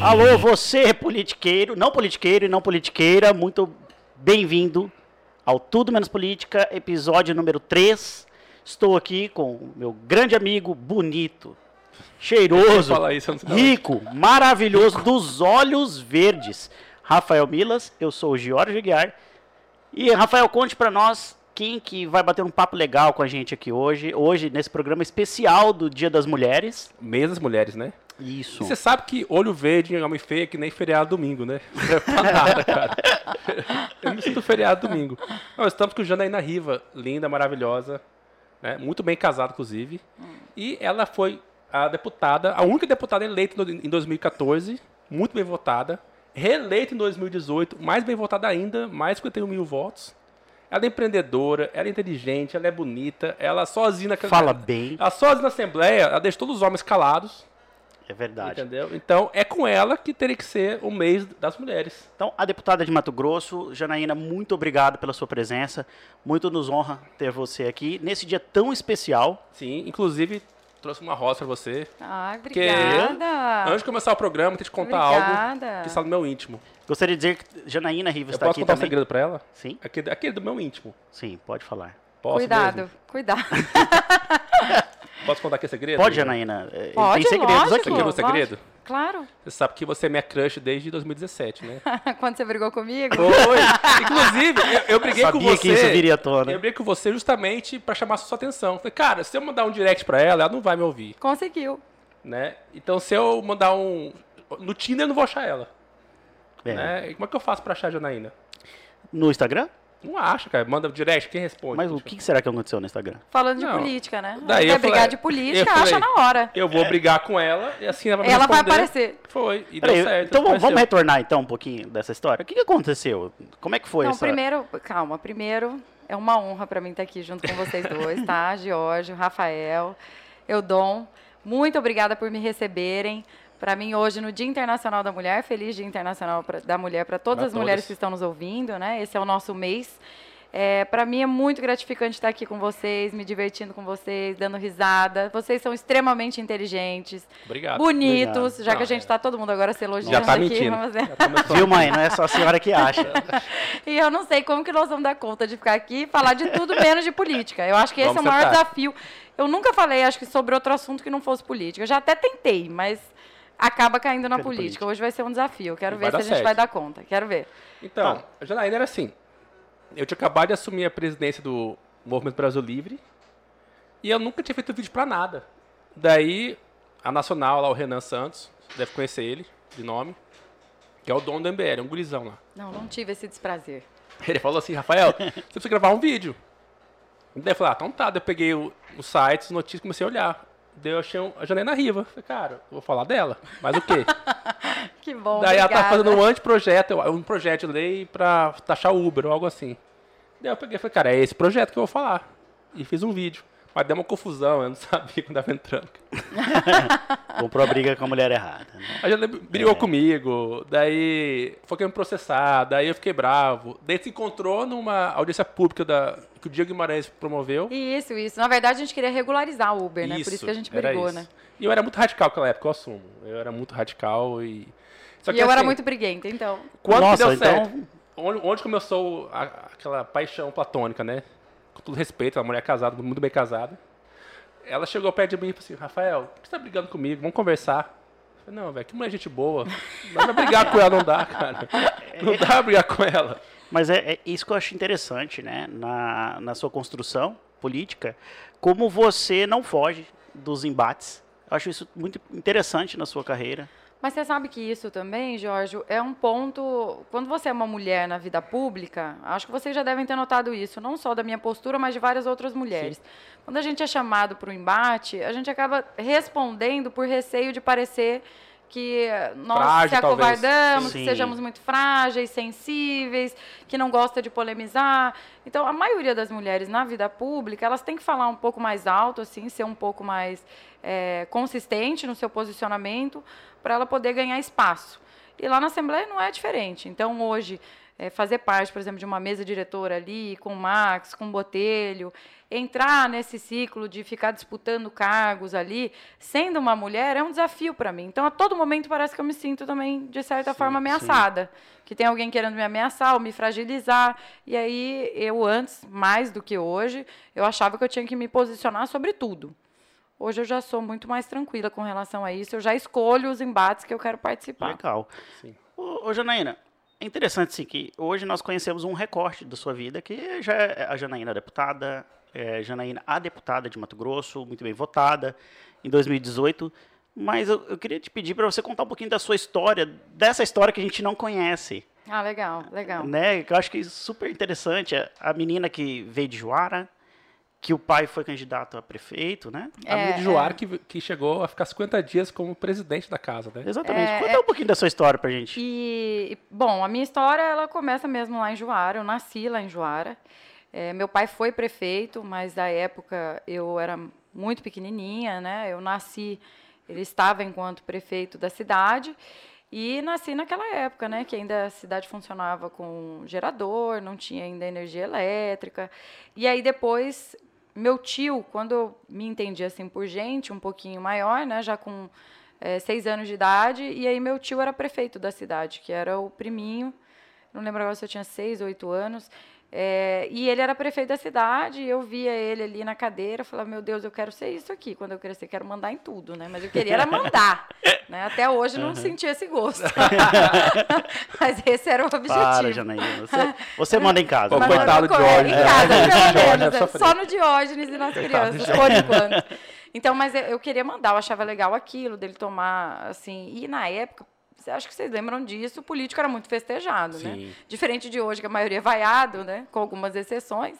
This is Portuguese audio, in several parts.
Alô, você politiqueiro, não politiqueiro e não politiqueira, muito bem-vindo ao Tudo Menos Política, episódio número 3. Estou aqui com o meu grande amigo, bonito, cheiroso, isso, rico, maravilhoso, dos olhos verdes. Rafael Milas, eu sou o Giorgio Guiar. E, Rafael, conte pra nós quem que vai bater um papo legal com a gente aqui hoje, hoje nesse programa especial do Dia das Mulheres. Mês das mulheres, né? Isso. E você sabe que olho verde em homem feio é que nem feriado domingo, né? Não serve pra nada, cara. Eu me sinto feriado domingo. Nós estamos com Janaína Riva, linda, maravilhosa, né? muito bem casada, inclusive. E ela foi a deputada, a única deputada eleita em 2014, muito bem votada. Reeleita em 2018, mais bem votada ainda, mais de 51 mil votos. Ela é empreendedora, ela é inteligente, ela é bonita, ela sozinha... na- Fala bem. Ela sozinha na Assembleia, ela deixa todos os homens calados. É verdade. Entendeu? Então é com ela que teria que ser o mês das mulheres. Então, a deputada de Mato Grosso, Janaína, muito obrigado pela sua presença. Muito nos honra ter você aqui nesse dia tão especial. Sim, inclusive trouxe uma rosa pra você. Porque obrigada. Antes de começar o programa, eu tenho que te contar Obrigada. algo que está no meu íntimo. Gostaria de dizer que Janaína Riva Eu está posso aqui contar um segredo pra ela? Sim, Aquele, aquele do meu íntimo. sim, pode falar. Posso cuidado, mesmo? cuidado. Posso contar aquele segredo? Pode, Janaína. É, Pode, Tem segredos lógico. aqui. Aqui é meu segredo? Lógico. Claro. Você sabe que você é minha crush desde 2017, né? Quando você brigou comigo. Foi! Inclusive, eu, eu briguei com Sabia você. que isso viria à tona. Eu briguei com você justamente pra chamar a sua atenção. Falei, cara, se eu mandar um direct pra ela, ela não vai me ouvir. Conseguiu. né? Então se eu mandar um. No Tinder eu não vou achar ela. É. Né? E como é que eu faço pra achar a Janaína? No Instagram? Não acha, cara. Manda direct, quem responde? Mas o que será que aconteceu no Instagram? Falando de Não. política, né? Daí Quer eu brigar falei- de eu política, falei- acha na hora. Eu vou brigar com ela e assim ela vai Ela vai responder. aparecer. Foi, e Peraí, deu certo. então vamos, vamos apareceu. retornar então um pouquinho dessa história. O que, que aconteceu? Como é que foi Não, essa... primeiro, calma, primeiro é uma honra pra mim estar aqui junto com vocês dois, tá? Giorgio, Rafael, Eudon, muito obrigada por me receberem. Pra mim hoje no Dia Internacional da Mulher, feliz Dia Internacional pra- da Mulher para todas Pra as mulheres que estão nos ouvindo, né? Esse é o nosso mês. É, para mim é muito gratificante estar aqui com vocês, me divertindo com vocês, dando risada. Vocês são extremamente inteligentes, Obrigado. bonitos, Obrigado. já que Não, a gente é. está todo mundo agora se elogiando Já tá aqui. mentindo. ver. Já começou. Viu, mãe? Não é só a senhora que acha. E eu não sei como que nós vamos dar conta de ficar aqui e falar de tudo menos de política. Eu acho que esse Vamos é o maior sentar. desafio. Eu nunca falei, acho que, sobre outro assunto que não fosse política. Eu já até tentei, mas acaba caindo na política. política. Hoje vai ser um desafio. Quero E ver se a gente vai dar conta. Quero ver. Então, a Janaína era assim. Eu tinha acabado de assumir a presidência do Movimento Brasil Livre e eu nunca tinha feito vídeo pra nada. Daí, a Nacional, lá, o Renan Santos, você deve conhecer ele, de nome, que é o dono do MBL, é um gurizão lá. Não, não tive esse desprazer. Ele falou assim, Rafael, você precisa gravar um vídeo. Daí eu falei, ah, então tá. Daí eu peguei o, os sites, as notícias, comecei a olhar. Daí eu achei um, a Janaína Riva. Falei, cara, eu vou falar dela. Mas o quê? Que bom, Daí ela tá obrigada. fazendo um anteprojeto, um projeto de lei pra taxar Uber ou algo assim. Daí eu peguei e falei, cara, é esse projeto que eu vou falar. E fiz um vídeo. Mas deu uma confusão, eu não sabia quando tava entrando. Comprou a briga com a mulher errada. né? Aí ela brigou comigo, daí foi querer me processar, daí eu fiquei bravo. Daí se encontrou numa audiência pública da, que o Diego Guimarães promoveu. Isso, isso. Na verdade, a gente queria regularizar o Uber, né? Por isso que a gente era brigou, isso. né? E eu era muito radical naquela época, eu assumo. Eu era muito radical e. Só E eu era assim, muito briguenta, então. Quando Nossa, que deu então- certo? Onde, onde começou a- aquela paixão platônica, né? Com todo respeito, uma mulher casada, muito bem casada. Ela chegou perto de mim e falou assim, Rafael, por que você tá brigando comigo? Vamos conversar. Eu falei, não, velho, que mulher gente boa. Não dá brigar com ela, não dá, cara. Não dá pra brigar com ela. Mas é, é isso que eu acho interessante, né? Na, na sua construção política, como você não foge dos embates. Eu acho isso muito interessante na sua carreira. Mas você sabe que isso também, Jorge, é um ponto. Quando você é uma mulher na vida pública, acho que vocês já devem ter notado isso, não só da minha postura, mas de várias outras mulheres. Quando a gente é chamado para o embate, a gente acaba respondendo por receio de parecer que nós Frágil, se acovardamos, que sejamos muito frágeis, sensíveis, que não gosta de polemizar. Então, a maioria das mulheres na vida pública, elas têm que falar um pouco mais alto, assim, ser um pouco mais é, consistente no seu posicionamento, para ela poder ganhar espaço. E lá na Assembleia não é diferente. Então, hoje, é, fazer parte, por exemplo, de uma mesa diretora ali, com o Max, com o Botelho, entrar nesse ciclo de ficar disputando cargos ali, sendo uma mulher, é um desafio para mim. Então, a todo momento parece que eu me sinto também, de certa Sim, forma, ameaçada. Que tem alguém querendo me ameaçar ou me fragilizar. E aí, eu antes, mais do que hoje, eu achava que eu tinha que me posicionar sobre tudo. Hoje eu já sou muito mais tranquila com relação a isso. Eu já escolho os embates que eu quero participar. Legal. Sim. Ô, ô Janaína, é interessante sim que hoje nós conhecemos um recorte da sua vida, que já é a Janaína deputada, é Janaína a deputada de Mato Grosso, muito bem votada em 2018. Mas eu, eu queria te pedir para você contar um pouquinho da sua história, dessa história que a gente não conhece. Ah, legal, legal. Né? Que eu acho que é super interessante. A- A menina que veio de Juara, que o pai foi candidato a prefeito, né? A menina de É, Juara que, que chegou a ficar 50 dias como presidente da casa, né? Exatamente. É, Conta um pouquinho da sua história pra gente. E, bom, a minha história, ela começa mesmo lá em Juara. Eu nasci lá em Juara. É, meu pai foi prefeito, mas na época eu era muito pequenininha, né? Eu nasci, ele estava enquanto prefeito da cidade. E nasci naquela época, né, que ainda a cidade funcionava com gerador, não tinha ainda energia elétrica. E aí depois, meu tio, quando eu me entendi assim por gente, um pouquinho maior, né, já com eh, seis anos de idade, e aí meu tio era prefeito da cidade, que era o priminho, não lembro agora se eu tinha seis, oito anos, eh, e ele era prefeito da cidade, e eu via ele ali na cadeira, eu falava, meu Deus, eu quero ser isso aqui, quando eu crescer, quero mandar em tudo, né, mas eu queria era mandar, né, até hoje não senti esse gosto, mas esse era o objetivo. Para, Janaína. Você, você manda em casa. Ô? Mas coitado é, Diógenes, Em né? casa, pelo Diógenes menos. é é. Só no Diógenes e nas Coitado de crianças, por enquanto. Então, mas eu- eu queria mandar, eu achava legal aquilo, dele tomar, assim... E na época, acha que vocês lembram disso, o político era muito festejado, né? Sim. Diferente de hoje, que a maioria é vaiado, né? Com algumas exceções.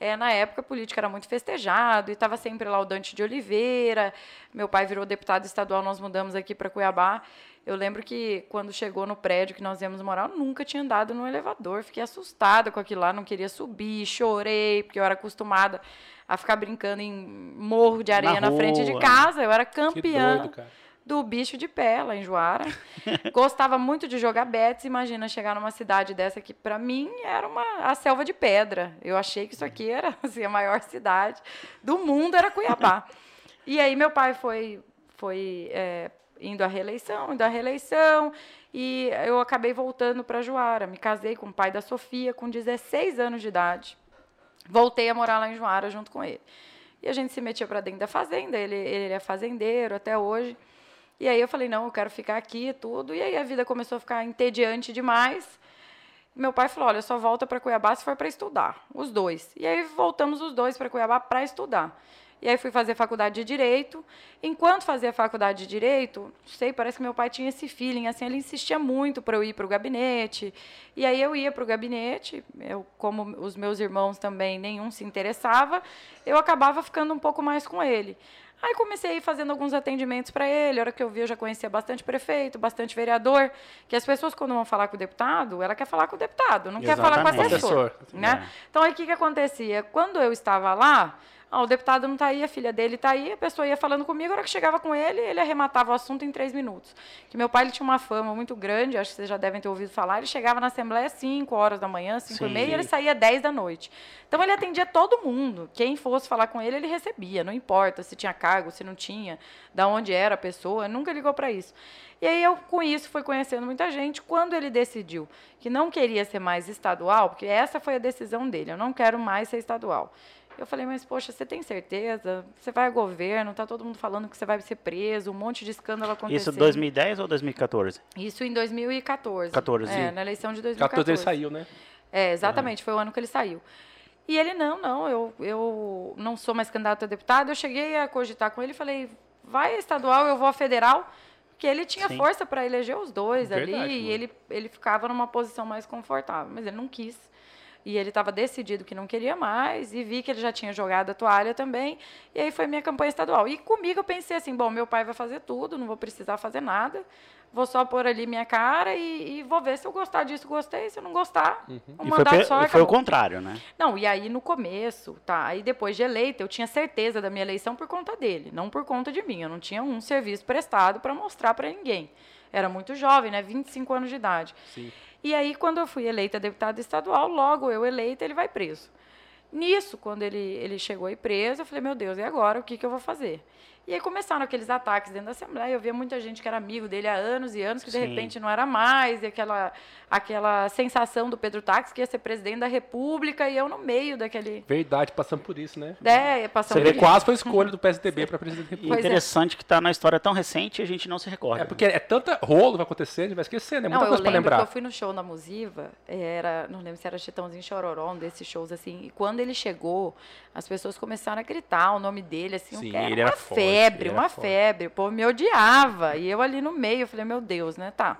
É, na época, a política era muito festejado e estava sempre lá o Dante de Oliveira. Meu pai virou deputado estadual, nós mudamos aqui para Cuiabá. Eu lembro que quando chegou no prédio que nós íamos morar, eu nunca tinha andado no elevador. Fiquei assustada com aquilo lá, não queria subir, chorei, porque eu era acostumada a ficar brincando em morro de areia na, frente de casa. Eu era Que campeã doido, cara. Do bicho de pé lá em Juara. Gostava muito de jogar bets. Imagina chegar numa cidade dessa que, para mim, era uma, a selva de pedra. Eu achei que isso aqui era assim, a maior cidade do mundo, era Cuiabá. E aí meu pai foi, foi é, indo à reeleição, indo à reeleição, e eu acabei voltando para Juara. Me casei com o pai da Sofia com 16 anos de idade. Voltei a morar lá em Juara junto com ele. E a gente se metia para dentro da fazenda, ele, ele é fazendeiro até hoje. E aí eu falei, não, eu quero ficar aqui e tudo. E aí a vida começou a ficar entediante demais. Meu pai falou, olha, só volta para Cuiabá se for para estudar, os dois. E aí voltamos os dois para Cuiabá para estudar. E aí fui fazer faculdade de Direito. Enquanto fazia faculdade de Direito, não sei, parece que meu pai tinha esse feeling, assim, ele insistia muito para eu ir para o gabinete. E aí eu ia para o gabinete, eu, como os meus irmãos também, nenhum se interessava, eu acabava ficando um pouco mais com ele. Aí comecei a ir fazendo alguns atendimentos para ele. A hora que eu vi, eu já conhecia bastante prefeito, bastante vereador. Que as pessoas, quando vão falar com o deputado, ela quer falar com o deputado, não quer falar com o Exatamente. assessor. Assessor. Né? É. Então, aí o que, que acontecia? Quando eu estava lá, ah, o deputado não está aí, a filha dele está aí, a pessoa ia falando comigo, a hora que chegava com ele, ele arrematava o assunto em três minutos. Que meu pai ele tinha uma fama muito grande, acho que vocês já devem ter ouvido falar, ele chegava na Assembleia às 5 horas da manhã, 5 e meia, e ele saía 10 da noite. Então, ele atendia todo mundo. Quem fosse falar com ele, ele recebia, não importa se tinha cargo, se não tinha, da onde era a pessoa, nunca ligou para isso. E aí eu, com isso, fui conhecendo muita gente. Quando ele decidiu que não queria ser mais estadual, porque essa foi a decisão dele, eu não quero mais ser estadual. Eu falei, mas poxa, você tem certeza? Você vai ao governo, tá todo mundo falando que você vai ser preso, um monte de escândalo acontecendo. Isso 2010 ou 2014? Isso em 2014. 14. É, na eleição de 2014. 14 ele saiu, né? É, exatamente, foi o ano que ele saiu. E ele, não, não, eu, eu não sou mais candidato a deputado. Eu cheguei a cogitar com ele e falei, vai estadual, eu vou a federal. Porque ele tinha Sim. força para eleger os dois Verdade, ali e mano. ele, ele ficava numa posição mais confortável. Mas ele não quis. E ele estava decidido que não queria mais, e vi que ele já tinha jogado a toalha também, e aí foi minha campanha estadual. E comigo eu pensei assim: bom, meu pai vai fazer tudo, não vou precisar fazer nada, vou só pôr ali minha cara e, e vou ver se eu gostar disso, gostei, se eu não gostar, um E foi, mandato só e foi o contrário, né? Não, e aí no começo, tá? Aí depois de eleita, eu tinha certeza da minha eleição por conta dele, não por conta de mim. Eu não tinha um serviço prestado para mostrar para ninguém. Era muito jovem, né? 25 anos de idade. Sim. E aí, quando eu fui eleita deputada estadual, logo eu eleita, ele vai preso. Nisso, quando ele, ele chegou aí preso, eu falei, meu Deus, e agora? O que, que eu vou fazer? E aí começaram aqueles ataques dentro da Assembleia. Eu via muita gente que era amigo dele há anos e anos, que de Sim. repente não era mais, e aquela, aquela sensação do Pedro Táxi que ia ser presidente da República, e eu no meio daquele. Verdade, passando por isso, né? É, passando Você vê, por- quase foi escolha do PSDB para presidente da E República. Pois é. interessante que tá na história tão recente e a gente não se recorda. É porque é tanta rolo que vai acontecer, a gente vai esquecer, né? Muita Não, coisa lembro lembrar. que eu fui no show na Musiva, era, não lembro se era Chitãozinho Chororó, um desses shows assim, e quando ele chegou, as pessoas começaram a gritar o nome dele, assim, Sim, que era ele uma era forte, febre, era uma febre, o povo me odiava, e eu ali no meio, eu falei, meu Deus, né, tá.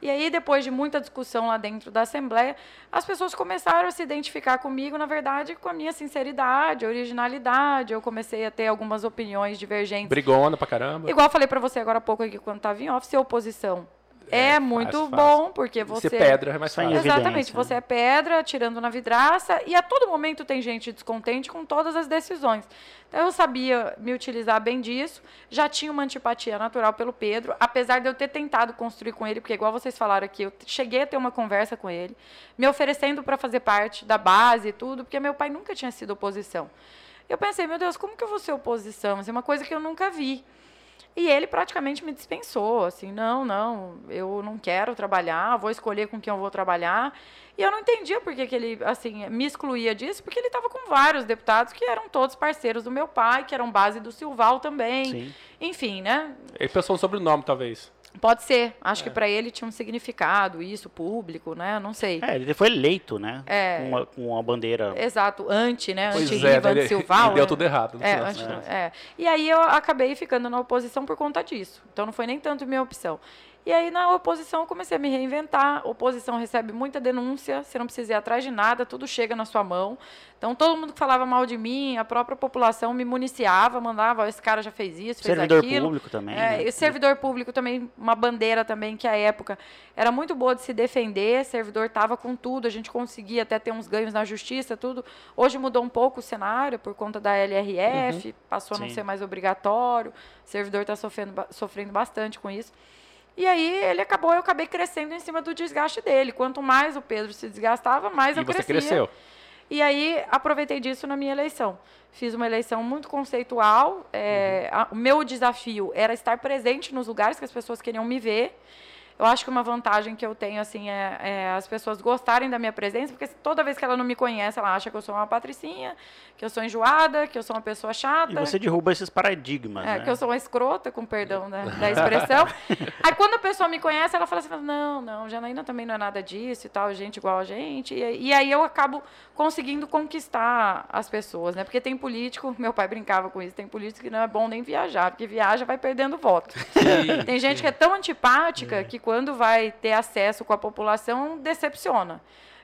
E aí, depois de muita discussão lá dentro da Assembleia, as pessoas começaram a se identificar comigo, na verdade, com a minha sinceridade, originalidade, eu comecei a ter algumas opiniões divergentes. Brigona pra caramba. Igual eu falei pra você agora há pouco aqui, quando estava em office, oposição é, É, muito fácil, bom, porque você... Ser pedra é mais fácil. Exatamente, né? você é pedra, tirando na vidraça, e a todo momento tem gente descontente com todas as decisões. Então eu sabia me utilizar bem disso, já tinha uma antipatia natural pelo Pedro, apesar de eu ter tentado construir com ele, porque igual vocês falaram aqui, eu cheguei a ter uma conversa com ele, me oferecendo para fazer parte da base e tudo, porque meu pai nunca tinha sido oposição. Eu pensei, meu Deus, como que eu vou ser oposição? Isso é uma coisa que eu nunca vi. E ele praticamente me dispensou, assim, não, não, eu não quero trabalhar, vou escolher com quem eu vou trabalhar. E eu não entendia por que, que ele, assim, me excluía disso, porque ele estava com vários deputados que eram todos parceiros do meu pai, que eram base do Silval também. Sim. Enfim, né? Ele pensou no sobrenome, talvez. Pode ser. Acho É. que para ele tinha um significado, isso, público, né? Não sei. É, ele foi eleito, né? É. Com, uma, com uma bandeira. Exato, anti, né? Pois Anti-Riva, é, ele- anti-Silval. e deu né? tudo errado. É, antes não- é. E aí eu acabei ficando na oposição por conta disso. Então não foi nem tanto minha opção. E aí na oposição eu comecei a me reinventar. A oposição recebe muita denúncia, você não precisa ir atrás de nada, tudo chega na sua mão. Então todo mundo que falava mal de mim, a própria população me municiava, mandava, "Ó, esse cara já fez isso, fez servidor aquilo. público também. É, né? e servidor público também, uma bandeira também, que à época era muito boa de se defender, servidor estava com tudo, a gente conseguia até ter uns ganhos na justiça, tudo. Hoje mudou um pouco o cenário por conta da LRF, passou a não Sim. ser mais obrigatório, o servidor está sofrendo, sofrendo bastante com isso. E aí ele acabou, eu acabei crescendo em cima do desgaste dele. Quanto mais o Pedro se desgastava, mais E eu você crescia. cresceu. E aí aproveitei disso na minha eleição. Fiz uma eleição muito conceitual. é, a- o meu desafio era estar presente nos lugares que as pessoas queriam me ver. Eu acho que uma vantagem que eu tenho assim é, é as pessoas gostarem da minha presença, porque toda vez que ela não me conhece, ela acha que eu sou uma patricinha, que eu sou enjoada, que eu sou uma pessoa chata. E você derruba esses paradigmas, É, né? que eu sou uma escrota, com perdão da, da expressão. Aí quando a pessoa me conhece, ela fala assim, não, não, Janaína também não é nada disso e tal, gente igual a gente. E, e aí eu acabo conseguindo conquistar as pessoas, né? Porque tem político, meu pai brincava com isso, tem político que não é bom nem viajar, porque viaja vai perdendo voto. Sim, Tem gente que é tão antipática que quando vai ter acesso com a população, decepciona.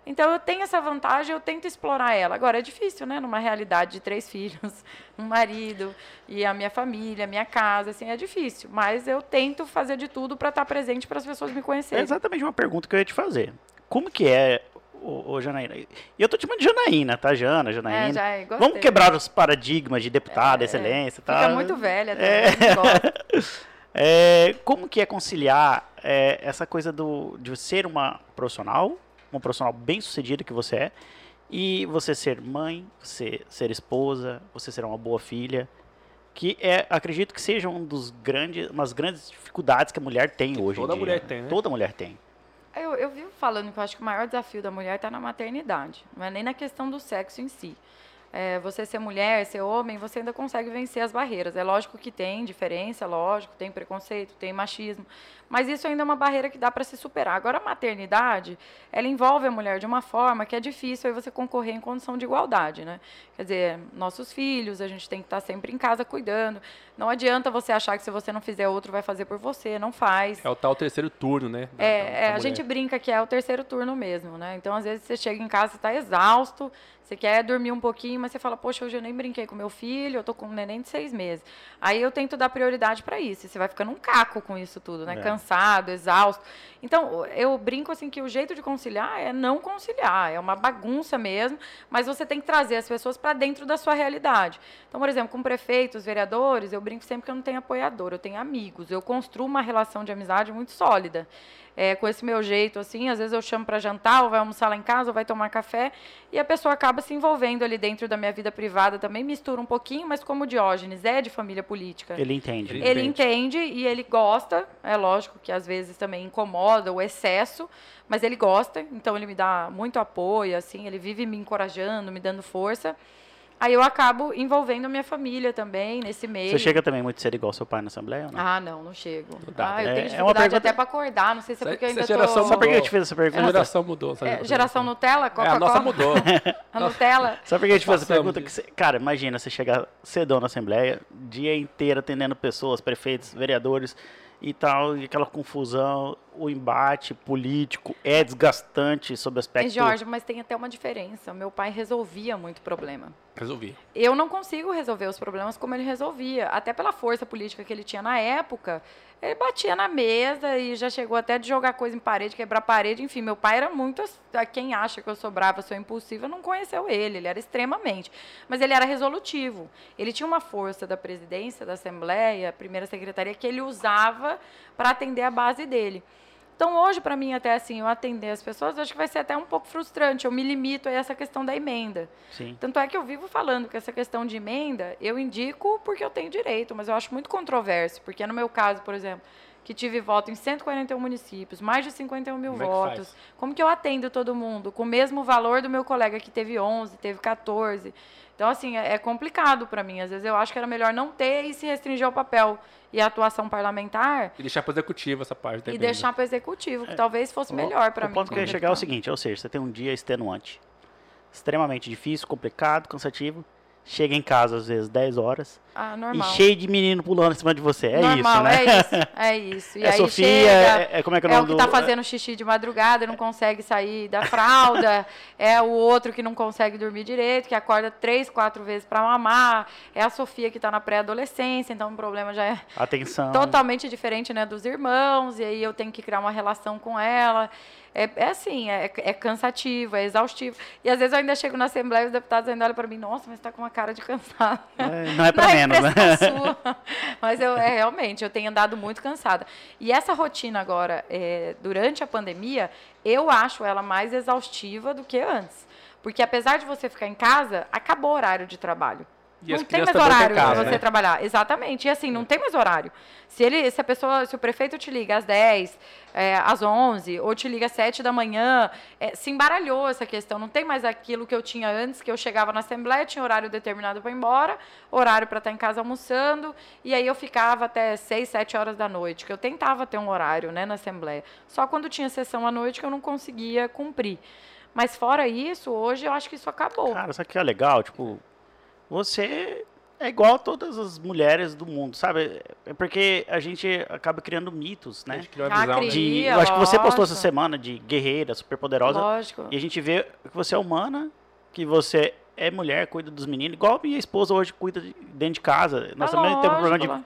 Então eu tenho essa vantagem, eu tento explorar ela. Agora é difícil, né? Numa realidade de três filhos, um marido e a minha família, a minha casa, assim, é difícil. Mas eu tento fazer de tudo para estar presente para as pessoas me É conhecerem. exatamente uma pergunta que eu ia te fazer. Como que é, ô, ô Janaína? E eu tô te chamando de Janaína, tá? Jana, Janaína. É, é. Vamos quebrar os paradigmas de deputada, excelência e tal. Fica muito velha, É. também, não gosto. É, como que é conciliar é, essa coisa do, de ser uma profissional, uma profissional bem sucedida que você é, e você ser mãe, você ser esposa, você ser uma boa filha, que é, acredito que seja um dos grandes, umas grandes dificuldades que a mulher tem hoje toda em dia. mulher tem, né? Toda mulher tem. Eu, eu vivo falando que eu acho que o maior desafio da mulher está na maternidade, não é nem na questão do sexo em si. É, você ser mulher, ser homem, você ainda consegue vencer as barreiras. É lógico que tem diferença, lógico, tem preconceito, tem machismo, mas isso ainda é uma barreira que dá para se superar. Agora, a maternidade, ela envolve a mulher de uma forma que é difícil aí você concorrer em condição de igualdade, né? Quer dizer, nossos filhos, a gente tem que estar sempre em casa cuidando. Não adianta você achar que se você não fizer, outro vai fazer por você, não faz. É o tal terceiro turno, né? da- da- É, da é, a gente brinca que é o terceiro turno mesmo, né? Então, às vezes, você chega em casa, você está exausto, você quer dormir um pouquinho, mas você fala, poxa, hoje eu nem brinquei com meu filho, eu tô com um neném de seis meses. Aí eu tento dar prioridade para isso. E você vai ficando um caco com isso tudo, né? É. Cansado, exausto. Então, eu brinco assim que o jeito de conciliar é não conciliar, é uma bagunça mesmo, mas você tem que trazer as pessoas para dentro da sua realidade. Então, por exemplo, com prefeitos, vereadores, eu brinco sempre que eu não tenho apoiador, eu tenho amigos. Eu construo uma relação de amizade muito sólida. É, com esse meu jeito, assim, às vezes eu chamo para jantar, ou vai almoçar lá em casa, ou vai tomar café, e a pessoa acaba se envolvendo ali dentro da minha vida privada também, mistura um pouquinho, mas como o Diógenes é de família política, Ele entende. Ele- ele entende e ele gosta. É lógico que às vezes também incomoda o excesso, mas ele gosta, então ele me dá muito apoio, assim, ele vive me encorajando, me dando força. Aí eu acabo envolvendo a minha família também nesse meio. Você chega também muito cedo igual seu pai na Assembleia ou não? Ah, não, não chego. dá. Ah, eu É- é tenho uma dificuldade pergunta- até para acordar, não sei se é porque eu ainda geração tô... Sabe por que eu te fiz essa A pergunta? geração mudou. sabe? É, geração Nutella, É, a Coca-Cola, nossa mudou. a Nutella. Sabe por que eu te fiz essa pergunta? Que você- cara, imagina você chegar cedão na Assembleia, dia inteiro atendendo pessoas, prefeitos, vereadores e tal, e aquela confusão, o embate político é desgastante sob o aspecto... E, Jorge, mas tem até uma diferença. Meu pai resolvia muito problema. Resolvi. Eu não consigo resolver os problemas como ele resolvia. Até pela força política que ele tinha na época, ele batia na mesa e já chegou até de jogar coisa em parede, quebrar parede. Enfim, meu pai era muito. Quem acha que eu sou brava, sou impulsiva, não conheceu ele. Ele era extremamente. Mas ele era resolutivo. Ele tinha uma força da presidência, da Assembleia, primeira secretaria, que ele usava para atender a base dele. Então, hoje, para mim, até assim, eu atender as pessoas, acho que vai ser até um pouco frustrante. Eu me limito a essa questão da emenda. Sim. Tanto é que eu vivo falando que essa questão de emenda, eu indico porque eu tenho direito, mas eu acho muito controverso, porque no meu caso, por exemplo, que tive voto em 141 municípios, mais de 51 mil Como é que votos, como que eu atendo todo mundo com o mesmo valor do meu colega que teve 11, teve 14? Então, assim, é é complicado para mim. Às vezes eu acho que era melhor não ter e se restringir ao papel e à atuação parlamentar E deixar para o executivo essa parte. da e deixar para o executivo, que talvez fosse melhor para o mim. ponto que eu ia chegar é o seguinte, ou seja, você tem um dia extenuante, extremamente difícil, complicado, cansativo, chega em casa às vezes 10 horas Ah, normal. e cheio de menino pulando em cima de você. É Normal, isso, né? é isso, é isso. E É aí Sofia, chega, é, é- como é que é o é o nome que do... tá fazendo xixi de madrugada e não consegue sair da fralda, é o outro que não consegue dormir direito, que acorda três, quatro vezes para mamar, é a Sofia que está na pré-adolescência, então o problema já é Atenção. totalmente diferente né, dos irmãos, e aí eu tenho que criar uma relação com ela. É, é assim, é, é cansativo, é exaustivo. E às vezes eu ainda chego na Assembleia e os deputados ainda olham para mim, nossa, mas está com uma cara de cansado. É, não é Não menos, né? sua. Mas eu, é, realmente, eu tenho andado muito cansada. E essa rotina agora, é, durante a pandemia, eu acho ela mais exaustiva do que antes. Porque apesar de você ficar em casa, acabou o horário de trabalho. E não tem mais horário para você né? trabalhar. Exatamente. E assim, não tem mais horário. Se ele, se a pessoa, se o prefeito te liga às 10, é, às 11, ou te liga às 7 da manhã, é, se embaralhou essa questão. Não tem mais aquilo que eu tinha antes, que eu chegava na Assembleia, tinha horário determinado para ir embora, horário para estar em casa almoçando, e aí eu ficava até 6, 7 horas da noite, que eu tentava ter um horário né, na Assembleia. Só quando tinha sessão à noite que eu não conseguia cumprir. Mas fora isso, hoje eu acho que isso acabou. Cara, sabe o que é legal? Tipo, você é igual a todas as mulheres do mundo, sabe? É porque a gente acaba criando mitos, A né? gente criou a Ah, visão, cria. De, eu acho que você postou essa semana de guerreira, superpoderosa. Lógico. E a gente vê que você é humana, que você é mulher, cuida dos meninos, igual a minha esposa hoje cuida de- dentro de casa. Nós Tá também temos um problema de.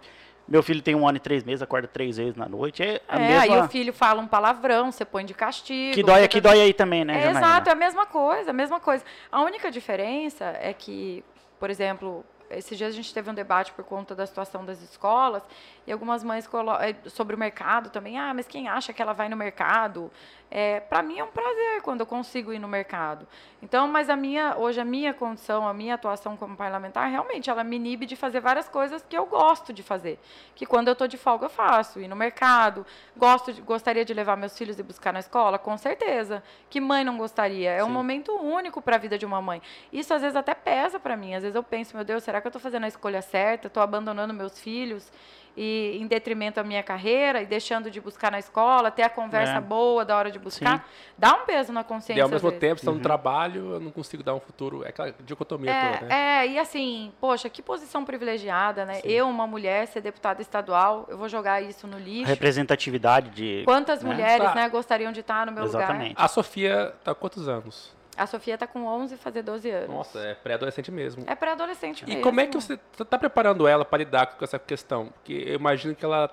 Meu filho tem um ano e três meses, acorda três vezes na noite. É a É, aí mesma. o filho fala um palavrão, você põe de castigo. Que dói você aqui, tá- dói aí também, né, É, exato, é a mesma coisa, a mesma coisa. A única diferença é que, por exemplo, esses dias a gente teve um debate por conta da situação das escolas e algumas mães eh, sobre o mercado também. Ah, mas quem acha que ela vai no mercado? É, para mim é um prazer quando eu consigo ir no mercado. Então, mas a minha hoje a minha condição, a minha atuação como parlamentar, realmente ela me inibe de fazer várias coisas que eu gosto de fazer. Que quando eu estou de folga eu faço, ir no mercado, gosto de- gostaria de levar meus filhos e buscar na escola, com certeza. Que mãe não gostaria? É um Sim. momento único para a vida de uma mãe. Isso às vezes até pesa para mim. Às vezes eu penso, meu Deus, será que eu estou fazendo a escolha certa? Estou abandonando meus filhos e em detrimento da minha carreira e deixando de buscar na escola, ter a conversa É. boa da hora de buscar? Dá um peso na consciência. E ao mesmo vezes. tempo, Uhum. estando no trabalho, eu não consigo dar um futuro. É aquela dicotomia toda, né? É, é, e assim, poxa, que posição privilegiada, né? Sim. Eu, uma mulher, ser deputada estadual, eu vou jogar isso no lixo. Representatividade de. Quantas né? mulheres, Tá. né, gostariam de estar no meu Exatamente. A Sofia tá há quantos anos? A Sofia tá com 11 fazer 12 anos. Nossa, é pré-adolescente mesmo. É pré-adolescente E mesmo. como é que você está preparando ela para lidar com essa questão? Porque eu imagino que ela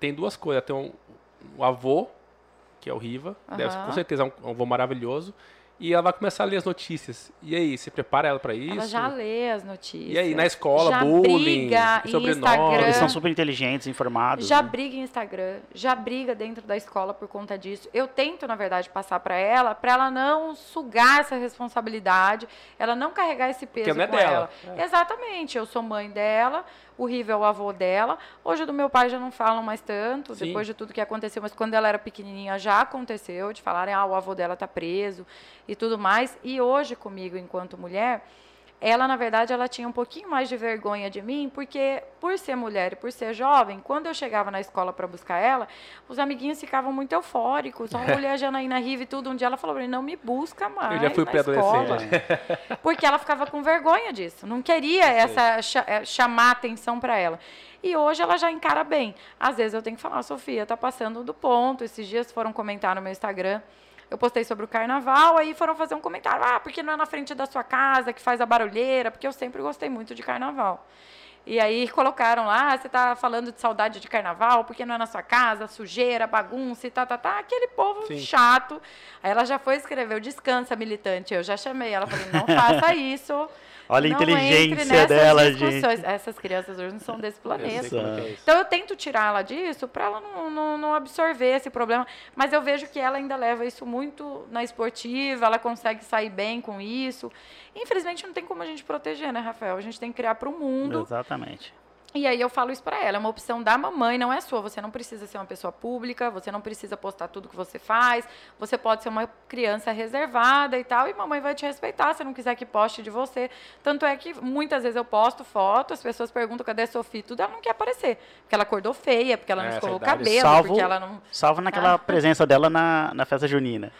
tem duas coisas. Ela tem um, um avô, que é o Riva, deve ser, Aham. com certeza é um, um avô maravilhoso, e ela vai começar a ler as notícias. E aí, você prepara ela para isso? Ela já lê as notícias. E aí, na escola, já bullying, briga sobrenome. Instagram. Eles são super inteligentes, informados. Já né? briga em Instagram, já briga dentro da escola por conta disso. Eu tento, na verdade, passar para ela, para ela não sugar essa responsabilidade, ela não carregar esse peso Porque não é com dela. ela. Exatamente, eu sou mãe dela, o Riva é o avô dela. Hoje do meu pai já não falam mais tanto, Sim. depois de tudo que aconteceu, mas quando ela era pequenininha já aconteceu de falarem, ah, o avô dela tá preso e tudo mais. E hoje comigo, enquanto mulher, ela, na verdade, ela tinha um pouquinho mais de vergonha de mim, porque por ser mulher e por ser jovem, quando eu chegava na escola para buscar ela, os amiguinhos ficavam muito eufóricos. Olha a Janaína Rive e tudo. Um dia ela falou pra mim, não me busca mais Eu já fui pré-adolescente. Porque ela ficava com vergonha disso. Não queria essa eh, chamar atenção para ela. E hoje ela já encara bem. Às vezes eu tenho que falar, Sofia, tá passando do ponto. Esses dias foram comentar no meu Instagram. Eu postei sobre o carnaval, aí foram fazer um comentário. Ah, porque não é na frente da sua casa que faz a barulheira? Porque eu sempre gostei muito de carnaval. E aí colocaram lá, ah, você tá falando de saudade de carnaval, porque não é na sua casa, sujeira, bagunça e tá, tá, tá. Aquele povo Sim. chato. Aí ela já foi escrever, descansa, militante. Eu já chamei ela, falei, não faça isso. Olha a não entre inteligência dela, discussões. gente. Essas crianças hoje não são desse Eu planeta. isso. Então eu tento tirá-la disso para ela não, não, não absorver esse problema. Mas eu vejo que ela ainda leva isso muito na esportiva, ela consegue sair bem com isso. Infelizmente não tem como a gente proteger, né, Rafael? A gente tem que criar para o mundo. Exatamente. E aí eu falo isso para ela, é uma opção da mamãe, não é sua. Você não precisa ser uma pessoa pública, você não precisa postar tudo que você faz. Você pode ser uma criança reservada e tal, e mamãe vai te respeitar se não quiser que poste de você. Tanto é que muitas vezes eu posto foto, as pessoas perguntam cadê a Sofia, e tudo ela não quer aparecer, porque ela acordou feia, porque ela não É, escovou o cabelo, Salvo- porque ela não Salvo naquela Ah. presença dela na, na festa junina.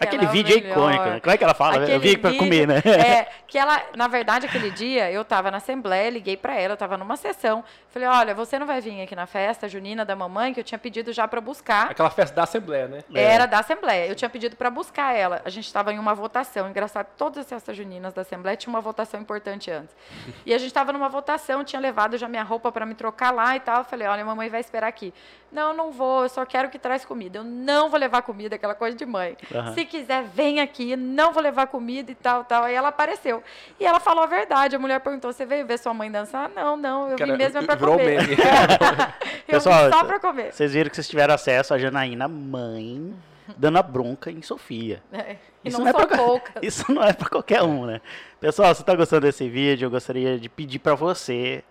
Aquele é o vídeo é melhor. icônico. né? Como é que ela fala? Eu Aquele vi pra vídeo- comer, né? É, que ela, na verdade, aquele dia eu tava na assembleia, liguei pra ela, eu tava numa sessão. Falei, olha, você não vai vir aqui na festa junina da mamãe, que eu tinha pedido já pra buscar. Aquela festa da Assembleia, né? Era da Assembleia. Eu tinha pedido para buscar ela. A gente estava em uma votação. Engraçado, todas as festas juninas da Assembleia tinha uma votação importante antes. E a gente estava numa votação, tinha levado já minha roupa para me trocar lá e tal. Eu falei, olha, mamãe vai esperar aqui. Não, não vou, eu só quero que traz comida. Eu não vou levar comida, aquela coisa de mãe. Aham. Se quiser, vem aqui, não vou levar comida e tal, tal. Aí ela apareceu. E ela falou a verdade. A mulher perguntou, você veio ver sua mãe dançar? Não, não, eu Cara, vim mesmo é para virou comer. meme. eu Pessoal, só para comer. Vocês viram que vocês tiveram acesso a Janaína, mãe, dando a bronca em Sofia. É, E Isso não, não é pra- poucas. Isso não é pra qualquer um, né? Pessoal, se tá gostando desse vídeo, eu gostaria de pedir pra você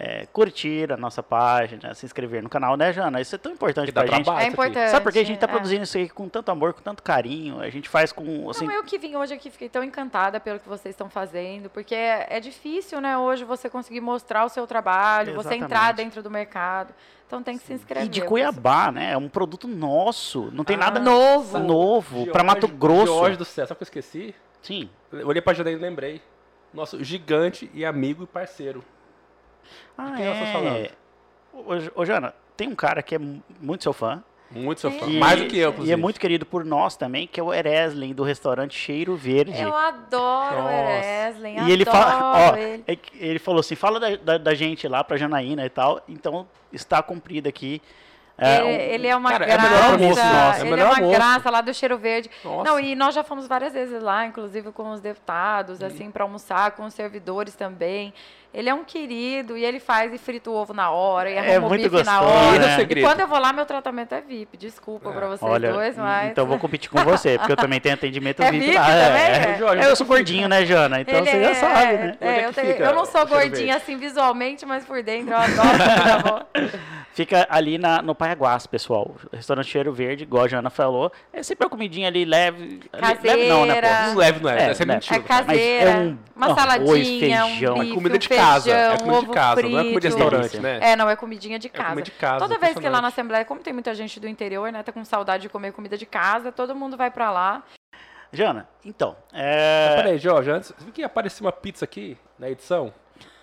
é, curtir a nossa página, se inscrever no canal, né, Jana? Isso é tão importante pra gente. trabalho. É importante. Sabe por que a gente tá é. produzindo isso aí com tanto amor, com tanto carinho? A gente faz com, assim... Não, eu que vim hoje aqui, fiquei tão encantada pelo que vocês estão fazendo, porque é, é difícil, né, hoje você conseguir mostrar o seu trabalho, você Exatamente. entrar dentro do mercado. Então tem que se inscrever. E de Cuiabá, né? É um produto nosso. Não tem Ah, nada Novo. novo pra Mato Grosso. Jorge do céu, sabe o que eu esqueci? Sim. Eu olhei pra Janaína e lembrei. Nosso gigante e amigo e parceiro. Ah, quem nós estamos é. Ô, ô, Jana, tem um cara que é mu- muito seu fã. Muito seu fã. Sim. Mais do que eu, E inclusive. é muito querido por nós também, que é o Ereslen, do restaurante Cheiro Verde. Eu adoro o Nossa. Ereslen, E ele adoro fala, ó, ele. é ele falou assim, fala da, da, da gente lá pra Janaína e tal, então está cumprido aqui. é, ele, um- ele é uma Cara, é graça. o melhor almoço nosso, é o ele é melhor uma almoço. graça lá do Cheiro Verde. Nossa. Não, e nós já fomos várias vezes lá, inclusive com os deputados, assim, para almoçar, com os servidores também. Ele é um querido e ele faz e frita o ovo na hora, e É arruma o muito bife na gostoso, hora. né? E quando eu vou lá, meu tratamento é VIP. Desculpa pra vocês Olha, dois, mas... então eu vou competir com você, porque eu também tenho atendimento É VIP VIP lá. também, é. é? Jorge, É, eu sou gordinho, né, Jana? Então Ele você já é- sabe, né? É, é eu, que tenho- fica eu não sou o gordinha assim visualmente, mas por dentro eu adoro boa. Fica ali na, no Paiaguás, pessoal. Restaurante Cheiro Verde, igual a Jana falou. É sempre uma comidinha ali leve. ali- Leve não, né, Caseira. pô? Não leve, não é. É, é né? mentira. É caseira, Mas é um uma arroz, saladinha, feijão, um é bife, comida de casa. é comida de casa, não é comida de frito. restaurante, né? É, não, é comidinha de casa. comida de casa, Toda vez que lá na. Assembleia, como tem muita gente do interior, né, tá com saudade de comer comida de casa, todo mundo vai pra lá. Jana, então. É... Peraí, Jorge, antes, você viu que apareceu uma pizza aqui na edição?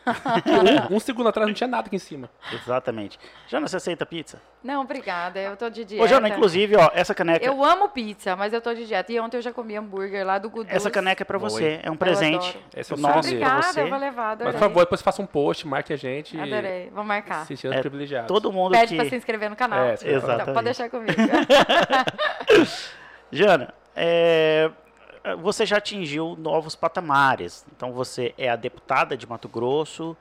um, um segundo atrás não tinha nada aqui em cima. Exatamente. Jana, você aceita pizza? Não, obrigada. Eu tô de dieta. Ô, Jana, inclusive, ó, essa caneca. Eu amo pizza, mas eu tô de dieta. E ontem eu já comi hambúrguer lá do Gudus. Essa caneca é pra você. É um presente. Esse é o Nossa, seu pra você. eu vou levar. Adorei. Mas, por favor, depois faça um post, marque a gente. Adorei. Vou marcar. Se sentindo É, privilegiados. Todo mundo Pede que... pra se inscrever no canal. É, sim. Então, Exatamente. pode deixar comigo. Jana, é, você já atingiu novos patamares. Então você é a deputada de Mato Grosso.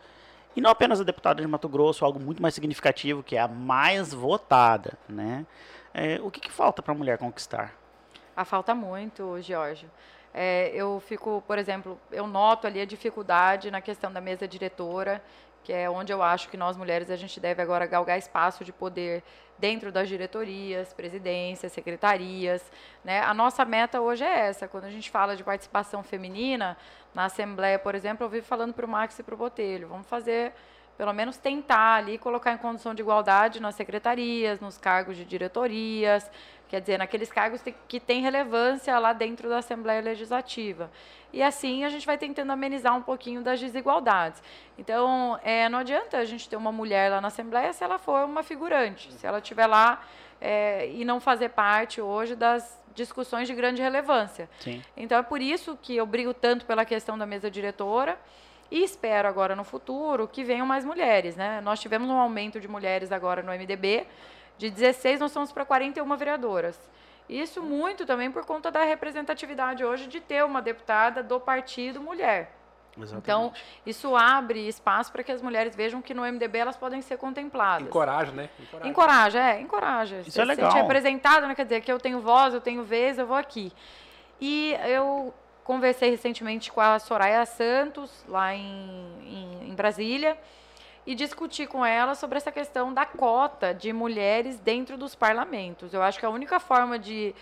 E não apenas a deputada de Mato Grosso, algo muito mais significativo, que é a mais votada. Né? É, o que, que falta para a mulher conquistar? Ah, falta muito, Giorgio. É, eu fico, por exemplo, eu noto ali a dificuldade na questão da mesa diretora, que é onde eu acho que nós mulheres a gente deve agora galgar espaço de poder dentro das diretorias, presidências, secretarias. Né? A nossa meta hoje é essa. Quando a gente fala de participação feminina, na Assembleia, por exemplo, eu vivo falando para o Max e para o Botelho, vamos fazer, pelo menos tentar ali, colocar em condição de igualdade nas secretarias, nos cargos de diretorias, quer dizer, naqueles cargos que têm relevância lá dentro da Assembleia Legislativa. E assim a gente vai tentando amenizar um pouquinho das desigualdades. Então, é, não adianta a gente ter uma mulher lá na Assembleia se ela for uma figurante, se ela estiver lá é, e não fazer parte hoje das discussões de grande relevância. Sim. Então é por isso que eu brigo tanto pela questão da mesa diretora e espero agora no futuro que venham mais mulheres, né? Nós tivemos um aumento de mulheres agora no MDB, de 16 nós somos para 41 vereadoras. Isso muito também por conta da representatividade hoje de ter uma deputada do partido mulher. Exatamente. Então, isso abre espaço para que as mulheres vejam que no MDB elas podem ser contempladas. Encoraja, né? Encoraja. Encoraja, é, encoraja. Isso Você é se legal. sente representado, né? Quer dizer, que eu tenho voz, eu tenho vez, eu vou aqui. E eu conversei recentemente com a Soraya Santos, lá em, em, em Brasília, e discuti com ela sobre essa questão da cota de mulheres dentro dos parlamentos. Eu acho que a única forma de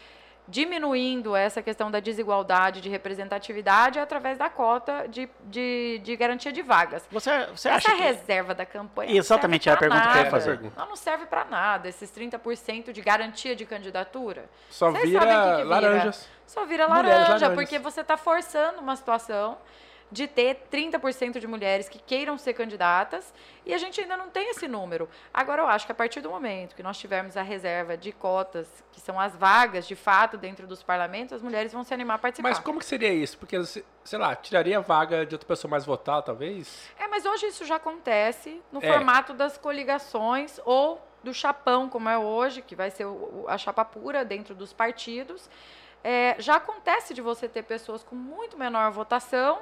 diminuindo essa questão da desigualdade de representatividade é através da cota de, de, de garantia de vagas. Você, você Essa acha que... reserva da campanha. Exatamente, serve é a pergunta que eu ia nada. fazer. Ela não serve para nada, esses 30% de garantia de candidatura. Só Vocês vira vira. laranjas. Só vira laranja, porque você está forçando uma situação de ter 30% de mulheres que queiram ser candidatas e a gente ainda não tem esse número. Agora, eu acho que a partir do momento que nós tivermos a reserva de cotas, que são as vagas de fato dentro dos parlamentos, as mulheres vão se animar a participar. Mas como que seria isso? Porque, se- sei lá, tiraria a vaga de outra pessoa mais votada, talvez? É, mas hoje isso já acontece no É. formato das coligações ou do chapão, como é hoje, que vai ser a chapa pura dentro dos partidos. É, já acontece de você ter pessoas com muito menor votação,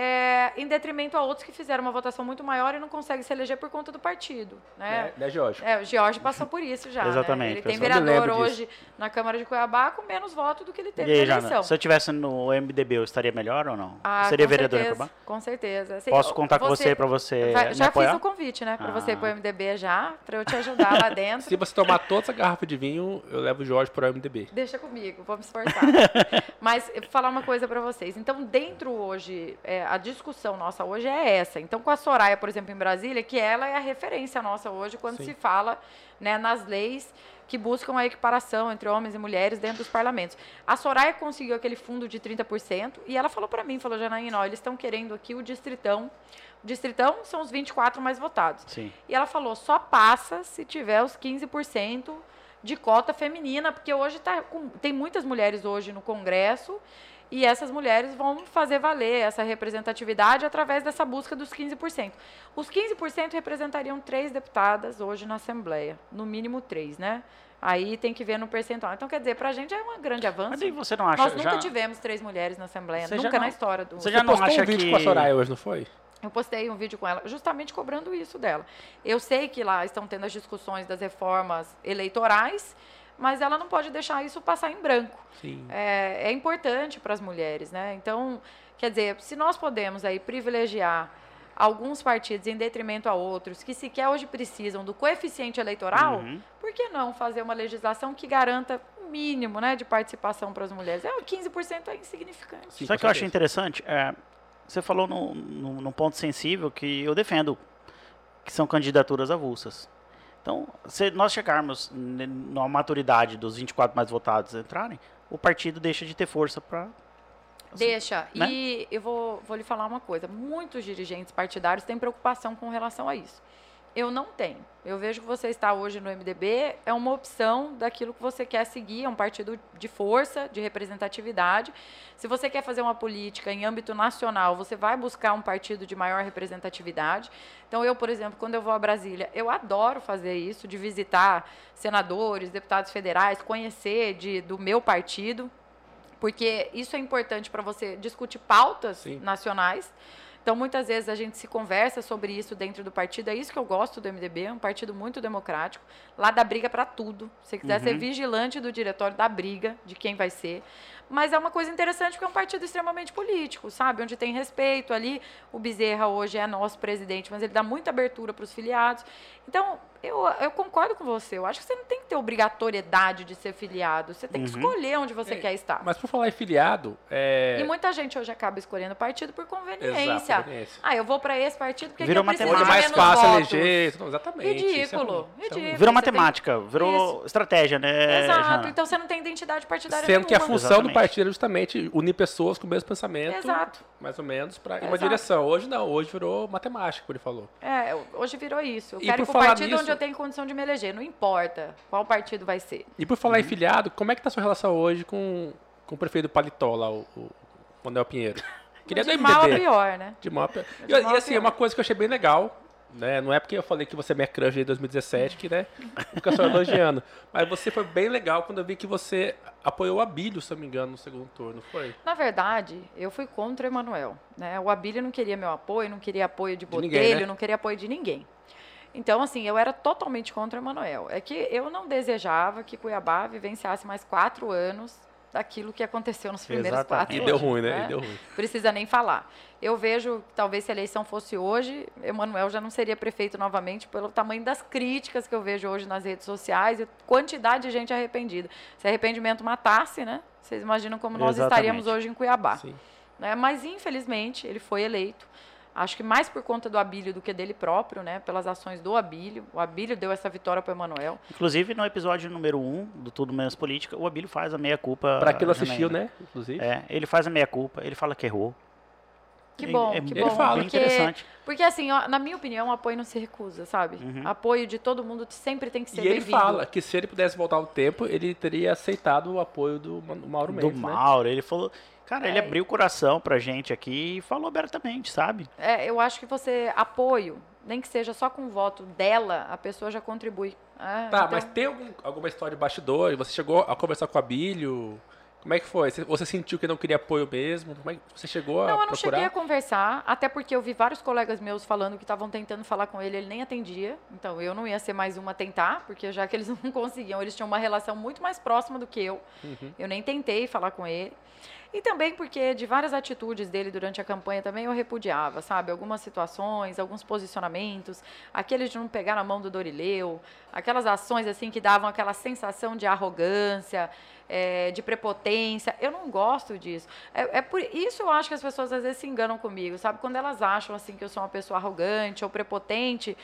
é, em detrimento a outros que fizeram uma votação muito maior e não conseguem se eleger por conta do partido. Né? Né, né Jorge? É, o Jorge passou por isso já. né? Exatamente, Ele tem. Eu vereador hoje na Câmara de Cuiabá com menos voto do que ele teve E aí, na Jana, eleição. se eu estivesse no MDB, eu estaria melhor ou não? Ah, Seria com vereadora em certeza, Cuiabá? Com certeza. Assim, Posso contar com você para você Vai- me já apoiar? fiz o convite, né, para você ir Ah. pro MDB já, para eu te ajudar lá dentro. Se você tomar toda essa garrafa de vinho, eu levo o Jorge pro MDB. Deixa comigo, vou me esforçar. Mas eu vou falar uma coisa para vocês. Então, dentro hoje, é, a discussão nossa hoje é essa. Então, com a Soraya, por exemplo, em Brasília, que ela é a referência nossa hoje quando Sim. se fala né, nas leis que buscam a equiparação entre homens e mulheres dentro dos parlamentos. A Soraya conseguiu aquele fundo de 30% e ela falou para mim, falou, Janaína, ó, eles estão querendo aqui o distritão. O distritão são os 24 mais votados. Sim. E ela falou, só passa se tiver os 15% de cota feminina, porque hoje tá com- tem muitas mulheres hoje no Congresso e essas mulheres vão fazer valer essa representatividade através dessa busca dos 15%. Os 15% representariam três deputadas hoje na Assembleia, no mínimo três, né? Aí tem que ver no percentual. Então, quer dizer, para a gente é um grande avanço. Mas aí você não acha... Nós nunca já... tivemos três mulheres na Assembleia, Você já nunca não- na história do... Você já Você não postou acha um vídeo que... com a Soraya hoje, não foi? Eu postei um vídeo com ela, justamente cobrando isso dela. Eu sei que lá estão tendo as discussões das reformas eleitorais, mas ela não pode deixar isso passar em branco. Sim. É, é importante para as mulheres, né? Então, quer dizer, se nós podemos aí privilegiar alguns partidos em detrimento a outros que sequer hoje precisam do coeficiente eleitoral, Uhum. por que não fazer uma legislação que garanta o mínimo, né, de participação para as mulheres? É, o 15% é insignificante. Sim, Sabe o que eu acho interessante? É, você falou num, num, num ponto sensível que eu defendo, que são candidaturas avulsas. Então, se nós chegarmos na maturidade dos 24 mais votados entrarem, o partido deixa de ter força para Deixa. né? E eu vou, vou lhe falar uma coisa. Muitos dirigentes partidários têm preocupação com relação a isso. Eu não tenho. Eu vejo que você está hoje no MDB, é uma opção daquilo que você quer seguir, é um partido de força, de representatividade. Se você quer fazer uma política em âmbito nacional, você vai buscar um partido de maior representatividade. Então, eu, por exemplo, quando eu vou a Brasília, eu adoro fazer isso, de visitar senadores, deputados federais, conhecer de, do meu partido, porque isso é importante para você discutir pautas Sim. nacionais. Então, muitas vezes a gente se conversa sobre isso dentro do partido. É isso que eu gosto do MDB, é um partido muito democrático. Lá dá briga para tudo. Se você quiser ser vigilante do diretório, dá briga de quem vai ser. Mas é uma coisa interessante porque é um partido extremamente político, sabe? Onde tem respeito ali. O Bezerra hoje é nosso presidente, mas ele dá muita abertura para os filiados. Então, eu, eu concordo com você. Eu acho que você não tem que ter obrigatoriedade de ser filiado. Você tem que escolher onde você É, quer estar. Mas por falar em filiado, é... E muita gente hoje acaba escolhendo partido por conveniência. Exato, conveniência. Ah, eu vou para esse partido porque Virou aqui eu preciso de mais fácil votos. eleger. Não, exatamente. isso Ridículo, isso é ridículo. Virou você tem- matemática, virou estratégia, né? Exato, Jana? então você não tem identidade partidária Sendo que a nenhuma. função do Exatamente. partido é justamente unir pessoas com o mesmo pensamento, Exato. mais ou menos, para uma direção. Hoje não, hoje virou matemática, como ele falou. É, hoje virou isso. Eu E quero ir por pro partido nisso- onde eu tenho condição de me eleger. Não importa qual partido vai ser. E por falar em Uhum. filiado, como é que tá a sua relação hoje com, com o prefeito do Paletó lá, o, o Manuel Pinheiro? Queria de mal a pior, né? De mal a pior. De E, e assim, pior. uma coisa que eu achei bem legal, né? Não é porque eu falei que você é minha crush em 2017, que, né? Fica só elogiando. Mas você foi bem legal quando eu vi que você apoiou o Abílio, se eu não me engano, no segundo turno, foi? Na verdade, eu fui contra o Emanuel. Né? O Abílio não queria meu apoio, não queria apoio de ninguém, Botelho, né? não queria apoio de ninguém. Então, assim, eu era totalmente contra o Emanuel. É que eu não desejava que Cuiabá vivenciasse mais quatro anos daquilo que aconteceu nos primeiros Exatamente. quatro E anos. deu ruim, né? E deu ruim. Precisa nem falar. Eu vejo que talvez se a eleição fosse hoje, Emanuel já não seria prefeito novamente pelo tamanho das críticas que eu vejo hoje nas redes sociais e quantidade de gente arrependida. Se arrependimento matasse, né? Vocês imaginam como nós Exatamente. estaríamos hoje em Cuiabá. Sim. né? Mas, infelizmente, ele foi eleito. Acho que mais por conta do Abílio do que dele próprio, né? Pelas ações do Abílio. O Abílio deu essa vitória para o Emanuel. Inclusive, no episódio número 1 um, do Tudo Menos Política, o Abílio faz a meia-culpa. Pra quem não assistiu, né? Inclusive. É, ele faz a meia-culpa, ele fala que errou. Que É- bom, é que bom. fala. bem porque, interessante. porque, assim, ó, na minha opinião, o apoio não se recusa, sabe? Uhum. Apoio de todo mundo sempre tem que ser E ele fala que se ele pudesse voltar ao tempo, ele teria aceitado o apoio do Ma- Mauro Do Mendes, né? Mauro, ele falou. Cara, ele É. abriu o coração pra gente aqui e falou abertamente, sabe? É, eu acho que você, apoio, nem que seja só com o voto dela, a pessoa já contribui. É, Tá, então- mas tem algum- alguma história de bastidor? Você chegou a conversar com a Bílio? Como é que foi? Você- sentiu que não queria apoio mesmo? Como é que você chegou a Não, eu não procurar? cheguei a conversar, até porque eu vi vários colegas meus falando que estavam tentando falar com ele, ele nem atendia. Então eu não ia ser mais uma a tentar, porque já que eles não conseguiam, eles tinham uma relação muito mais próxima do que eu. Uhum. Eu nem tentei falar com ele. E também porque de várias atitudes dele durante a campanha também eu repudiava, sabe? Algumas situações, alguns posicionamentos, aqueles de não pegar na mão do Dorileu, aquelas ações assim que davam aquela sensação de arrogância, eh, de prepotência. Eu não gosto disso. É, é por isso eu acho que as pessoas às vezes se enganam comigo, sabe? Quando elas acham assim que eu sou uma pessoa arrogante ou prepotente,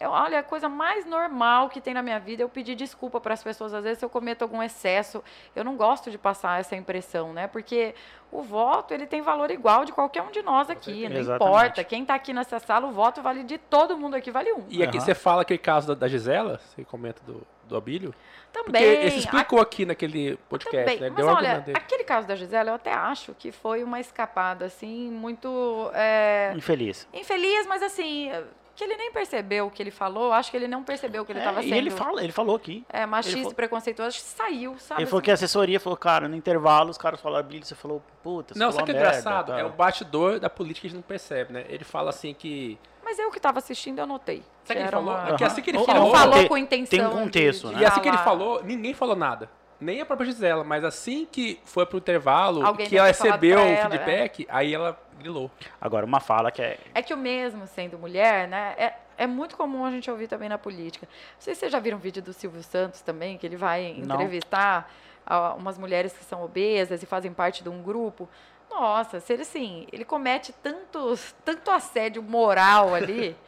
eu, olha, a coisa mais normal que tem na minha vida é eu pedir desculpa para as pessoas, às vezes, se eu cometo algum excesso. Eu não gosto de passar essa impressão, né? Porque o voto, ele tem valor igual de qualquer um de nós aqui. Não Exatamente. importa. Quem está aqui nessa sala, o voto vale de todo mundo aqui, vale um. E aqui Aham. você fala aquele caso da, da Gisela, você comenta do, do Abílio? Porque Também. ele se explicou aqui naquele podcast, Também. né? Ele Mas deu um olha, dele. aquele caso da Gisela, eu até acho que foi uma escapada, assim, muito é, Infeliz. infeliz, mas assim, que ele nem percebeu o que ele falou. Acho que ele não percebeu que ele É, estava e sendo ele, fala, ele falou aqui. é, machista e falou- preconceituoso. Acho que saiu, sabe? Ele falou que a assim. assessoria falou, cara, no intervalo os caras falaram Bíblia, você falou, puta, você Não, falou sabe o que é merda, engraçado? tal. É o bastidor da política que a gente não percebe, né? Ele fala assim que... Mas eu que estava assistindo, eu notei. Sabe o que ele falou? uma- É que Aham. assim que ele Ou- Que não falou... falou tem- com intenção. tem um contexto, de- né? de E assim que ele falar. falou, ninguém falou nada. Nem a própria Gisela, mas assim que foi pro intervalo, Alguém que ela recebeu o ela, feedback, aí ela grilou. Agora, uma fala que é. É que o mesmo sendo mulher, né? É, é muito comum a gente ouvir também na política. Não sei se vocês já viram um vídeo do Silvio Santos também, que ele vai Não. entrevistar ah, umas mulheres que são obesas e fazem parte de um grupo. Nossa, se ele assim, ele comete tantos, tanto assédio moral ali.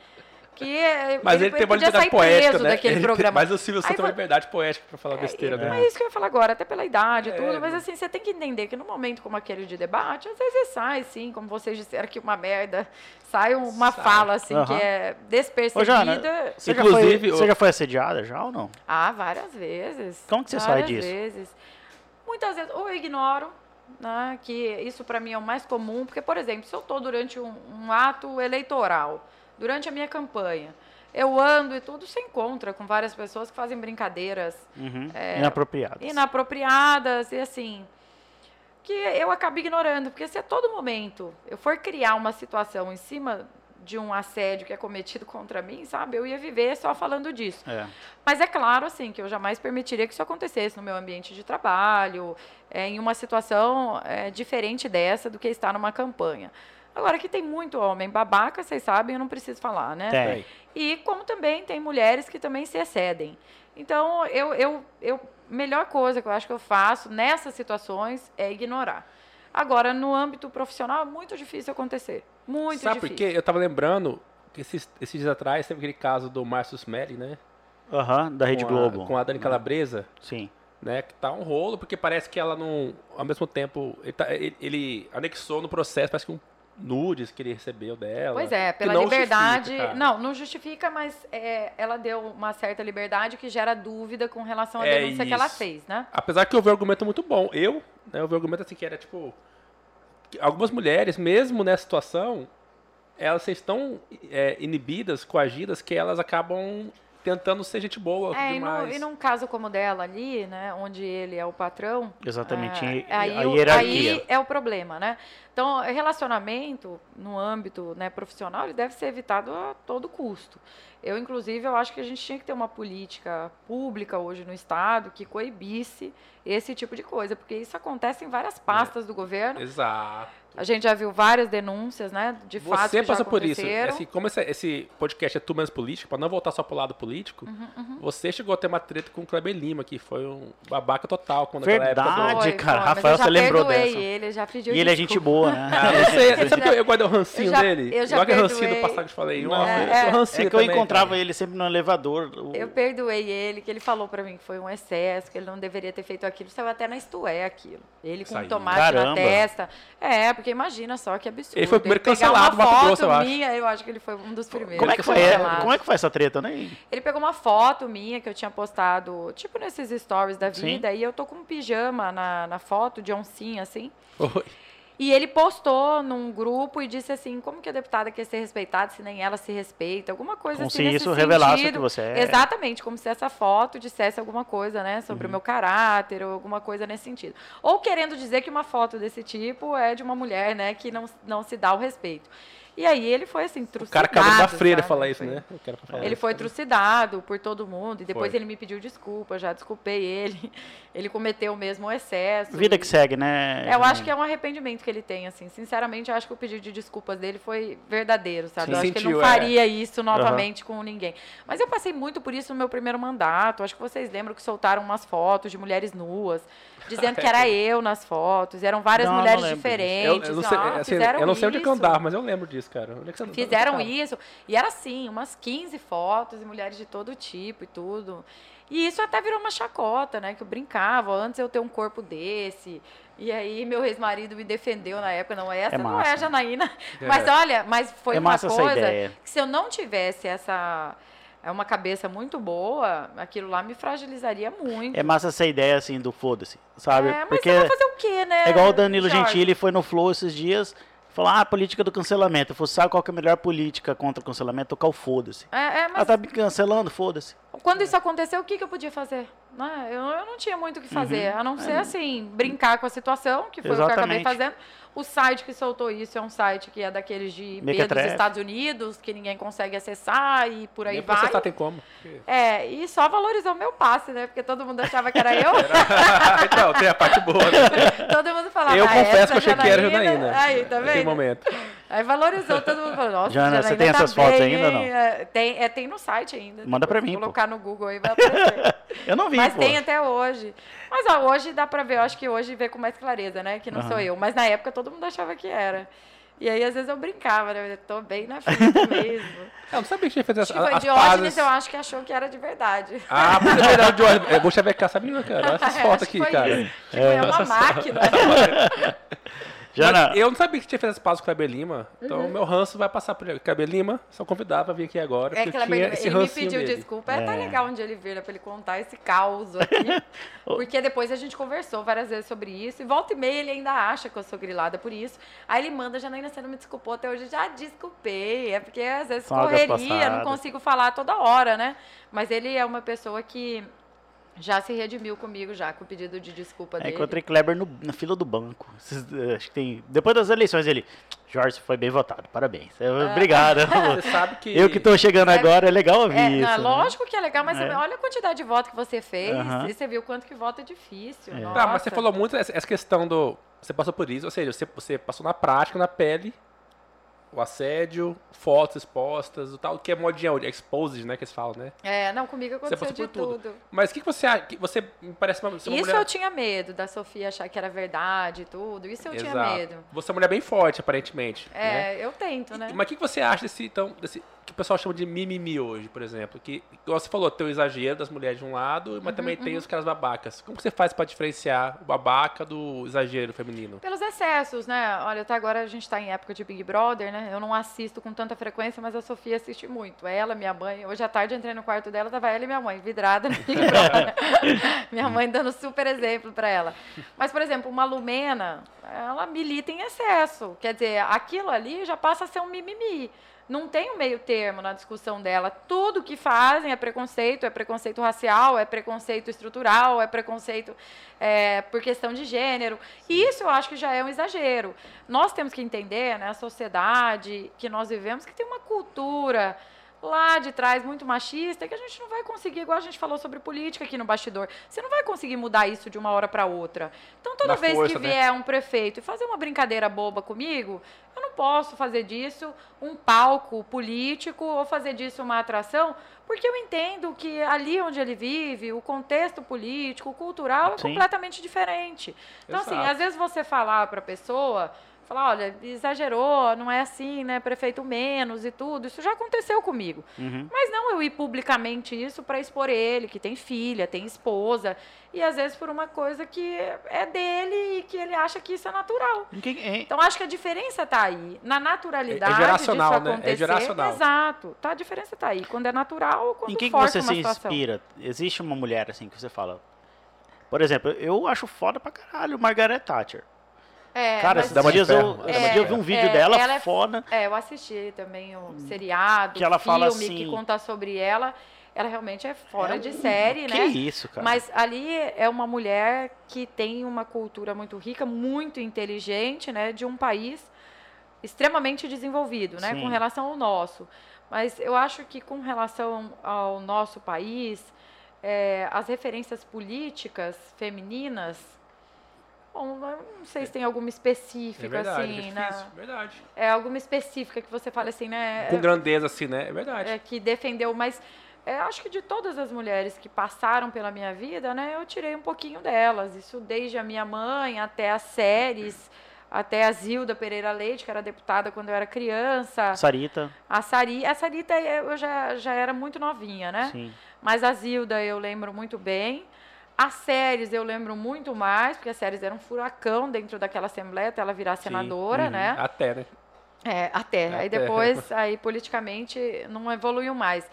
que Mas ele, ele, tem uma liberdade poética, né? daquele Ele tem- programa. Mas o Silvio Santos tem uma liberdade poética pra falar besteira, né? É isso que eu ia falar agora, até pela idade e É, tudo, mas né? assim, você tem que entender que num momento como aquele de debate, às vezes você sai, sim, como vocês disseram que uma merda, sai uma Sai. fala, assim, que Aham. é Ô, despercebida. Jana, você, já Inclusive, foi, o- você já foi assediada já ou não? Ah, várias vezes. Como que você sai várias disso? vezes. Muitas vezes, ou eu ignoro, né, que isso para mim é o mais comum, porque, por exemplo, se eu estou durante um, um ato eleitoral, durante a minha campanha, eu ando e tudo, você encontra com várias pessoas que fazem brincadeiras Uhum. É, Inapropriadas. inapropriadas e assim que eu acabo ignorando, porque se a todo momento eu for criar uma situação em cima de um assédio que é cometido contra mim, sabe, eu ia viver só falando disso. É. Mas é claro, assim, que eu jamais permitiria que isso acontecesse no meu ambiente de trabalho, é, em uma situação é, diferente dessa do que estar numa campanha. Agora que tem muito homem babaca, vocês sabem, eu não preciso falar, né? Tem. E como também tem mulheres que também se excedem. Então, eu, eu, eu melhor coisa que eu acho que eu faço nessas situações é ignorar. Agora, no âmbito profissional, é muito difícil acontecer. Muito Sabe por difícil. quê? Eu tava lembrando que esses, esses dias atrás teve aquele caso do Márcio Smelly, né? Aham, da Rede com Globo. A, com a Dani Calabresa, Sim. né? Que tá um rolo, porque parece que ela não. Ao mesmo tempo, ele, tá- ele- ele anexou no processo, parece que um nudes que ele recebeu dela. Pois é, pela não liberdade. não, não justifica, mas é, ela deu uma certa liberdade que gera dúvida com relação à É denúncia que ela isso. fez, né? Apesar que eu vi um argumento muito bom. Eu, né, eu vi um argumento assim que era tipo. que algumas mulheres, mesmo nessa situação, elas estão é, inibidas, coagidas, que elas acabam tentando ser gente boa É, e, no, demais. e num caso como o dela ali, né, onde ele é o patrão, Exatamente. é, e- aí, a hierarquia. aí é o problema, né? Então, relacionamento no âmbito né, profissional, ele deve ser evitado a todo custo. Eu, inclusive, eu acho que a gente tinha que ter uma política pública hoje no Estado que coibisse esse tipo de coisa, porque isso acontece em várias pastas do governo. Exato. A gente já viu várias denúncias, né, de fatos Você passou por isso. Assim, como esse, esse podcast é tu menos político, pra não voltar só pro lado político, Uhum, você chegou a ter uma treta com o Kleber Lima, que foi um babaca total quando aquela época do... Verdade. Foi, cara, foi, Rafael, eu já você lembrou perdoei dessa. ele, já pediu E ele é gente boa, né? Ah, eu sei, você sabe que eu, eu guardei o rancinho Eu já- dele? eu já Igual rancinho do passado que eu falei. Não, é, é. rancinho É que eu também, encontrava cara. ele sempre no elevador. o- Eu perdoei ele, que ele falou pra mim que foi um excesso, que ele não deveria ter feito aquilo. Saiu até na Isto É aquilo. Ele com Saiu. tomate Caramba. na testa. É, porque imagina só que absurdo. Ele foi o primeiro cancelado do uma foto Grosso, eu acho. minha, eu acho que ele foi um dos primeiros. Como é que foi, cancelados. como é que foi essa treta, né? Ele pegou uma foto minha que eu tinha postado, tipo nesses stories da Sim. vida, e eu tô com um pijama na, na foto de oncinha, assim. Oi. E ele postou num grupo e disse assim, como que a deputada quer ser respeitada se nem ela se respeita? Alguma coisa Como assim se nesse isso revelasse sentido. que você é. Exatamente, como se essa foto dissesse alguma coisa, né, sobre Uhum. o meu caráter ou alguma coisa nesse sentido. Ou querendo dizer que uma foto desse tipo é de uma mulher, né, que não, não se dá o respeito. E aí ele foi assim, O trucidado. cara acabou da freira sabe? falar isso, né? Eu quero falar Ele isso. foi trucidado por todo mundo e depois Foi. ele me pediu desculpa, já desculpei ele. Ele cometeu o mesmo excesso. Vida e- que segue, né? é, eu acho que é um arrependimento que ele tem, assim. Sinceramente, eu acho que o pedido de desculpas dele foi verdadeiro, sabe? Sim. eu acho que ele não é. faria isso novamente com ninguém. Mas eu passei muito por isso no meu primeiro mandato. Acho que vocês lembram que soltaram umas fotos de mulheres nuas, dizendo que era eu nas fotos. Eram várias Não, não mulheres lembro disso. Eu, diferentes. eu não sei, assim, fizeram eu não sei onde é isso. andava, mas eu lembro disso, cara. Onde é é Fizeram isso. E era assim, umas 15 fotos e mulheres de todo tipo e tudo. E isso até virou uma chacota, né? Que eu brincava, antes eu ter um corpo desse. E aí meu ex-marido me defendeu na época, não, essa É não é a Janaína. É. Mas olha, mas foi É uma coisa que se eu não tivesse essa é uma cabeça muito boa, aquilo lá me fragilizaria muito. É massa essa ideia, assim, do foda-se, sabe? É, mas Porque você vai fazer o quê, né? é igual o Danilo Jorge? Gentili foi no Flow esses dias, falou, ah, política do cancelamento. Eu falei, sabe qual que é a melhor política contra o cancelamento? Tocar o foda-se. É, é, Ela mas tá me cancelando, foda-se. Quando isso aconteceu, o que, que eu podia fazer? Né? Eu, eu não tinha muito o que fazer, Uhum. a não ser assim, brincar com a situação, que foi o que eu acabei Exatamente. fazendo. O site que soltou isso é um site que é daqueles de IP dos. Estados Unidos, que ninguém consegue acessar e por aí Nem vai. processar tem como. É, e só valorizou meu passe, né? Porque todo mundo achava que era eu. então, tem a parte boa. Né? todo mundo falava, Eu "Ah, confesso essa que eu achei que era Janaína. Aí, tá vendo? momento. Aí valorizou, todo mundo falou, nossa, Jana, você tem tá essas fotos bem, ainda, não? É, tem, é, tem no site ainda. Manda pra mim, Se pô. colocar no Google aí vai aparecer. Eu não vi, Mas pô. tem até hoje. Mas ó, hoje dá pra ver, eu acho que hoje vê com mais clareza, né? Que não sou Aham. eu. Mas na época todo mundo achava que era. E aí, às vezes, eu brincava, né? Eu tô bem na frente mesmo. Eu não sabia que tinha feito as, Acho que foi Diógenes, pazes. eu acho que achou que era de verdade. Ah, por é verdade, Diógenes. É, vou chavecar essa menina, cara. Olha essas É, fotos aqui, cara. isso. Tipo, é uma máquina. Jana, Mas eu não sabia que tinha feito as pazes com o Kleber Lima. Então, Uhum. o meu ranço vai passar por ele. Kleber Lima, só convidar pra vir aqui agora. É bem- esse ele me pediu dele. desculpa. É, tá É. legal um dia ele vir, né, pra ele contar esse caos aqui. porque depois a gente conversou várias vezes sobre isso. E volta e meia ele ainda acha que eu sou grilada por isso. Aí ele manda, Janaína, você não me desculpou até hoje. Já desculpei. É porque às vezes São correria, não consigo falar toda hora, né? Mas ele é uma pessoa que já se redimiu comigo já, com o pedido de desculpa é, dele. encontrei Kleber no- na fila do banco. Eh, Acho que tem. Depois das eleições ele. Jorge, você foi bem votado, parabéns. Eu- Ah. Obrigado. Você sabe que... Eu que tô chegando É- agora, é legal ouvir É, isso. não, é né? lógico que é legal, mas É. olha a quantidade de voto que você fez e você viu quanto que voto é difícil. É. Tá, mas você falou muito essa essa questão do... Você passou por isso, ou seja, você, você passou na prática, na pele, o assédio, fotos expostas, o tal, que é modinha, hoje, exposed, né, que eles falam, né? É, não, comigo aconteceu de tudo. tudo. Mas o que, que você acha? Você me parece uma, é uma Isso mulher... eu tinha medo, da Sofia achar que era verdade e tudo. Isso eu tinha Exato. medo. Você é uma mulher bem forte, aparentemente. né? É, eu tento, né? Mas o que que você acha desse, então, desse, que o pessoal chama de mimimi hoje, por exemplo? Que, igual você falou, tem o exagero das mulheres de um lado, mas Uhum, também tem os caras babacas. Como você faz pra diferenciar o babaca do exagero feminino? Pelos excessos, né? Olha, até agora a gente tá em época de Big Brother, né? Eu não assisto com tanta frequência, mas a Sofia assiste muito. Ela, minha mãe. Hoje à tarde eu entrei no quarto dela, tava ela e minha mãe, vidrada no Big Brother. minha mãe dando super exemplo pra ela. Mas, por exemplo, uma Lumena, ela milita em excesso. Quer dizer, aquilo ali já passa a ser um mimimi. Não tem um meio termo na discussão dela. Tudo que fazem é preconceito, é preconceito racial, é preconceito estrutural, é preconceito é, por questão de gênero. E isso eu acho que já é um exagero. Nós temos que entender, né, a sociedade que nós vivemos, que tem uma cultura lá de trás muito machista que a gente não vai conseguir, igual a gente falou sobre política aqui no bastidor, você não vai conseguir mudar isso de uma hora para outra. Então toda Na vez força, que né? vier um prefeito e fazer uma brincadeira boba comigo, eu não posso fazer disso um palco político ou fazer disso uma atração, porque eu entendo que ali onde ele vive, o contexto político, cultural é Sim. completamente diferente. Então, assim, Exato. às vezes você falar para a pessoa, falar, olha, exagerou, não é assim, né, prefeito menos e tudo, isso já aconteceu comigo. Uhum. Mas não eu ir publicamente isso para expor ele, que tem filha, tem esposa, e às vezes por uma coisa que é dele e que ele acha que isso é natural. Então acho que a diferença está aí, na naturalidade É- é geracional, disso né? É acontecer. geracional. Exato. Tá, a diferença está aí, quando é natural ou quando Em quem que você se situação. inspira? Existe uma mulher assim que você fala. Por exemplo, eu acho foda pra caralho Margaret Thatcher. É, Cara, mas- esses Dama dias eu, de dias eu vi um ferro. vídeo É, dela ela é foda. É, eu assisti também o seriado, Que ela filme fala assim- que conta sobre ela. Ela realmente é fora É de um- série, que né? isso, cara. Mas ali é uma mulher que tem uma cultura muito rica, muito inteligente, né? De um país extremamente desenvolvido, né? Sim. Com relação ao nosso. Mas eu acho que com relação ao nosso país, é, as referências políticas femininas, bom, não sei se tem alguma É específica, verdade, assim, é na- difícil, verdade. é alguma específica que você fala assim, né? Com grandeza assim, né? É verdade. é, que defendeu, mas é, acho que de todas as mulheres que passaram pela minha vida, né, eu tirei um pouquinho delas. Isso desde a minha mãe até as séries, até a Zilda Pereira Leite, que era deputada quando eu era criança. Sarita, A Sari, a Sarita eu já, já era muito novinha, né? sim. Mas a Zilda eu lembro muito bem. As séries eu lembro muito mais, porque as séries eram um furacão dentro daquela assembleia até ela virar senadora, uhum. né? Até, né? É, até. Aí Até. depois, aí politicamente, não evoluiu mais.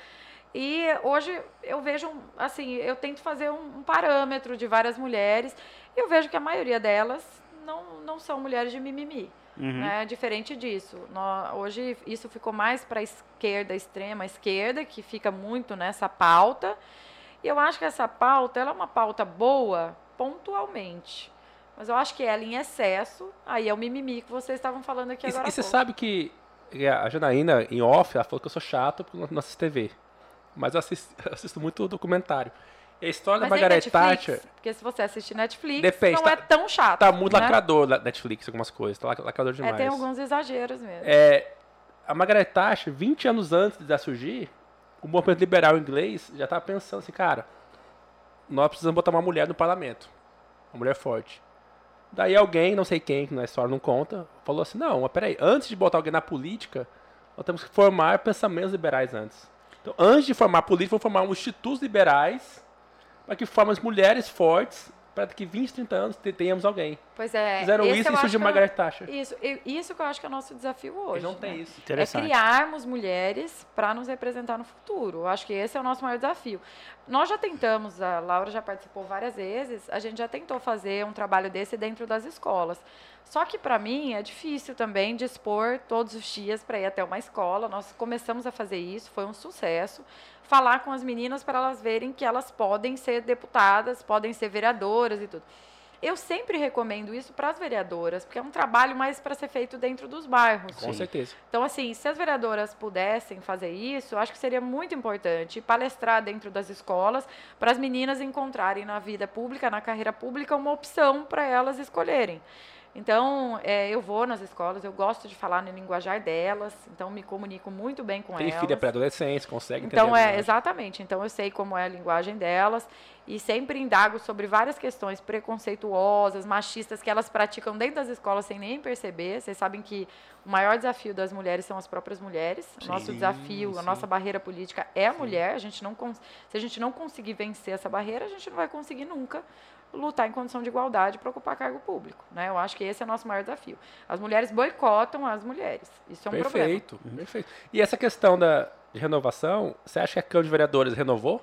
E hoje eu vejo, assim, eu tento fazer um, um parâmetro de várias mulheres e eu vejo que a maioria delas não, não são mulheres de mimimi. Uhum. Né? Diferente disso. Nó- hoje isso ficou mais para a esquerda, extrema esquerda, que fica muito nessa pauta. E eu acho que essa pauta ela é uma pauta boa pontualmente. Mas eu acho que ela em excesso, aí é o mimimi que vocês estavam falando aqui E, agora. e você sabe que a Janaína, em off, ela falou que eu sou chato porque eu não assisto TV. Mas eu assisto, eu assisto muito documentário. E a história Mas da Margaret Thatcher Porque se você assistir Netflix, Depende, não tá- é tão chato. tá muito né? lacrador Netflix, algumas coisas. Tá lac- lacrador É, demais. tem alguns exageros mesmo. É, a Margaret Thatcher, 20 anos antes de ela surgir, o movimento liberal inglês já estava pensando assim, cara, nós precisamos botar uma mulher no parlamento. Uma mulher forte. Daí alguém, não sei quem, que na história não conta, falou assim, não, mas peraí, antes de botar alguém na política, nós temos que formar pensamentos liberais antes. Então, antes de formar política, vamos formar um institutos liberais para que formem mulheres fortes para que 20, 30 anos te- tenhamos alguém. Pois é. Fizeram isso e surgiu é- Margaret Thatcher. Isso, isso que eu acho que é o nosso desafio hoje. Eles não tem né? isso. É Interessante. criarmos mulheres para nos representar no futuro. Eu acho que esse é o nosso maior desafio. Nós já tentamos, a Laura já participou várias vezes, a gente já tentou fazer um trabalho desse dentro das escolas. Só que para mim é difícil também dispor todos os dias para ir até uma escola. Nós começamos a fazer isso, foi um sucesso. Falar com as meninas para elas verem que elas podem ser deputadas, podem ser vereadoras e tudo. Eu sempre recomendo isso para as vereadoras, porque é um trabalho mais para ser feito dentro dos bairros. Com Sim. certeza. Então, assim, se as vereadoras pudessem fazer isso, eu acho que seria muito importante palestrar dentro das escolas para as meninas encontrarem na vida pública, na carreira pública, uma opção para elas escolherem. Então, é, eu vou nas escolas, eu gosto de falar no linguajar delas, então me comunico muito bem com Tem elas. filha pré-adolescência, consegue Então, entender a é, exatamente. Então, eu sei como é a linguagem delas e sempre indago sobre várias questões preconceituosas, machistas que elas praticam dentro das escolas sem nem perceber. Vocês sabem que o maior desafio das mulheres são as próprias mulheres. O nosso Sim, desafio, a sim. nossa barreira política é a mulher. A gente não se a gente não conseguir vencer essa barreira, a gente não vai conseguir nunca lutar em condição de igualdade para ocupar cargo público. Né? Eu acho que esse é o nosso maior desafio. As mulheres boicotam as mulheres. Isso é um problema. Perfeito, perfeito. E essa questão da de renovação, você acha que a Câmara de Vereadores renovou?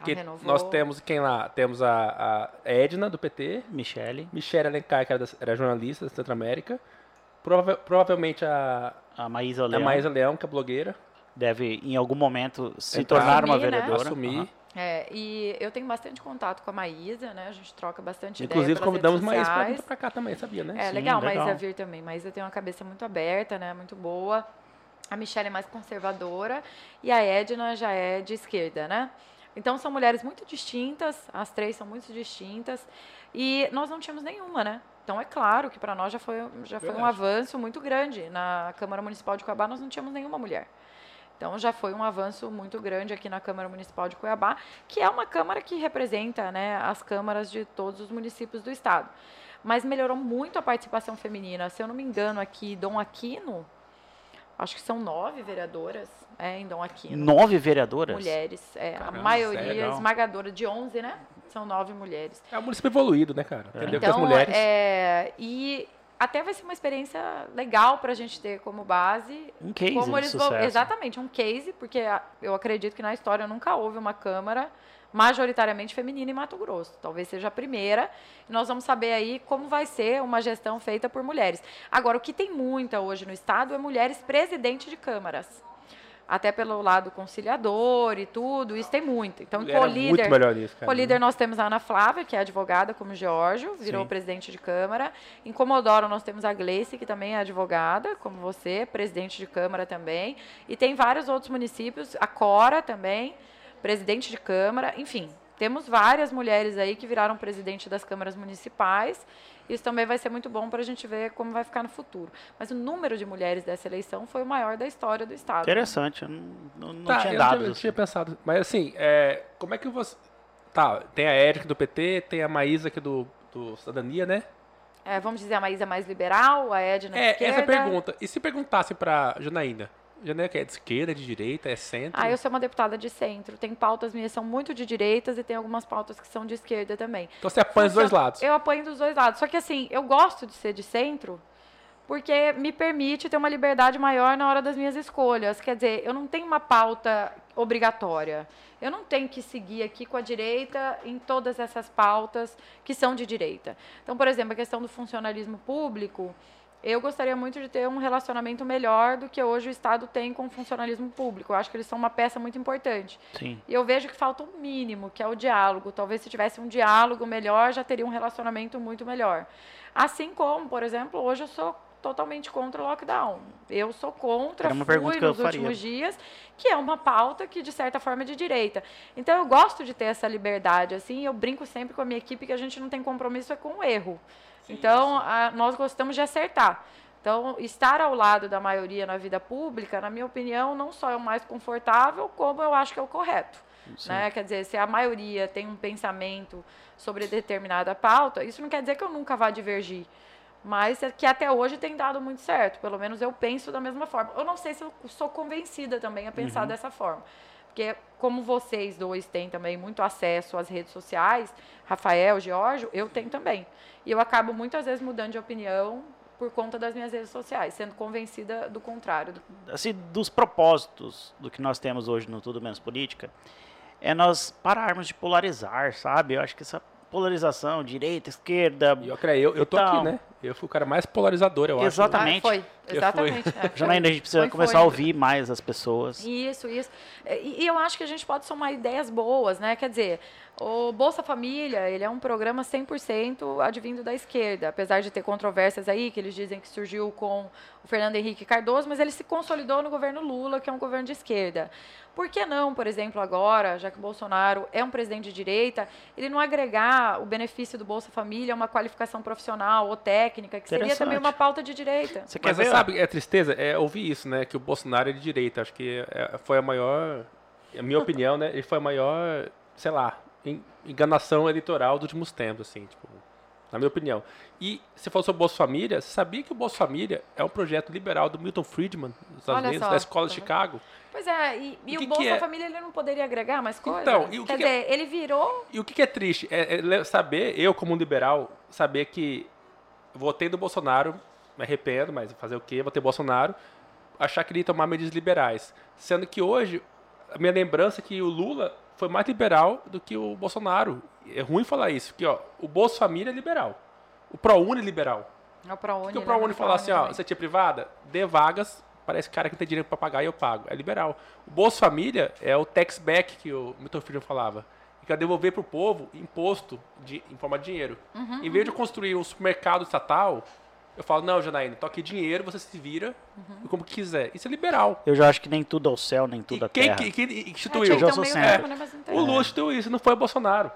Ah, renovou. nós temos quem lá? Temos a, a Edna, do PT, Michele, Michelle Alencar, que era, da- era jornalista da Centro América, prova- provavelmente a, a Maísa a Leão, Maísa Leão, que é blogueira, deve em algum momento se Entrar. tornar uma né? vereadora. assumir. Aham. É, e eu tenho bastante contato com a Maísa, né? A gente troca bastante Inclusive, ideia convidamos Maísa vir pra cá também, sabia, né? É Sim, legal, legal. Maísa vir também. Maísa tem uma cabeça muito aberta, né? Muito boa. A Michelle é mais conservadora e a Edna já é de esquerda, né? Então são mulheres muito distintas, as três são muito distintas e nós não tínhamos nenhuma, né? Então é claro que para nós já foi, já foi um avanço muito grande. Na Câmara Municipal de Cuiabá nós não tínhamos nenhuma mulher. Então já foi um avanço muito grande aqui na Câmara Municipal de Cuiabá, que é uma Câmara que representa né, as câmaras de todos os municípios do estado. Mas melhorou muito a participação feminina. Se eu não me engano, aqui, Dom Aquino, acho que são nove vereadoras é, em Dom Aquino. Nove vereadoras? Mulheres. É, Caramba, a maioria legal. esmagadora de 11, né? São nove mulheres. É um município evoluído, né, cara? Entendeu? que as Então, mulheres. é, e até vai ser uma experiência legal para a gente ter como base Um case como eles vão, exatamente, um case, porque eu acredito que na história nunca houve uma Câmara majoritariamente feminina em Mato Grosso. Talvez seja a primeira. E nós vamos saber aí como vai ser uma gestão feita por mulheres. Agora, o que tem muita hoje no Estado é mulheres presidente de câmaras. Até pelo lado conciliador e tudo, isso tem muito. Então, Mulher é muito co-líder, melhor. Co-líder nós temos a Ana Flávia, que é advogada, como Giorgio, virou Sim. presidente de Câmara. Em Comodoro nós temos a Gleice, que também é advogada, como você, presidente de Câmara também. E tem vários outros municípios, a Cora também, presidente de Câmara. Enfim, temos várias mulheres aí que viraram presidente das câmaras municipais. Isso também vai ser muito bom para a gente ver como vai ficar no futuro. Mas o número de mulheres dessa eleição foi o maior da história do Estado. Interessante, eu não, não, não Tá, tinha eu dados. eu assim. tinha pensado. Mas assim, é, como é que você. Tá, tem a Érica do PT, tem a Maísa aqui do, do Cidadania, né? É, vamos dizer, a Maísa mais liberal, a Edna de É, esquerda. essa pergunta. E se perguntasse pra Janaína? Janaína que é de esquerda, de direita, é centro? Ah, eu sou uma deputada de centro. Tem pautas minhas que são muito de direitas e tem algumas pautas que são de esquerda também. Então você apanha os dois lados. Eu apoio dos dois lados. Só que assim, eu gosto de ser de centro porque me permite ter uma liberdade maior na hora das minhas escolhas. Quer dizer, eu não tenho uma pauta obrigatória. Eu não tenho que seguir aqui com a direita em todas essas pautas que são de direita. Então, por exemplo, a questão do funcionalismo público, eu gostaria muito de ter um relacionamento melhor do que hoje o Estado tem com o funcionalismo público. Eu acho que eles são uma peça muito importante. Sim. E eu vejo que falta um mínimo, que é o diálogo. Talvez se tivesse um diálogo melhor, já teria um relacionamento muito melhor. Assim como, por exemplo, hoje eu sou totalmente contra o lockdown. Eu sou contra, Era uma fui nos faria. últimos dias, que é uma pauta que, de certa forma, é de direita. Então, eu gosto de ter essa liberdade, assim, eu brinco sempre com a minha equipe que a gente não tem compromisso é com o erro. Então, a- nós gostamos de acertar. Então, estar ao lado da maioria na vida pública, na minha opinião, não só é o mais confortável, como eu acho que é o correto. Né? Quer dizer, se a maioria tem um pensamento sobre determinada pauta, isso não quer dizer que eu nunca vá divergir. Mas é que até hoje tem dado muito certo. Pelo menos eu penso da mesma forma. Eu não sei se eu sou convencida também a pensar Uhum. dessa forma. Porque como vocês dois têm também muito acesso às redes sociais, Rafael, Giorgio, eu tenho também. E eu acabo muitas vezes mudando de opinião por conta das minhas redes sociais, sendo convencida do contrário. assim, dos propósitos do que nós temos hoje no Tudo Menos Política, é nós pararmos de polarizar, sabe? Eu acho que essa polarização, direita, esquerda, E eu, creio, eu, eu tô Então. aqui, né? Eu fui o cara mais polarizador, eu Exato. Ah, Exatamente. foi, Eu exatamente. é. Janaína, a gente precisa Foi, começar foi. a ouvir mais as pessoas. Isso, isso. E, e eu acho que a gente pode somar ideias boas, né? Quer dizer, o Bolsa Família, ele é um programa 100% advindo da esquerda, apesar de ter controvérsias aí, que eles dizem que surgiu com o Fernando Henrique Cardoso, mas ele se consolidou no governo Lula, que é um governo de esquerda. Por que não, por exemplo, agora, já que o Bolsonaro é um presidente de direita, ele não agregar o benefício do Bolsa Família a uma qualificação profissional ou técnica, que seria também uma pauta de direita? Você quer Mas ver? Sabe, é tristeza, é ouvir isso, né? Que o Bolsonaro é de direita. Acho que é, foi a maior, a minha opinião, né? Ele foi a maior, sei lá, en- enganação eleitoral dos últimos tempos, assim, tipo, na minha opinião. E se for sobre o Bolsa Família, você sabia que o Bolsa Família é um projeto liberal do Milton Friedman, dos Estados Olha Unidos, só, da Escola de tá? Chicago? Pois é, e, e O o, que Bolsa que é? Família ele não poderia agregar mais coisas? Então, e o que Quer que é- dizer, ele virou. E o que, é triste? É, é saber, eu como um liberal, saber que votei do Bolsonaro, me arrependo, mas fazer o quê? Votei Bolsonaro, achar que ele ia tomar medidas liberais. Sendo que hoje, a minha lembrança é que o Lula foi mais liberal do que o Bolsonaro. É ruim falar isso, porque ó, o Bolsa Família é liberal. O ProUni é liberal. É o ProUni. Porque o né? ProUni fala assim, ó, você tinha privada, dê vagas para esse cara que tem dinheiro para pagar e eu pago. É liberal. O Bolsa Família é o tax back que o Milton Friedman falava. Que é devolver para o povo imposto de, em forma de dinheiro. Uhum, em vez de eu construir um supermercado estatal, eu falo, não, Janaína, toque dinheiro, você se vira Uhum. como quiser. Isso é liberal. Eu já acho que nem tudo ao céu, nem tudo à quem, terra. que- quem É, instituiu? tinha que já ter um sou sempre. né. O Lula instituiu isso, não foi o Bolsonaro.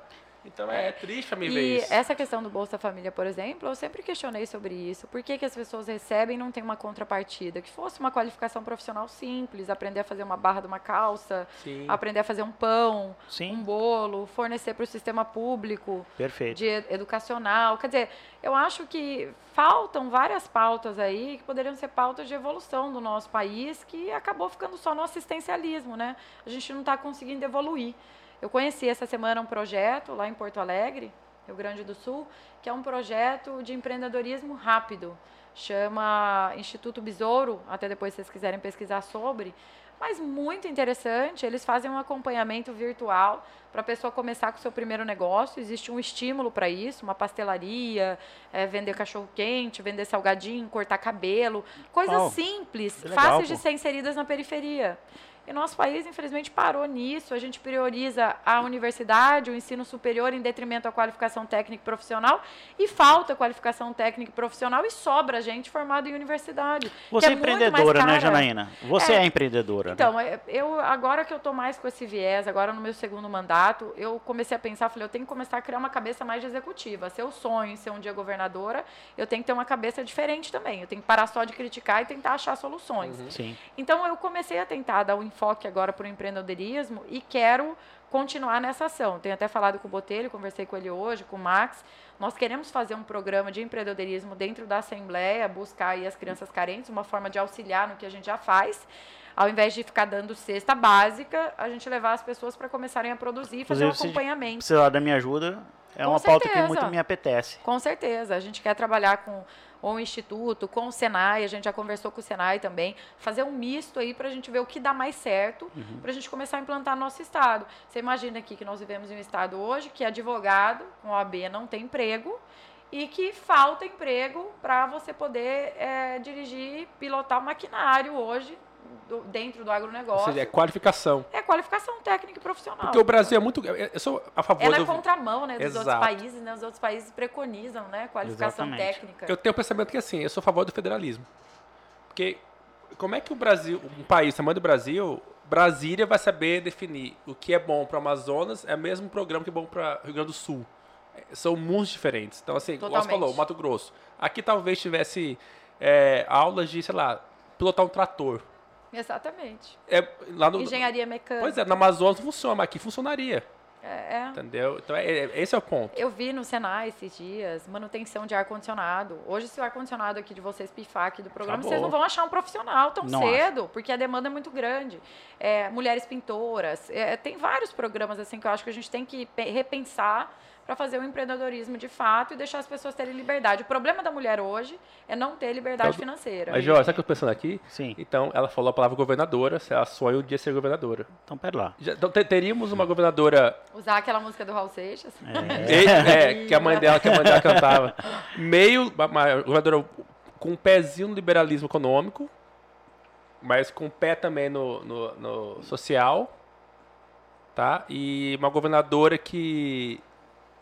Então é, triste pra mim ver E isso. essa questão do Bolsa Família, por exemplo, eu sempre questionei sobre isso. Por que, que as pessoas recebem e não tem uma contrapartida? Que fosse uma qualificação profissional simples, aprender a fazer uma barra de uma calça, Sim. aprender a fazer um pão, um Sim, bolo, fornecer para o sistema público. perfeito. de ed- educacional. Quer dizer, eu acho que faltam várias pautas aí que poderiam ser pautas de evolução do nosso país, que acabou ficando só no assistencialismo, né? A gente não está conseguindo evoluir. Eu conheci essa semana um projeto lá em Porto Alegre, Rio Grande do Sul, que é um projeto de empreendedorismo rápido. Chama Instituto Besouro, até depois se vocês quiserem pesquisar sobre. Mas muito interessante, eles fazem um acompanhamento virtual para a pessoa começar com o seu primeiro negócio. Existe um estímulo para isso, uma pastelaria, eh, vender cachorro-quente, vender salgadinho, cortar cabelo. Coisas simples, fáceis de ser inseridas na periferia. E nosso país, infelizmente, parou nisso. A gente prioriza a universidade, o ensino superior, em detrimento à qualificação técnica e profissional. E falta qualificação técnica e profissional e sobra gente formada em universidade. Você é mais empreendedora, né. Janaína? Você é, É. empreendedora. né? Então, é, eu agora que eu tô mais com esse viés, agora no meu segundo mandato, eu comecei a pensar, falei, eu tenho que começar a criar uma cabeça mais executiva. Se eu sonho ser um dia governadora, eu tenho que ter uma cabeça diferente também. Eu tenho que parar só de criticar e tentar achar soluções. Sim. Então eu comecei a tentar dar um enfoque agora para o empreendedorismo e quero continuar nessa ação. Tenho até falado com o Botelho, conversei com ele hoje, com o Max. Nós queremos fazer um programa de empreendedorismo dentro da Assembleia, buscar aí as crianças carentes, uma forma de auxiliar no que a gente já faz. Ao invés de ficar dando cesta básica, a gente levar as pessoas para começarem a produzir e fazer um acompanhamento. Precisar da minha ajuda é Com uma pauta que certeza. muito me apetece. Com certeza. A gente quer trabalhar com o Instituto, com o Senai, a gente já conversou com o Senai também, fazer um misto aí para a gente ver o que dá mais certo, Uhum. para a gente começar a implantar no nosso estado. Você imagina aqui que nós vivemos em um estado hoje que advogado com OAB não tem emprego e que falta emprego para você poder eh, dirigir, pilotar o maquinário hoje do- dentro do Ou agronegócio. seja, é qualificação. É qualificação técnica e profissional. Porque o Brasil é muito. Eu sou a favor Ela é do. contramão, né, dos outros Exato. países, né? Os outros países preconizam, né, qualificação Exatamente. técnica. Eu tenho o pensamento que assim, eu sou a favor do federalismo. Porque como é que o Brasil, um país tamanho do Brasil, Brasília vai saber definir o que é bom para o Amazonas é o mesmo programa que é bom para Rio Grande do Sul. É, São mundos diferentes. Então, assim, como você Totalmente. falou, Mato Grosso. Aqui talvez tivesse é, aulas de, sei lá, pilotar um trator. Exatamente. É, lá no, Engenharia mecânica. Pois é, na Amazonas não funciona, mas aqui funcionaria. É, é. Entendeu? Então, é, é- esse é o ponto. Eu vi no Senai esses dias, manutenção de ar-condicionado. Hoje, se o ar-condicionado aqui de vocês pifar aqui do programa, Acabou. vocês não vão achar um profissional tão Não cedo, porque a demanda é muito grande. É, mulheres pintoras, é, tem vários programas assim que eu acho que a gente tem que pe- repensar para fazer o empreendedorismo de fato e deixar as pessoas terem liberdade. O problema da mulher hoje é não ter liberdade Mas- financeira. Mas, Jorge, sabe o que eu tô pensando aqui? Sim. Então, ela falou a palavra governadora, se ela sonha um dia ser governadora. Então, pera lá. Já- então, te- teríamos uma governadora Usar aquela música do Raul Seixas. E- é, que a mãe dela, que a mãe dela cantava. Meio, uma, uma governadora com um pezinho no liberalismo econômico, mas com um pé também no, no, no social, tá? E uma governadora que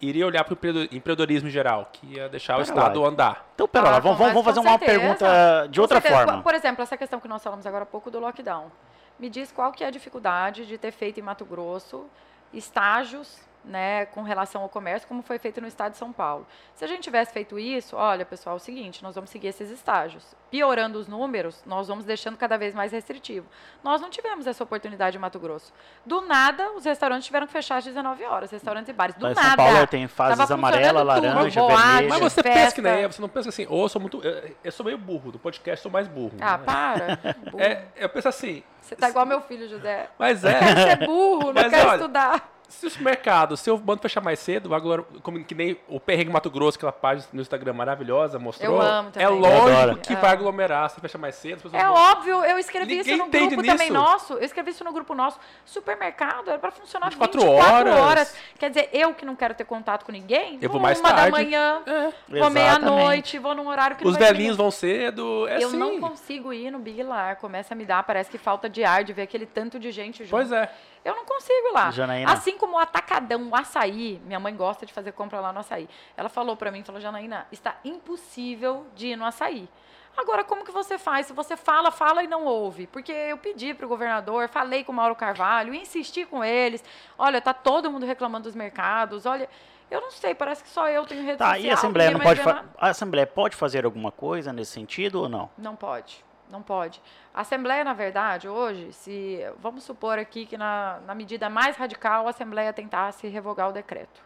iria olhar para o empreendedorismo em geral, que ia deixar o Pera lá. Estado andar. Então, pera Ah, lá. Vamos, vamos fazer uma certeza. pergunta de Com outra certeza. forma. Por exemplo, essa questão que nós falamos agora há pouco do lockdown. Me diz qual que é a dificuldade de ter feito em Mato Grosso estágios né, com relação ao comércio, como foi feito no estado de São Paulo. Se a gente tivesse feito isso, olha, pessoal, é o seguinte, nós vamos seguir esses estágios. Piorando os números, nós vamos deixando cada vez mais restritivo. Nós não tivemos essa oportunidade em Mato Grosso. Do nada, os restaurantes tiveram que fechar às 19 horas, restaurantes e bares. Do em nada. São Paulo tem fases amarela, laranja, boate, vermelha. Mas você festa. pensa que nem eu, você não pensa assim, ou eu sou muito. Eu, eu sou meio burro, do podcast sou mais burro. Ah, né? para. burro. É, eu penso assim, Você tá igual meu filho, José. mas é. Você é burro, não Mas quer olha, estudar. Se o mercado, se o bando fechar mais cedo, agora, como que nem o Perrengue Mato Grosso, aquela página no Instagram maravilhosa, mostrou. Eu amo também. É lógico que Amo. vai aglomerar se fechar mais cedo. É vão- óbvio, eu escrevi isso Ninguém no entende grupo também nisso. nosso. Eu escrevi isso no grupo nosso. Supermercado era pra funcionar 24 24, horas. horas. Quer dizer, eu que não quero ter contato com ninguém, Eu vou vou mais uma tarde. da manhã, É. vou meia-noite, vou num horário que Os não vai ter velhinhos vão cedo. É. Eu assim. não consigo ir no Big Lar, começa a me dar, parece que falta de ar de ver aquele tanto de gente junto. Pois é. Eu não consigo lá. Janaína. Assim como o atacadão, o açaí, minha mãe gosta de fazer compra lá no açaí. Ela falou pra mim, falou, Janaína, está impossível de ir no açaí. Agora, como que você faz? Se você fala, fala e não ouve. Porque eu pedi pro governador, falei com o Mauro Carvalho, insisti com eles. Olha, tá todo mundo reclamando dos mercados. Olha, eu não sei, parece que só eu tenho rede Tá, social. e a Assembleia não pode a Assembleia pode fazer alguma coisa nesse sentido ou não? Não pode, não pode. A Assembleia, na verdade, hoje, se vamos supor aqui que na, na medida mais radical a Assembleia tentasse revogar o decreto.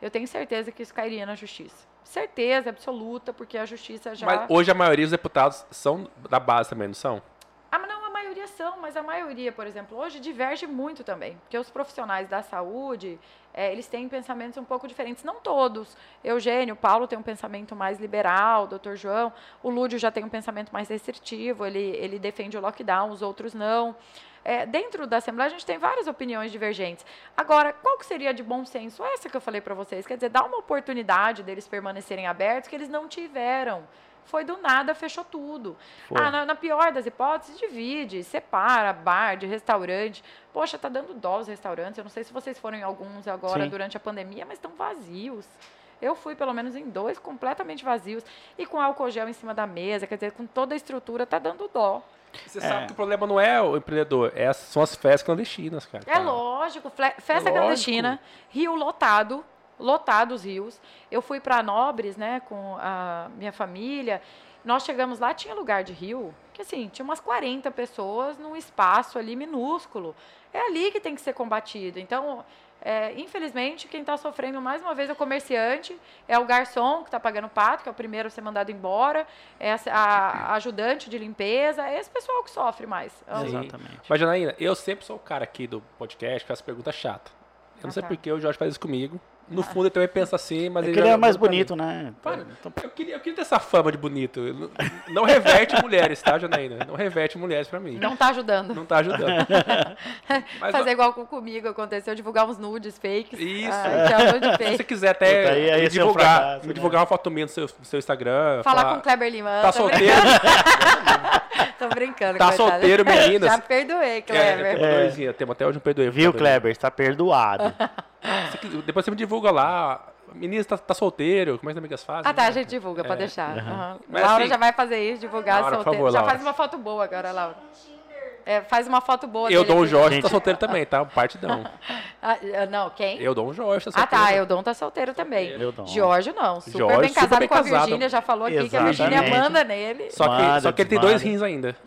Eu tenho certeza que isso cairia na justiça. Certeza absoluta, porque a justiça já. Mas hoje a maioria dos deputados são da base também, não são? Ah, mas a maioria por exemplo, hoje diverge muito também. Porque os profissionais da saúde, eh, eles têm pensamentos um pouco diferentes. Não todos. Eugênio, Paulo tem um pensamento mais liberal, doutor João. O Lúdio já tem um pensamento mais restritivo, ele, ele defende o lockdown, os outros não. Eh, dentro da Assembleia, a gente tem várias opiniões divergentes. Agora, qual que seria de bom senso? Essa que eu falei para vocês. Quer dizer, dá uma oportunidade deles permanecerem abertos, que eles não tiveram. Foi do nada, fechou tudo. Foi. Ah, na, na pior das hipóteses, divide, separa bar de restaurante. Poxa, tá dando dó os restaurantes. Eu não sei se vocês foram em alguns agora Sim. durante a pandemia, mas estão vazios. Eu fui pelo menos em dois completamente vazios e com álcool gel em cima da mesa, quer dizer, com toda a estrutura, tá dando dó. Você sabe que o problema não é o empreendedor, é as- são as festas clandestinas, cara. É lógico, festa lógico. clandestina, rio lotado, lotado os rios. Eu fui para Nobres, né, com a minha família. Nós chegamos lá, tinha lugar de rio, que assim, tinha umas 40 pessoas num espaço ali minúsculo. É ali que tem que ser combatido. Então, é, infelizmente, quem está sofrendo mais uma vez é o comerciante, é o garçom que está pagando pato, que é o primeiro a ser mandado embora, é a, a ajudante de limpeza, é esse pessoal que sofre mais. Sim. Exatamente. Mas, Janaína, eu sempre sou o cara aqui do podcast que faz perguntas chatas. Eu não Ah, sei tá. por que o Jorge faz isso comigo. No fundo, ele também pensa assim, mas É ele ele é mais bonito, né? Para. Então, Eu queria, eu queria ter essa fama de bonito. Não, não reverte mulheres, tá, Janaína? Não reverte mulheres pra mim. Não está ajudando. Não tá ajudando. Mas, Fazer ó, igual com- comigo aconteceu, divulgar uns nudes fakes. Isso. Ah, que nude se fake. você quiser até Puta, aí- aí me esse é um divulgar, fracasso, me né? divulgar uma foto minha no seu, no seu Instagram. Falar falar, com o Kleber Lima. Tá solteiro? Tô brincando. Tá coitado. solteiro, meninas? Já perdoei, É, Kleber. perdoezinha, temos até hoje um perdoe. Viu, Kleber? Está perdoado. Depois você me divulga lá. Menina, tá, tá solteiro. Como é que as amigas fazem? Ah, tá, a né? gente divulga, pode deixar. Aham. Mas Laura assim- já vai fazer isso, divulgar Laura, solteiro. favor, já Laura. faz uma foto boa agora, Laura. É, faz uma foto boa Eu dou um aqui. Jorge, Gente. tá solteiro também, tá? Partidão. Ah, ah, não, quem? Eu dou um Jorge, tá Ah, solteiro. tá. Eudon tá solteiro também. Eudon. Giorgio não. Super Giorgio, bem super casado bem com a casado. Virgínia. Já falou aqui que a Virgínia Exatamente. manda nele. Só que, Manda, só que ele tem dois rins ainda.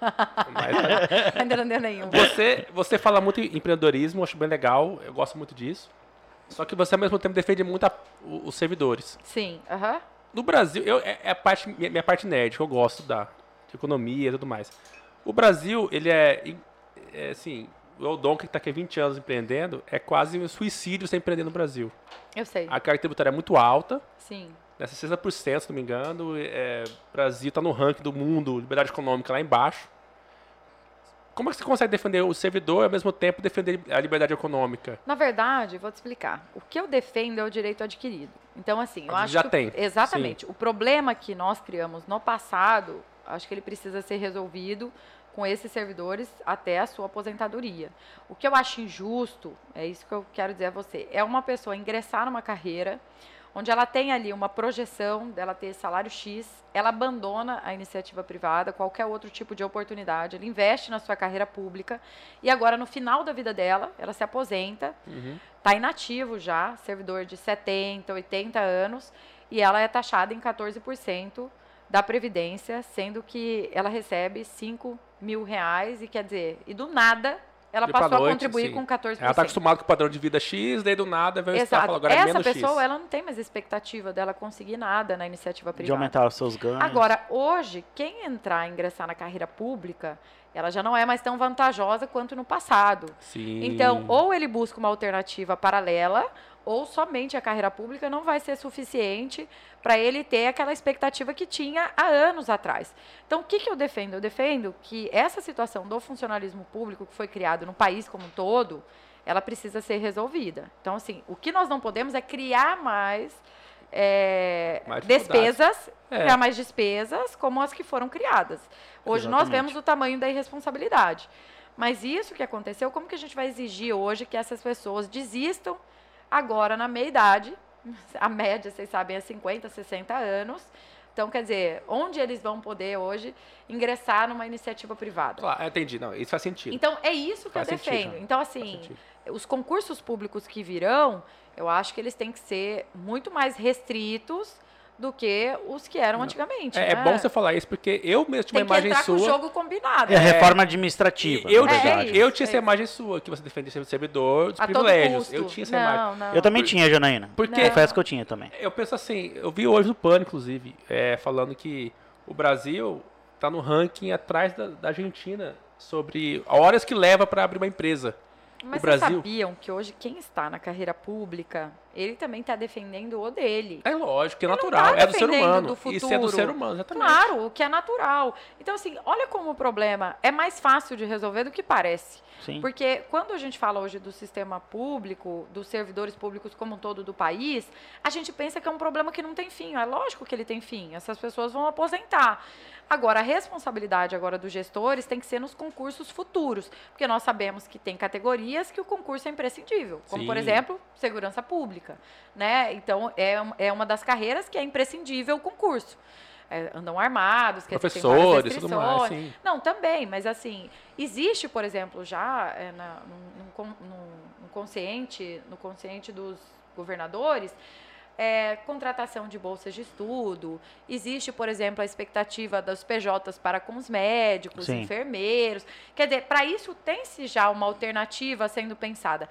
Mas, Ainda não deu nenhum. você, você fala muito em empreendedorismo, acho bem legal, eu gosto muito disso. Só que você, ao mesmo tempo, defende muito a- o- os servidores. Sim, aham. No Brasil, eu, é, é a parte, minha, minha parte nerd, que eu gosto da economia e tudo mais. O Brasil, ele é, é assim, o Eldon, que está aqui há 20 anos empreendendo, é quase um suicídio você empreender no Brasil. Eu sei. A carga tributária é muito alta, Sim. né, 60%, se não me engano. É, o Brasil está no ranking do mundo, liberdade econômica lá embaixo. Como é que você consegue defender o servidor e, ao mesmo tempo, defender a liberdade econômica? Na verdade, vou te explicar. O que eu defendo é o direito adquirido. Então, assim, eu A gente acho já que, tem, Exatamente. O problema que nós criamos no passado, acho que ele precisa ser resolvido com esses servidores até a sua aposentadoria. O que eu acho injusto, é isso que eu quero dizer a você, é uma pessoa ingressar numa carreira onde ela tem ali uma projeção dela ter salário X, ela abandona a iniciativa privada, qualquer outro tipo de oportunidade, ela investe na sua carreira pública e agora no final da vida dela, ela se aposenta, está inativo já, servidor de 70, 80 anos, e ela é taxada em 14% da Previdência, sendo que ela recebe 5 mil reais, e quer dizer, e do nada ela E pra passou a noite, contribuir sim. com 14%. Ela está acostumada com o padrão de vida X, daí do nada vem o Estado e Exato. fala, agora é Essa menos pessoa, X. ela não tem mais expectativa dela conseguir nada na iniciativa De privada. aumentar os seus ganhos. Agora, hoje, quem entrar, ingressar na carreira pública, ela já não é mais tão vantajosa quanto no passado. Sim. Então, ou ele busca uma alternativa paralela, ou somente a carreira pública não vai ser suficiente para ele ter aquela expectativa que tinha há anos atrás. Então, o que, que eu defendo? Eu defendo que essa situação do funcionalismo público que foi criado no país como um todo, ela precisa ser resolvida. Então, assim, o que nós não podemos é criar mais, é, Mais despesas, É. criar mais despesas como as que foram criadas. Hoje nós Exatamente. vemos o tamanho da irresponsabilidade. Mas isso que aconteceu, como que a gente vai exigir hoje que essas pessoas desistam agora na meia idade? A média, vocês sabem, é 50, 60 anos. Então, quer dizer, onde eles vão poder hoje ingressar numa iniciativa privada? Claro, entendi. Não, isso faz sentido. Então, é isso que Faz eu sentido. defendo. Então, assim, os concursos públicos que virão, eu acho que eles têm que ser muito mais restritos do que os que eram antigamente. É, é né? bom você falar isso, porque eu mesmo tinha Tem uma que imagem entrar com sua. o jogo combinado. É a reforma administrativa, eu, É, eu tinha é essa isso. imagem sua, que você defende ser servidor dos A todo privilégios. custo. Eu tinha essa imagem. não, não. Eu também tinha, Janaína. Porque- Confesso que eu tinha também. Eu penso assim, eu vi hoje no Pano, inclusive, é, falando que o Brasil está no ranking atrás da, da Argentina sobre horas que leva para abrir uma empresa. Mas o vocês Brasil- sabiam que hoje quem está na carreira pública, ele também está defendendo o dele. É lógico, que é Ele natural, tá é do ser humano. do Isso é do futuro. ser humano, exatamente. Claro, o que é natural. Então, assim, olha como o problema é mais fácil de resolver do que parece. Sim. Porque quando a gente fala hoje do sistema público, dos servidores públicos como um todo do país, a gente pensa que é um problema que não tem fim. É lógico que ele tem fim. Essas pessoas vão aposentar. Agora, a responsabilidade agora dos gestores tem que ser nos concursos futuros, porque nós sabemos que tem categorias que o concurso é imprescindível, como por Sim. exemplo, segurança pública, né? Então é, é uma das carreiras que é imprescindível o concurso. É, andam armados, várias Professores, tudo mais, sim. Não, também, mas assim, existe, por exemplo, já é, na, num, num con- num- num consciente, no consciente dos governadores, é, contratação de bolsas de estudo. Existe, por exemplo, a expectativa dos PJs para com os médicos, Sim. enfermeiros. Quer dizer, para isso tem-se já uma alternativa sendo pensada.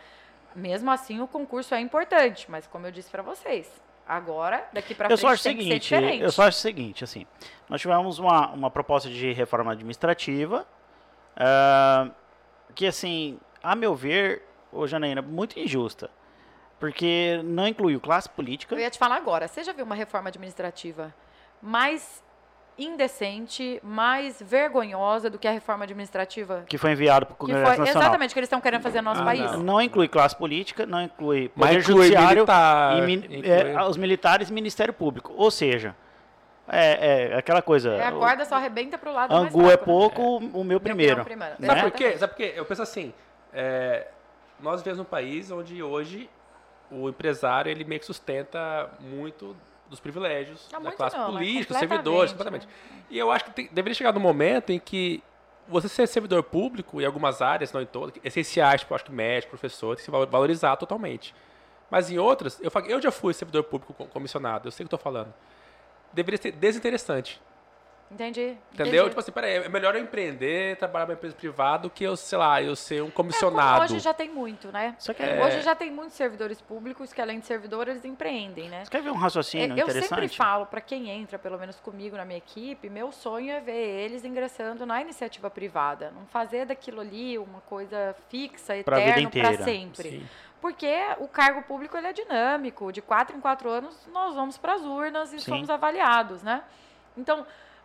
Mesmo assim, o concurso é importante, mas como eu disse para vocês, agora, daqui para frente, só acho tem que ser seguinte, diferente. eu só acho o seguinte, assim, nós tivemos uma, uma proposta de reforma administrativa, ah, que assim, a meu ver, ô Janaína, muito injusta, porque não incluiu classe política, Eu ia te falar agora. Você já viu uma reforma administrativa mais indecente, mais vergonhosa do que a reforma administrativa que foi enviado para o que Congresso foi Nacional. exatamente o que eles estão querendo fazer no nosso Ah, país? não. Não inclui classe política, não inclui Mas poder inclui judiciário militar, e min- inclui- é, os militares e Ministério Público. Ou seja, é, é aquela coisa. É, a o- corda só arrebenta pro lado mais Angu é né? pouco, o meu primeiro. opinião primeiro. né? Sabe por quê? Sabe por quê? Eu penso assim, é, nós vivemos num país onde hoje o empresário ele meio que sustenta muito dos privilégios Não, da muito classe não, política, servidores, completamente. E eu acho que tem- deveria chegar no momento em que você ser servidor público em algumas áreas, não em todas, essenciais, tipo, acho que médico, professor, tem que se valorizar totalmente. Mas em outras, eu, eu já fui servidor público comissionado, eu sei o que estou falando. Deveria ser desinteressante. Entendi. Entendeu? Entendi. Tipo assim, peraí, é melhor eu empreender, trabalhar numa empresa privada do que eu, sei lá, eu ser um comissionado. É, hoje já tem muito, né? Só que É. Hoje já tem muitos servidores públicos que, além de servidores, eles empreendem, né? Você quer ver um raciocínio eu interessante? sempre falo para quem entra, pelo menos comigo na minha equipe, meu sonho é ver eles ingressando na iniciativa privada, não fazer daquilo ali uma coisa fixa, eterno para sempre. Sim. Porque o cargo público ele é dinâmico, de quatro em quatro anos nós vamos para as urnas e Sim. somos avaliados, né? Então,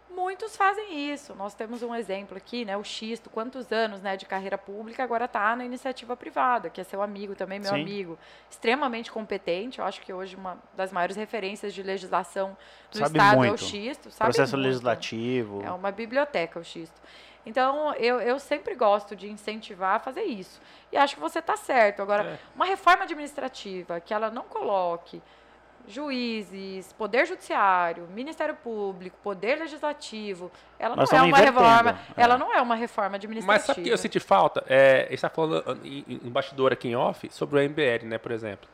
muitos fazem isso. Nós temos um exemplo aqui, né? O Xisto, quantos anos né, de carreira pública, agora está na iniciativa privada, que é seu amigo também, meu Sim. amigo. Extremamente competente, eu acho que hoje uma das maiores referências de legislação do Sabe Estado é o muito. Xisto. Sabe Processo muito. legislativo. É uma biblioteca o Xisto. Então, eu, eu sempre gosto de incentivar a fazer isso. E acho que você está certo. Agora, É. uma reforma administrativa que ela não coloque juízes, poder judiciário, Ministério Público, poder legislativo, ela Nós não é uma reforma, é. ela não é uma reforma administrativa. Mas sabe o que eu senti falta? É, a gente está falando em, em bastidor aqui em off sobre o MBL, né, por exemplo.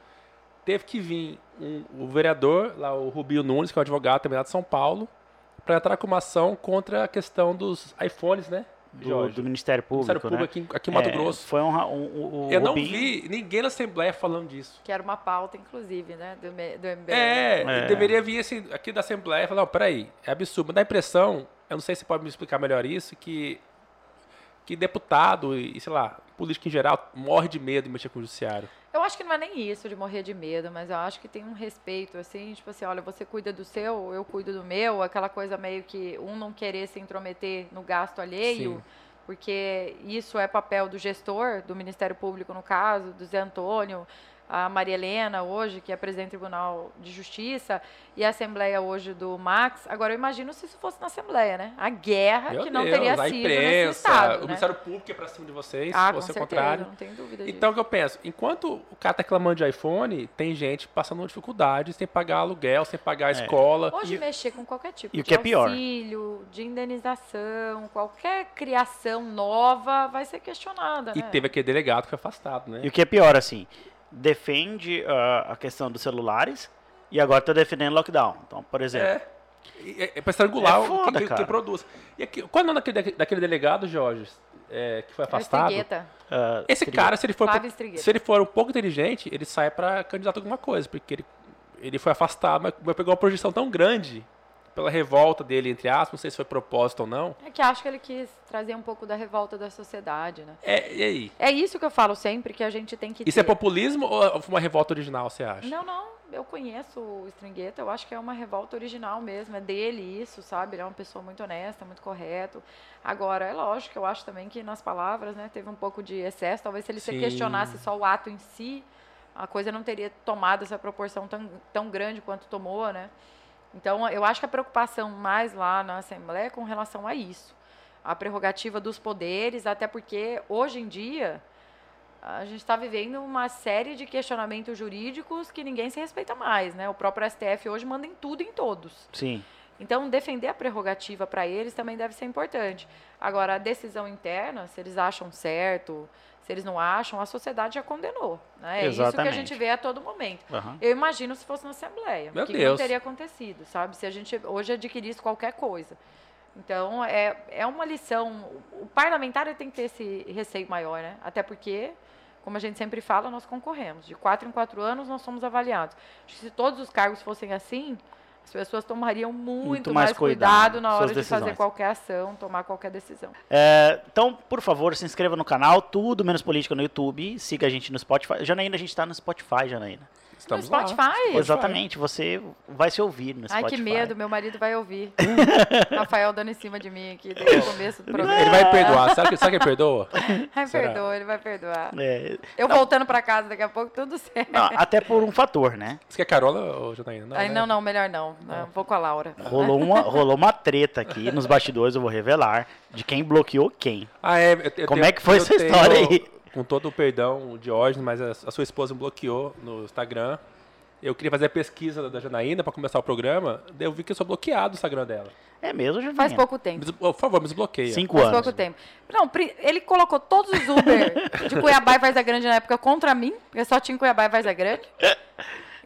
Teve que vir um- o vereador, lá o Rubio Nunes, que é um advogado também lá de São Paulo, para entrar com uma ação contra a questão dos iPhones, né? Do, do Ministério Público, Ministério Público né? aqui, em- aqui em Mato É, Grosso. Foi um, um, um- o Eu não vi ninguém na Assembleia falando disso. Que era uma pauta, inclusive, né, do, do MBL. É, É. deveria vir assim, aqui da Assembleia e falar, não, peraí, é absurdo. Mas dá a impressão, eu não sei se você pode me explicar melhor isso, que, que deputado e, sei lá, político em geral, morre de medo de mexer com o judiciário. Eu acho que não é nem isso de morrer de medo, mas eu acho que tem um respeito, assim, tipo assim, olha, você cuida do seu, eu cuido do meu, aquela coisa meio que um não querer se intrometer no gasto alheio, Sim. porque isso é papel do gestor, do Ministério Público, no caso, do Zé Antônio, a Maria Helena, hoje, que é presidente do Tribunal de Justiça, e a Assembleia hoje do Max. Agora, eu imagino se isso fosse na Assembleia, né? A guerra Meu que não Deus, teria a sido imprensa, nesse Estado, o né? Ministério Público é pra cima de vocês, Ah, se fosse o contrário. não tem dúvida disso. Então, o que eu penso? Enquanto o cara tá reclamando de iPhone, tem gente passando dificuldade sem pagar aluguel, sem pagar a É. escola. Hoje mexer com qualquer tipo e o de que é pior? auxílio, de indenização, qualquer criação nova vai ser questionada, E né? teve aquele delegado que foi afastado, né? E o que é pior, assim, defende ah, a questão dos celulares e agora tá defendendo lockdown. Então, por exemplo, É. É, é pra estrangular É o foda, quem, quem- produz. E aqui, qual é o nome daquele, daquele delegado, Jorge, é, que foi afastado? Estrigueta, ah, Esse queria- cara, se ele for se ele for um pouco inteligente, ele sai pra candidato a alguma coisa, porque ele, ele foi afastado, mas mas pegou uma projeção tão grande pela revolta dele, entre aspas, não sei se foi propósito ou não. É que acho que ele quis trazer um pouco da revolta da sociedade, né? É, e aí? É isso que eu falo sempre, que a gente tem que Isso é ter. populismo ou foi uma revolta original, você acha? Não, não, eu conheço o Stringueta, eu acho que é uma revolta original mesmo, é dele isso, sabe? Ele é uma pessoa muito honesta, muito correto. Agora, é lógico, eu acho também que nas palavras, né, teve um pouco de excesso, talvez se ele se Sim. questionasse só o ato em si, a coisa não teria tomado essa proporção tão, tão grande quanto tomou, né? Então, eu acho que a preocupação mais lá na Assembleia é com relação a isso. A prerrogativa dos poderes, até porque hoje em dia a gente está vivendo uma série de questionamentos jurídicos que ninguém se respeita mais, né? O próprio STF hoje manda em tudo e em todos. Sim. Então, defender a prerrogativa para eles também deve ser importante. Agora, a decisão interna, se eles acham certo, se eles não acham, a sociedade já condenou. Né? É isso que a gente vê a todo momento. aham. Eu imagino se fosse na Assembleia. Meu o que Deus. não teria acontecido, sabe? Se a gente hoje adquirisse qualquer coisa. Então, é, é uma lição. O parlamentar tem que ter esse receio maior, né? Até porque, como a gente sempre fala, nós concorremos. De quatro em quatro anos, nós somos avaliados. Se todos os cargos fossem assim, as pessoas tomariam muito, Muito mais mais, cuidado cuidado na hora de fazer decisões. qualquer ação, tomar qualquer decisão. É, então, por favor, se inscreva no canal, tudo menos política no YouTube, siga a gente no Spotify. Janaína, a gente tá no Spotify, Janaína. Estamos no lá. Spotify? Exatamente, você vai se ouvir no Ai, Spotify. que medo, meu marido vai ouvir. Rafael dando em cima de mim aqui desde o começo do programa. Ele vai perdoar. Sabe que, sabe que ele perdoa? Ai, ele vai perdoar. É, Eu voltando pra casa daqui a pouco, tudo certo. não, até por um fator, né? Você quer Carola ou Janaína? Não, Ai, né? não, não, melhor não. Eu vou com a Laura. Rolou uma, rolou uma treta aqui nos bastidores, eu vou revelar, de quem bloqueou quem. Ah, é. eu- eu Como tenho- é que foi essa tenho, história aí? Com todo o perdão de hoje, mas a, a sua esposa me bloqueou no Instagram. Eu queria fazer a pesquisa da Janaína pra começar o programa, daí eu vi que eu sou bloqueado do Instagram dela. É mesmo, Janaína? Faz pouco tempo. Por favor, me desbloqueia. Cinco Faz anos. pouco tempo. Não, ele colocou todos os Uber de Cuiabá e Varza Grande na época contra mim, porque só tinha Cuiabá e Varza Grande.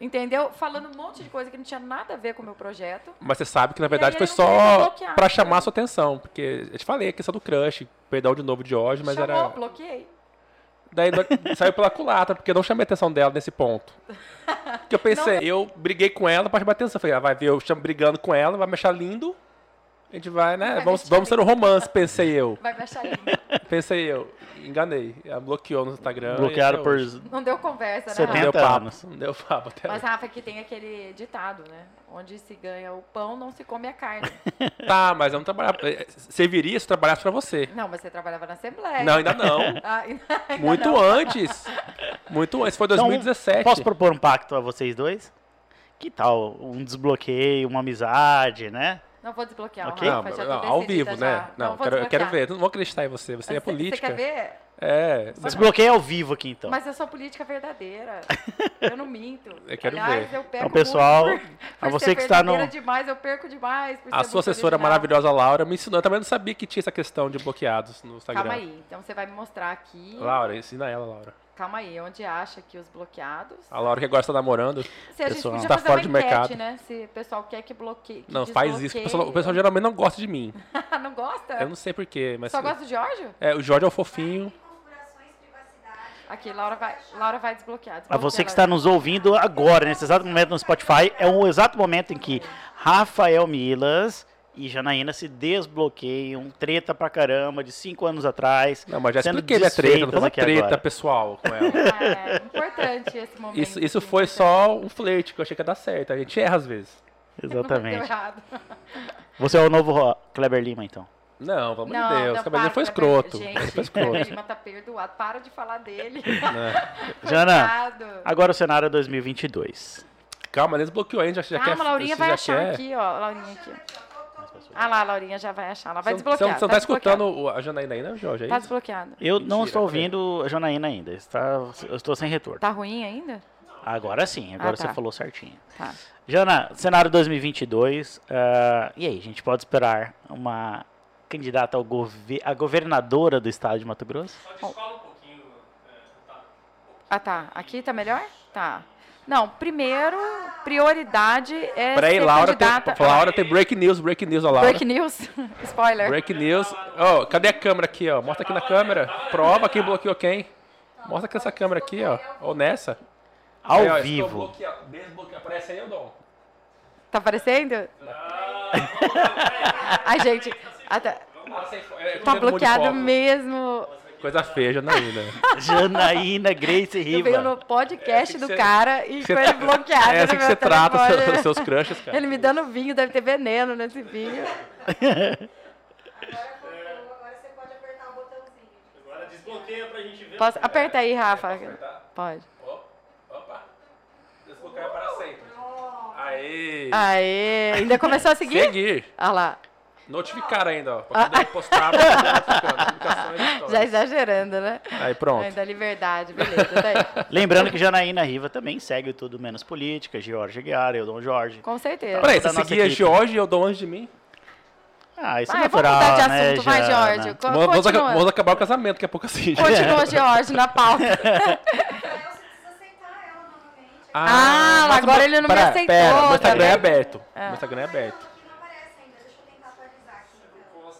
Entendeu? Falando um monte de coisa que não tinha nada a ver com o meu projeto. Mas você sabe que na verdade foi só pra chamar a sua atenção. Porque eu te falei a questão do crush, perdão de novo de hoje, mas Chamou, era. bloqueei. Daí saiu pela culatra, porque eu não chamei a atenção dela nesse ponto. Porque eu pensei, eu briguei com ela pra chamar a atenção. Falei, ah, vai ver eu chamo brigando com ela, vai me achar lindo. A gente vai, né? Vai vamos, vamos ser um romance, pensei eu. Vai me achar lindo. Pensei eu. Enganei. Ela bloqueou no Instagram. Bloqueado até por. Não deu conversa, né? Não 70 deu Rafa? papo. anos. Não deu papo até Mas hoje. Rafa, que tem aquele ditado, né? Onde se ganha o pão, não se come a carne. Tá, mas eu não trabalhava. eh, Serviria se eu trabalhasse pra você. Não, mas você trabalhava na Assembleia. Não, ainda não. Ah, ainda- ainda Muito não. antes. Muito antes. Foi Então, 2017. Posso propor um pacto a vocês dois? Que tal um desbloqueio, uma amizade, né? Não vou desbloquear o Ok. Não, não, ao vivo, já. né? Não, vou quero, eu quero ver. Não vou acreditar em você. Você é Você- política. Você quer ver? É. você- Desbloqueio ao vivo aqui, então. Mas eu sou política verdadeira. Eu não minto. Eu quero Aliás, ver. eu perco Então, pessoal, por, por você que está no- demais, eu perco demais. A sua assessora original. maravilhosa, Laura, me ensinou. Eu também não sabia que tinha essa questão de bloqueados no Instagram. Calma aí. Então você vai me mostrar aqui. Laura, ensina ela, Laura. Calma aí. Onde acha que os bloqueados. A Laura que agora está namorando. Se a gente Pessoal. podia Tá fora de enquete, mercado. né? Se o pessoal quer que bloqueie. que Não, faz isso. O pessoal, o pessoal geralmente não gosta de mim. não gosta? Eu não sei porquê, mas. Só gosta do Jorge? É, o Jorge é o fofinho. Aqui, Laura vai, Laura vai desbloquear. A desbloqueia, você que está nos ouvindo agora, nesse exato momento no Spotify, é o exato momento em que Rafael Milas e Janaína se desbloqueiam, treta pra caramba, de cinco anos atrás. Não, mas já sendo expliquei minha treta, não foi uma treta agora. pessoal com ela. É importante esse momento. Isso, isso foi só um flerte que eu achei que ia dar certo. A gente erra às vezes. Exatamente. errado. Você é o novo Kleber Lima, então. Não, pelo amor de Deus. não, o Cabelinho para, foi Kleber. escroto. Gente, foi Kleber escroto. Lima tá perdoado. Para de falar dele. né? Jana, agora o cenário é 2022. Calma, desbloqueou ainda. Já, já Calma, quer, Laurinha você vai achar quer. aqui, ó. Laurinha aqui. Ah lá, a Laurinha já vai achar. Ela vai não- desbloquear. Você não tá, desbloqueado. escutando a Janaína ainda, Jorge? É Tá desbloqueado. Eu não Mentira, estou peraí. ouvindo a Janaína ainda. Está, eu estou sem retorno. Tá ruim ainda? Agora sim, agora Ah, tá. você falou certinho. Tá. Jana, cenário 2022. ah, e aí, a gente pode esperar uma candidata ao gover a governadora do estado de Mato Grosso? Ah, tá. Aqui tá melhor? Tá. Não, primeiro, prioridade é Peraí, ser Laura tem, candidata... Laura tem break news, break news, ó, Laura. Break news? Spoiler. Break news. Ó, cadê a câmera aqui, ó? Mostra aqui na câmera. Prova quem bloqueou quem. Mostra aqui essa câmera aqui, ó. Ou nessa. Ao Aí, ó, vivo. Desbloqueado. Aparece aí, ô Dom. Tá aparecendo? Ai, gente, ah, tá, É, tá bloqueado mesmo. Coisa feia, Janaína. Janaína Grace Eu venho no Riva. podcast É, do você- cara e Você com ele bloqueado É assim que você trata telefone. seus, seus crushes, cara. Ele me dando vinho, deve ter veneno nesse vinho. Agora você pode apertar o botãozinho. Agora desbloqueia pra gente ver. Posso? Aperta aí, Rafa. apertar? Pode. Opa. Desbloquear para sempre. Aê. Aê, ainda começou a seguir? Seguir. Olha lá, Notificar ainda, ó. Pra poder postar e já exagerando, né? Aí, pronto. Ainda liberdade, beleza, tá aí. Lembrando que Janaína Riva também segue o Tudo Menos Política, George Guiara, eu Dom Jorge. Com certeza. Peraí, da você seguia equipe. Jorge e eu dou antes de mim? Ah, isso é Vai, vamos natural, mudar de né, assunto, vai, Jana? Jorge. Vamos, vamos vamos acabar o casamento daqui a pouco assim. continua George, na pauta. Aí você precisa aceitar ela novamente. Ah, mas agora o- ele não me pera, aceitou, Pera, tá meu Instagram é aberto. Ah. Meu Instagram é aberto. Aqui não aparece ainda. Deixa eu tentar atualizar aqui. então.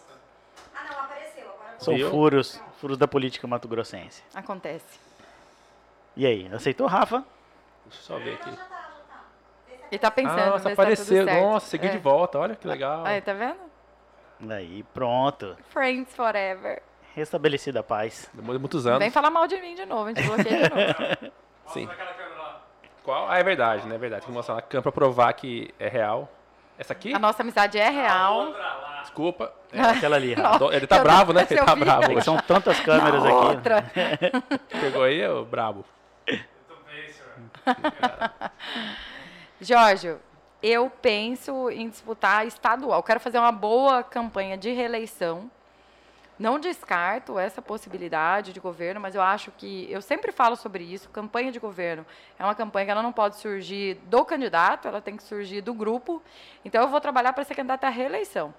Ah, não, apareceu. Agora São Viu? furos, furos da política mato-grossense. Acontece. E aí, aceitou, Rafa? Deixa eu só ver aqui. tá, tá. Ele tá pensando, Ah, nossa, se tá apareceu. certo. Nossa, segui É. de volta. Olha que legal. Aí, tá vendo? Aí, pronto. Friends forever. Restabelecida a paz. Demorou muitos anos. vem falar mal de mim de novo, a gente bloqueia de novo. Sim. Qual? Ah, é verdade, né? É verdade. Tem que mostrar na câmera pra provar que é real. Essa aqui? A nossa amizade é real. Outra lá. Desculpa. É aquela ali, Rafa. Ele tá Eu não- bravo, né? Ele eu tá bravo. São tantas câmeras Na aqui. outra. Pegou aí, ô brabo. Bem, senhor. Jorge, eu penso em disputar estadual. Quero fazer uma boa campanha de reeleição Não descarto essa possibilidade de governo, mas eu acho que eu sempre falo sobre isso. Campanha de governo é uma campanha que ela não pode surgir do candidato, ela tem que surgir do grupo. Então eu vou trabalhar para ser candidata à reeleição.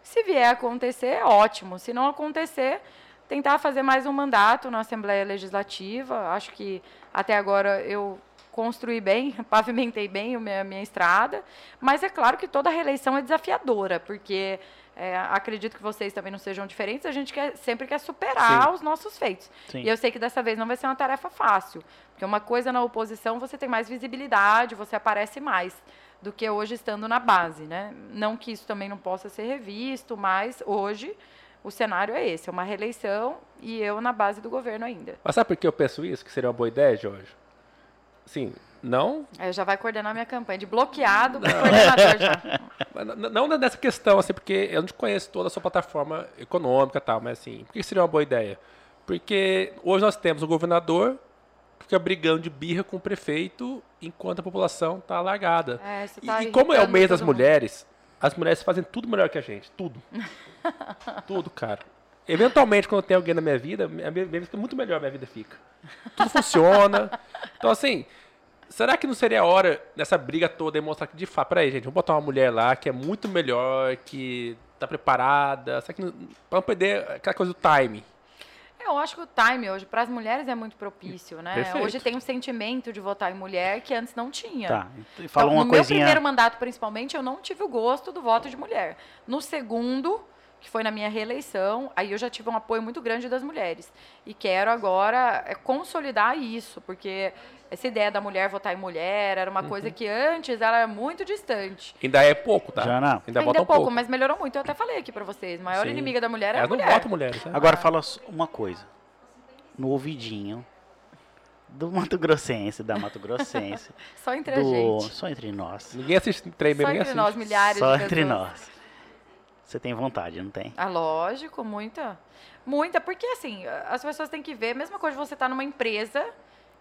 Se vier a acontecer, ótimo. Se não acontecer, tentar fazer mais um mandato na Assembleia Legislativa. Acho que até agora eu construí bem, pavimentei bem a minha, minha estrada, mas é claro que toda reeleição é desafiadora, porque é, acredito que vocês também não sejam diferentes, a gente quer, sempre quer superar Sim. os nossos feitos. Sim. E eu sei que dessa vez não vai ser uma tarefa fácil, porque uma coisa na oposição você tem mais visibilidade, você aparece mais do que hoje estando na base, né? Não que isso também não possa ser revisto, mas hoje o cenário é esse, é uma reeleição e eu na base do governo ainda. Mas sabe por que eu penso isso? Que seria uma boa ideia, Jorge? Sim, não, Aí já vai coordenar minha campanha de bloqueado coordenador já. mas n- não nessa questão, assim, porque eu não te conheço toda a sua plataforma econômica e tal, mas assim, por que seria uma boa ideia? Porque hoje nós temos o governador que fica brigando de birra com o prefeito enquanto a população está alargada. É, isso E- tá e, como é o mês das mundo. mulheres, as mulheres fazem tudo melhor que a gente. Tudo. tudo, cara. Eventualmente, quando tem alguém na minha vida, a minha vida fica muito melhor, a minha vida fica. Tudo funciona. Então, assim, será que não seria a hora dessa briga toda demonstrar que, de fato, peraí, gente, vamos botar uma mulher lá que é muito melhor, que tá preparada, será que não, pra não perder aquela coisa do time? É, Eu acho que o time hoje para as mulheres é muito propício, né? Perfeito. Hoje tem um sentimento de votar em mulher que antes não tinha. Tá. Então, Fala uma no meu coisinha. primeiro mandato, principalmente, eu não tive o gosto do voto de mulher. No segundo, que foi na minha reeleição, aí eu já tive um apoio muito grande das mulheres. E quero agora é, consolidar isso, porque essa ideia da mulher votar em mulher era uma Uhum. coisa que antes ela era muito distante. Ainda é pouco, tá? Jana. Ainda, Ainda bota é um pouco, pouco. mas melhorou muito. Eu até falei aqui pra vocês. A maior Sim. inimiga da mulher é a Elas não mulher. votam mulheres, né? Agora fala s- uma coisa. No ouvidinho do Mato Grossense, da Mato Grossense, Só entre a do gente. só entre nós. Ninguém assiste trem Só entre assiste. nós, milhares Só de entre pessoas. nós. Você tem vontade, não tem? Ah, lógico, muita. Muita, porque assim, as pessoas têm que ver, a mesma coisa de você estar numa empresa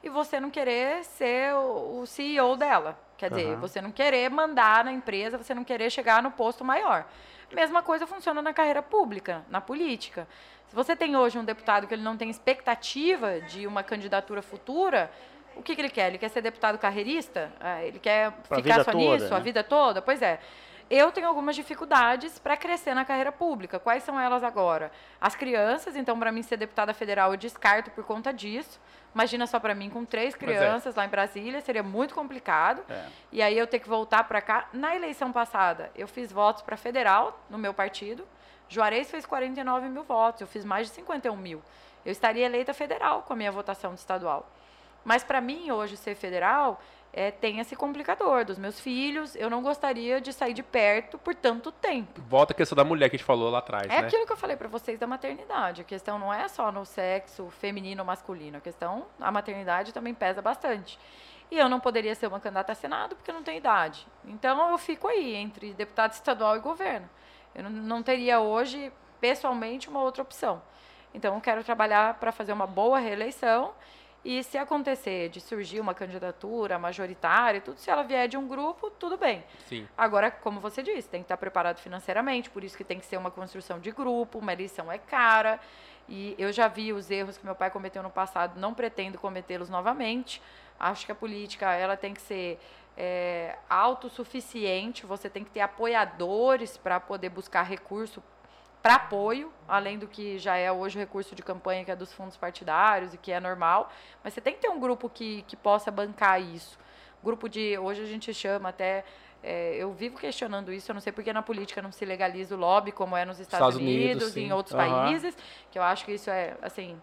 e você não querer ser o, CEO dela. Quer dizer, Aham. você não querer mandar na empresa, você não querer chegar no posto maior. Mesma coisa funciona na carreira pública, na política. Se você tem hoje um deputado que ele não tem expectativa de uma candidatura futura, o que, que ele quer? Ele quer ser deputado carreirista? Ah, Ele quer Pra ficar só toda, nisso, a né? vida toda? Pois é. Eu tenho algumas dificuldades para crescer na carreira pública. Quais são elas agora? As crianças, então, para mim ser deputada federal, eu descarto por conta disso. Imagina só para mim, com três é. crianças lá em Brasília, seria muito complicado. É. E aí eu ter que voltar para cá. Na eleição passada, eu fiz votos para federal no meu partido. Juarez fez 49 mil votos, eu fiz mais de 51 mil. Eu estaria eleita federal com a minha votação de estadual. Mas para mim, hoje, ser federal é, tem esse complicador dos meus filhos. Eu não gostaria de sair de perto por tanto tempo. Volta a questão da mulher que a gente falou lá atrás, É né? aquilo que eu falei para vocês da maternidade. A questão não é só no sexo feminino ou masculino. A questão, a maternidade também pesa bastante. E eu não poderia ser uma candidata a Senado porque eu não tenho idade. Então eu fico aí entre deputado estadual e governo. Eu não, não teria hoje, pessoalmente, uma outra opção. Então eu quero trabalhar para fazer uma boa reeleição. E se acontecer de surgir uma candidatura majoritária, tudo, se ela vier de um grupo, tudo bem. Sim. Agora, como você disse, tem que estar preparado financeiramente, por isso que tem que ser uma construção de grupo, uma eleição é cara. E eu já vi os erros que meu pai cometeu no passado, não pretendo cometê-los novamente. Acho que a política ela tem que ser é, autossuficiente, você tem que ter apoiadores para poder buscar recurso para apoio, além do que já é hoje o recurso de campanha, que é dos fundos partidários e que é normal. Mas você tem que ter um grupo que, que possa bancar isso. Grupo de. Hoje a gente chama até. é, eu vivo questionando isso, eu não sei porque na política não se legaliza o lobby, como é nos Estados, Estados Unidos, Unidos, sim. em outros Aham. países, que eu acho que isso é, assim,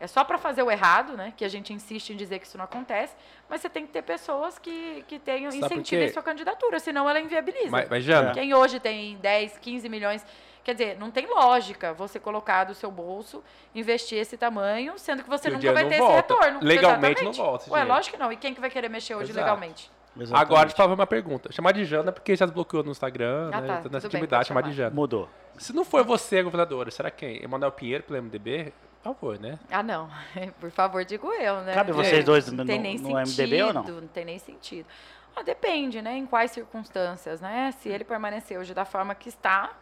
é só para fazer o errado, né? Que a gente insiste em dizer que isso não acontece, mas você tem que ter pessoas que, que tenham Sabe incentivem quê? sua candidatura, senão ela inviabiliza. Mas, mas Jana, Quem hoje tem 10, 15 milhões. Quer dizer, não tem lógica você colocar do seu bolso, investir esse tamanho, sendo que você E nunca vai ter volta. esse retorno. Legalmente Exatamente. não volta Ué, dinheiro. lógico que não. E quem que vai querer mexer hoje Exato. legalmente? agora deixa eu fazer uma pergunta. Chamar de Jana porque já desbloqueou no Instagram, Ah, né? tá, nessa intimidade, pode chamar de chamar. Jana. Mudou. Se não for você, governadora, será quem? Emanuel Pinheiro pelo MDB? Por favor, né? Ah, não. Por favor, digo eu, né? Cabe vocês É, dois não no- tem no- nem no sentido, MDB ou não? Não tem nem sentido. Ah, depende, né? Em quais circunstâncias, né? Se ele permanecer hoje da forma que está,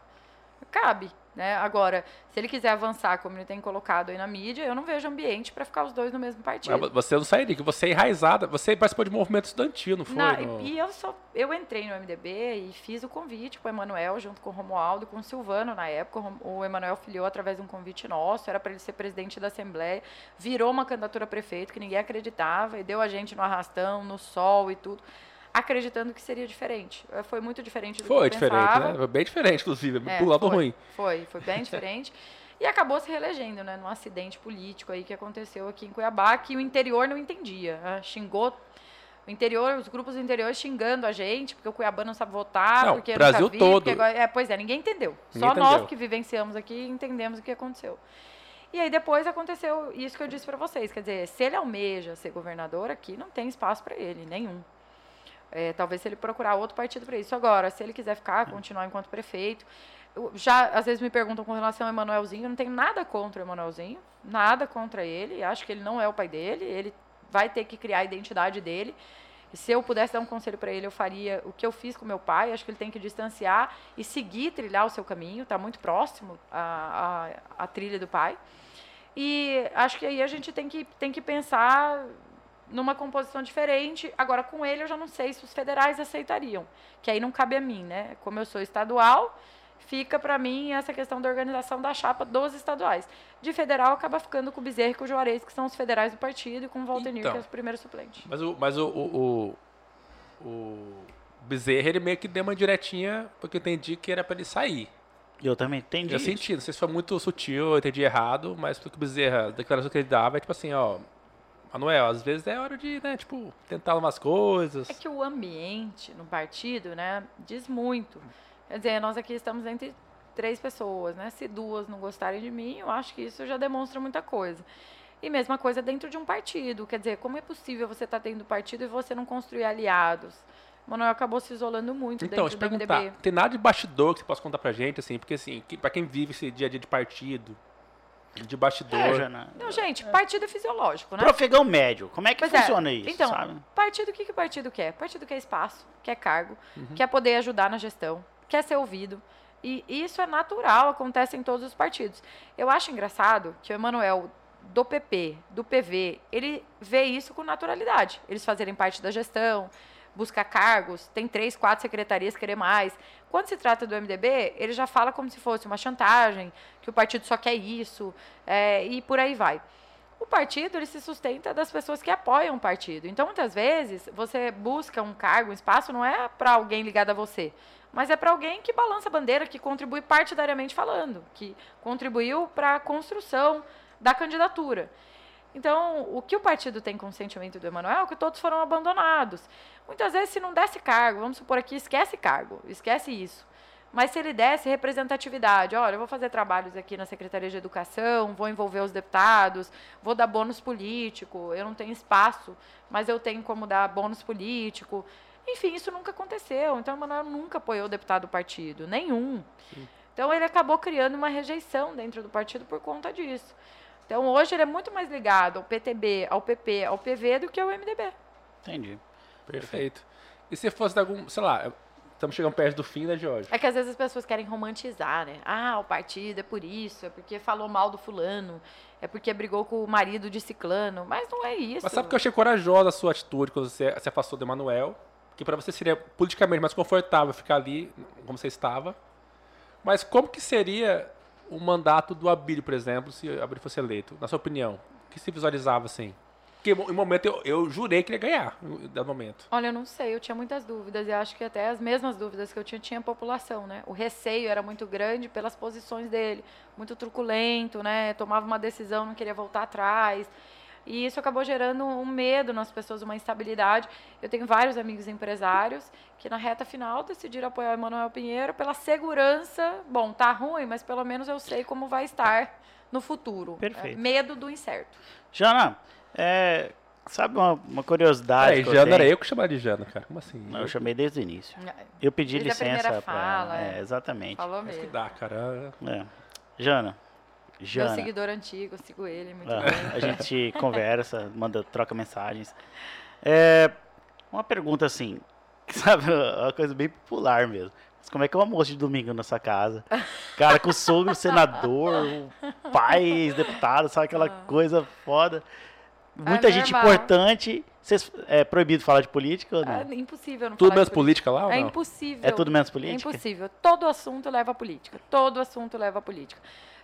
cabe. Né? Agora, se ele quiser avançar, como ele tem colocado aí na mídia, eu não vejo ambiente para ficar os dois no mesmo partido. Mas Você não sairia, que você é enraizada. Você participou de movimento estudantil, não foi? Na- e eu só eu entrei no MDB e fiz o convite para o Emanuel junto com o Romualdo, com o Silvano na época. O Emanuel filiou através de um convite nosso, era para ele ser presidente da Assembleia. Virou uma candidatura a prefeito que ninguém acreditava e deu a gente no arrastão, no sol e tudo, acreditando que seria diferente. Eh, Foi muito diferente do que Foi eu diferente, pensava. né? Foi bem diferente, inclusive. É, pro lado foi, ruim. Foi, foi bem diferente. E acabou se reelegendo, né? Num acidente político aí que aconteceu aqui em Cuiabá, que o interior não entendia. né? Xingou o interior, os grupos do interior xingando a gente, porque o Cuiabá não sabe votar, Não, porque Brasil vi, todo. agora- é, pois é, ninguém entendeu. Ninguém Só nós entendeu. que vivenciamos aqui entendemos o que aconteceu. E aí depois aconteceu isso que eu disse para vocês, quer dizer, se ele almeja ser governador aqui, não tem espaço para ele, nenhum. É, talvez se ele procurar outro partido para isso. Agora, se ele quiser ficar, continuar enquanto prefeito. eu- já às vezes me perguntam com relação ao Emanuelzinho, eu não tenho nada contra o Emanuelzinho, nada contra ele. Acho que ele não é o pai dele, ele vai ter que criar a identidade dele. Se eu pudesse dar um conselho para ele, eu faria o que eu fiz com meu pai. Acho que ele tem que distanciar e seguir, trilhar o seu caminho. Está muito próximo à, à trilha do pai. E acho que aí a gente tem que, tem que pensar numa composição diferente. Agora, com ele, eu já não sei se os federais aceitariam, que aí não cabe a mim, né? Como eu sou estadual, fica para mim essa questão da organização da chapa dos estaduais. De federal, acaba ficando com o Bezerra e com o Juarez, que são os federais do partido, e com o Valtenir, Então. que é o primeiro suplente. Mas o, mas o, o, o, o Bezerra, ele meio que deu uma diretinha, porque eu entendi que era pra ele sair. Eu também entendi. Eu isso. senti, não sei se foi muito sutil, eu entendi errado, mas pelo que o Bezerra, a declaração que ele dava é tipo assim, ó, Manuel, às vezes é hora de, né, tipo, tentar umas coisas. É que o ambiente no partido, né, diz muito. Quer dizer, nós aqui estamos entre três pessoas, né? Se duas não gostarem de mim, eu acho que isso já demonstra muita coisa. E mesma coisa dentro de um partido. Quer dizer, como é possível você estar dentro do partido e você não construir aliados? O Manuel acabou se isolando muito Então, dentro do perguntar, MDB. tem nada de bastidor que você possa contar pra gente, assim, porque assim, que, pra quem vive esse dia a dia de partido, de bastidor, É, Jana. Não, gente, partido é fisiológico, né? Profegão médio, como é que Pois é. funciona isso, Então, sabe? partido, o que, que o partido quer? Partido quer espaço, quer cargo, Uhum. quer poder ajudar na gestão, quer ser ouvido. E isso é natural, acontece em todos os partidos. Eu acho engraçado que o Emanuel, do PP, do PV, ele vê isso com naturalidade. Eles fazerem parte da gestão, buscar cargos, tem três, quatro secretarias, querer mais. Quando se trata do MDB, ele já fala como se fosse uma chantagem, que o partido só quer isso, é, e por aí vai. O partido ele se sustenta das pessoas que apoiam o partido. Então, muitas vezes, você busca um cargo, um espaço, não é para alguém ligado a você, mas é para alguém que balança a bandeira, que contribui partidariamente falando, que contribuiu para a construção da candidatura. Então, o que o partido tem com o sentimento do Emanuel é que todos foram abandonados. Muitas vezes, se não desse cargo, vamos supor aqui, esquece cargo, esquece isso. Mas se ele desse representatividade, olha, eu vou fazer trabalhos aqui na Secretaria de Educação, vou envolver os deputados, vou dar bônus político, eu não tenho espaço, mas eu tenho como dar bônus político. Enfim, isso nunca aconteceu. Então, o Manuel nunca apoiou o deputado do partido, nenhum. Então, ele acabou criando uma rejeição dentro do partido por conta disso. Então, hoje, ele é muito mais ligado ao PTB, ao PP, ao PV do que ao MDB. Entendi. perfeito. E se fosse dar algum, sei lá, estamos chegando perto do fim, né, Jorge? É que às vezes as pessoas querem romantizar, né? Ah, o partido é por isso, é porque falou mal do fulano, é porque brigou com o marido de ciclano, mas não é isso. Mas sabe que eu achei corajosa a sua atitude quando você se afastou do Emanuel? Que pra você seria politicamente mais confortável ficar ali como você estava. Mas como que seria o mandato do Abílio, por exemplo, se o Abílio fosse eleito? Na sua opinião, o que se visualizava assim? Porque em momento eu, eu jurei que ele ia ganhar, dado momento. Olha, eu não sei, eu tinha muitas dúvidas e acho que até as mesmas dúvidas que eu tinha tinha a população, né? O receio era muito grande pelas posições dele, muito truculento, né? Tomava uma decisão, não queria voltar atrás. E isso acabou gerando um medo nas pessoas, uma instabilidade. Eu tenho vários amigos empresários que na reta final decidiram apoiar o Emanuel Pinheiro pela segurança. Bom, tá ruim, mas pelo menos eu sei como vai estar no futuro. Perfeito. É, medo do incerto. Jana, é, sabe uma, uma curiosidade Peraí, que eu Jana tenho? era eu que chamava de Jana, cara. Como assim? Não, eu chamei desde o início. É, Eu pedi Desde a primeira licença fala, é, é. exatamente. Falou Mas que mesmo. dá, cara. É. Jana, Meu seguidor antigo, sigo ele, muito ah, bem. a gente conversa, manda, troca mensagens. É, uma pergunta assim, sabe, uma coisa bem popular mesmo. Mas como é que é o almoço de domingo na sua casa? Cara, com o sogro, senador, o pai, deputado, sabe aquela coisa foda. Muita gente normal. importante. Vocês, é proibido falar de política ou não? É impossível não Tudo falar menos de política lá ou É não? impossível. É tudo menos É política? impossível. Todo assunto leva a política. Todo assunto leva a política.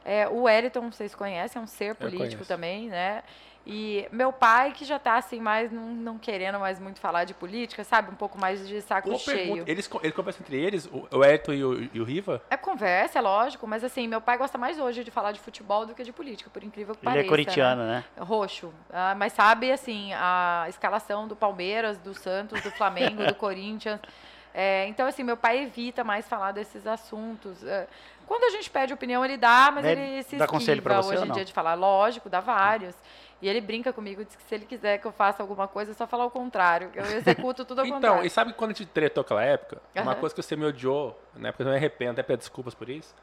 É, o Wellington, vocês conhecem, é um ser político também, né? E meu pai, que já tá assim, mais não, não querendo mais muito falar de política, sabe? Um pouco mais de saco Uma cheio. pergunta, eles, eles conversam entre eles, o Elton e o, e o Riva? É conversa, é lógico, mas assim, meu pai gosta mais hoje de falar de futebol do que de política, por incrível que Ele pareça. é corintiano, né? né? Roxo. Ah, mas sabe, assim, a escalação do Palmeiras, do Santos, do Flamengo, do Corinthians. É, então, assim, meu pai evita mais falar desses assuntos. É, quando a gente pede opinião, ele dá, mas Ele ele se dá conselho pra esquiva você hoje em não? dia de falar. Lógico, dá vários. E ele brinca comigo, diz que se ele quiser que eu faça alguma coisa, é só falar o contrário. que Eu executo tudo ao Então, contrário. e sabe quando a gente tretou aquela época? Uma Aham. coisa que você me odiou, na época eu me arrependo, até peço desculpas por isso.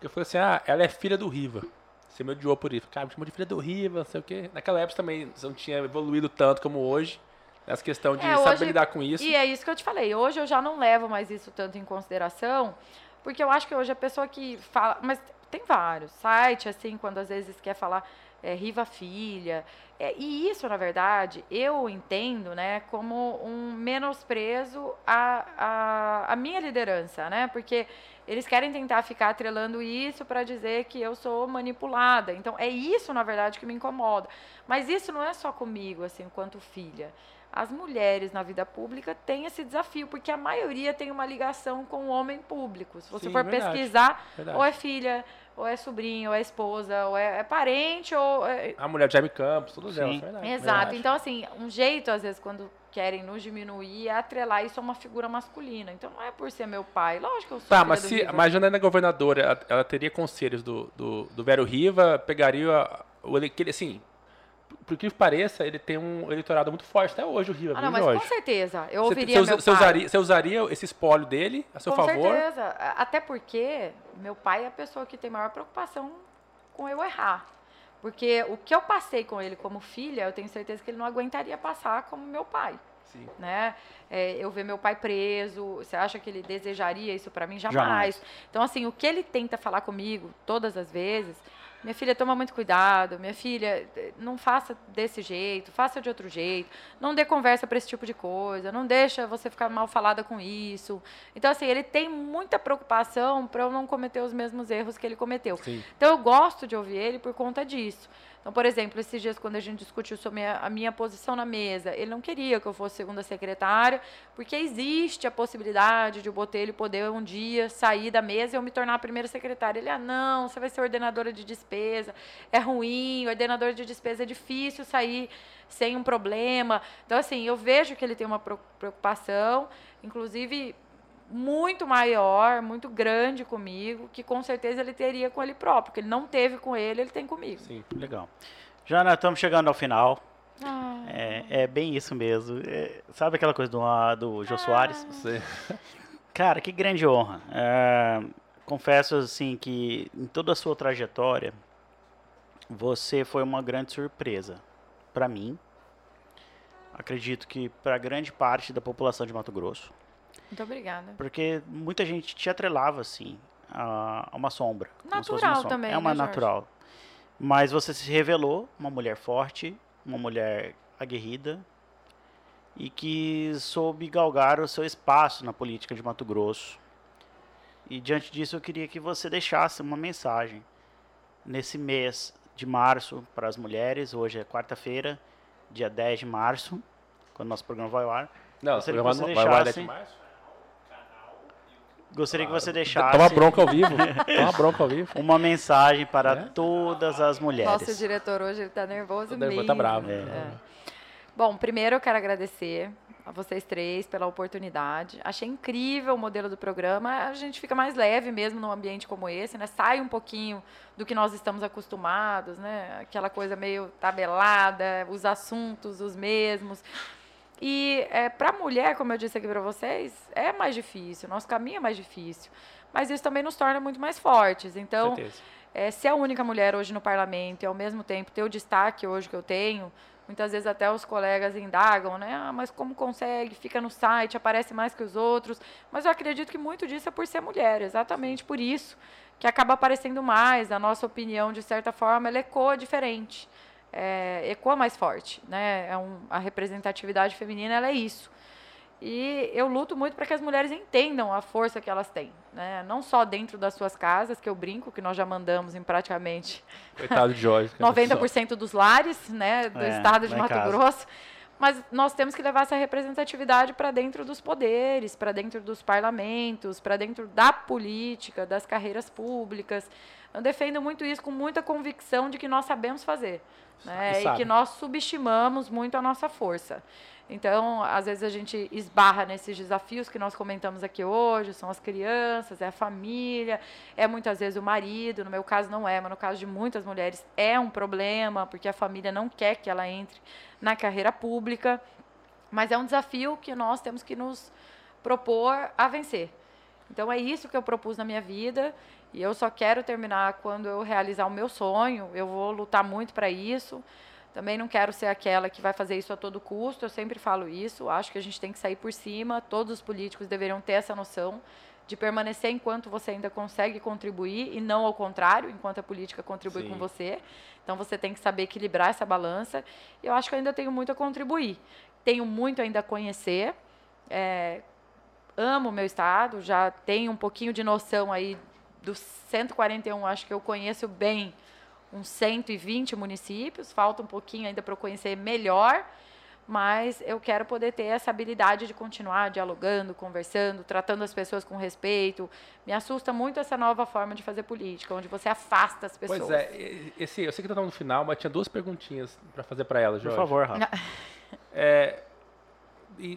Que eu falei assim, ah, ela é filha do Riva. Você me odiou por isso. Cara, me chamou de filha do Riva, não sei o quê. Naquela época também você não tinha evoluído tanto como hoje. Nessa questão de É, saber hoje- lidar com isso. E é isso que eu te falei. Hoje eu já não levo mais isso tanto em consideração, porque eu acho que hoje a pessoa que fala. Mas tem vários sites, assim, quando às vezes quer falar é, Riva Filha. É, e isso, na verdade, eu entendo, né, como um menosprezo à, à, à minha liderança, né? Porque eles querem tentar ficar atrelando isso para dizer que eu sou manipulada. Então, é isso, na verdade, que me incomoda. Mas isso não é só comigo, assim, enquanto filha. As mulheres na vida pública têm esse desafio, porque a maioria tem uma ligação com o homem público. Se você Sim, for verdade, pesquisar, verdade. ou é filha, ou é sobrinho, ou é esposa, ou é, é parente, ou. é- A mulher de Jaime Campos, todas Sim. elas, verdade. Exato. verdade. Então, assim, um jeito, às vezes, quando querem nos diminuir, é atrelar isso a uma figura masculina. Então, não é por ser meu pai. Lógico que eu sou Tá, mas se a Janaína é governadora, ela, ela teria conselhos do, do, do Vero Riva, pegaria o ele, assim, por que pareça, ele tem um eleitorado muito forte até hoje, o Riva, Ah, viu, não, mas Jorge? com certeza. Eu Você- ouviria você, meu você pai. usaria, você usaria esse espólio dele a seu Com favor? certeza. A- Até porque meu pai é a pessoa que tem maior preocupação com eu errar. Porque o que eu passei com ele como filha, eu tenho certeza que ele não aguentaria passar como meu pai. Sim. Né? É, eu ver meu pai preso, você acha que ele desejaria isso pra mim? Jamais. Jamais. Então, assim, o que ele tenta falar comigo todas as vezes, minha filha, toma muito cuidado, minha filha, eh, não faça desse jeito, faça de outro jeito, não dê conversa para esse tipo de coisa, não deixa você ficar mal falada com isso. Então, assim, ele tem muita preocupação para eu não cometer os mesmos erros que ele cometeu. Sim. Então eu gosto de ouvir ele por conta disso. Então, por exemplo, esses dias quando a gente discutiu sobre a, minha posição na mesa, ele não queria que eu fosse segunda secretária, porque existe a possibilidade de o Botelho poder um dia sair da mesa e eu me tornar a primeira secretária. Ele, ah, não, você vai ser ordenadora de despesa, é ruim, ordenadora de despesa é difícil sair sem um problema. Então, assim, eu vejo que ele tem uma preocupação, inclusive muito maior, muito grande comigo, que com certeza ele teria com ele próprio, que ele não teve com ele, ele tem comigo. Sim. Legal. Já nós estamos chegando ao final. Ah, É, é bem isso mesmo. É, sabe aquela coisa do, ah, do Jô Soares? Você- Cara, que grande honra. É, confesso assim que em toda a sua trajetória, você foi uma grande surpresa para mim. Acredito que para grande parte da população de Mato Grosso, muito obrigada. porque muita gente te atrelava assim a, a uma sombra. Natural uma sombra. também, É uma né, Jorge? natural. Mas você se revelou uma mulher forte, uma mulher aguerrida e que soube galgar o seu espaço na política de Mato Grosso. E diante disso eu queria que você deixasse uma mensagem nesse mês de março para as mulheres. Hoje é quarta-feira, dia 10 de março, quando nosso programa vai ao ar. Não, Gostaria você que vai, vai, deixasse- de março? Gostaria que você Toma deixasse bronca ao vivo. Toma bronca ao vivo. uma mensagem para É? todas as mulheres. Nosso diretor hoje ele tá nervoso O nervoso mesmo. tá bravo. É. Bom, primeiro eu quero agradecer a vocês três pela oportunidade. Achei incrível o modelo do programa. A gente fica mais leve mesmo num ambiente como esse, né? Sai um pouquinho do que nós estamos acostumados, né? Aquela coisa meio tabelada, os assuntos os mesmos. E é, para a mulher, como eu disse aqui para vocês, é mais difícil. Nosso caminho é mais difícil. Mas isso também nos torna muito mais fortes. Então, é, ser a única mulher hoje no parlamento e ao mesmo tempo ter o destaque hoje que eu tenho Muitas vezes até os colegas indagam, né? Ah, mas como consegue? Fica no site, aparece mais que os outros. Mas eu acredito que muito disso é por ser mulher, exatamente por isso que acaba aparecendo mais. A nossa opinião, de certa forma, ela ecoa diferente, é, ecoa mais forte, né? É um, a representatividade feminina, ela é isso. E eu luto muito para que as mulheres entendam a força que elas têm, né? Não só dentro das suas casas, que eu brinco que nós já mandamos em praticamente Coitado de Jorge. 90% dos lares, né, do É, estado de Mato casa. Grosso. Mas nós temos que levar essa representatividade para dentro dos poderes, para dentro dos parlamentos, para dentro da política, das carreiras públicas. Eu defendo muito isso com muita convicção de que nós sabemos fazer. Né, E e que nós subestimamos muito a nossa força. Então, às vezes a gente esbarra nesses desafios que nós comentamos aqui hoje, são as crianças, é a família, é muitas vezes o marido, no meu caso não é, mas no caso de muitas mulheres é um problema, porque a família não quer que ela entre na carreira pública, mas é um desafio que nós temos que nos propor a vencer. Então é isso que eu propus na minha vida e eu só quero terminar quando eu realizar o meu sonho. Eu vou lutar muito para isso. Também não quero ser aquela que vai fazer isso a todo custo. Eu sempre falo isso. Acho que a gente tem que sair por cima. Todos os políticos deveriam ter essa noção de permanecer enquanto você ainda consegue contribuir e não ao contrário, enquanto a política contribui Sim. com você. Então você tem que saber equilibrar essa balança. Eu acho que eu ainda tenho muito a contribuir. Tenho muito ainda a conhecer. É, amo o meu estado, já tenho um pouquinho de noção aí dos 141, acho que eu conheço bem uns 120 municípios, falta um pouquinho ainda para eu conhecer melhor, mas eu quero poder ter essa habilidade de continuar dialogando, conversando, tratando as pessoas com respeito. Me assusta muito essa nova forma de fazer política, onde você afasta as pessoas. Pois é, e- esse, eu sei que tá no final, mas tinha duas perguntinhas para fazer para ela, Por Jorge. favor, Rafa. É,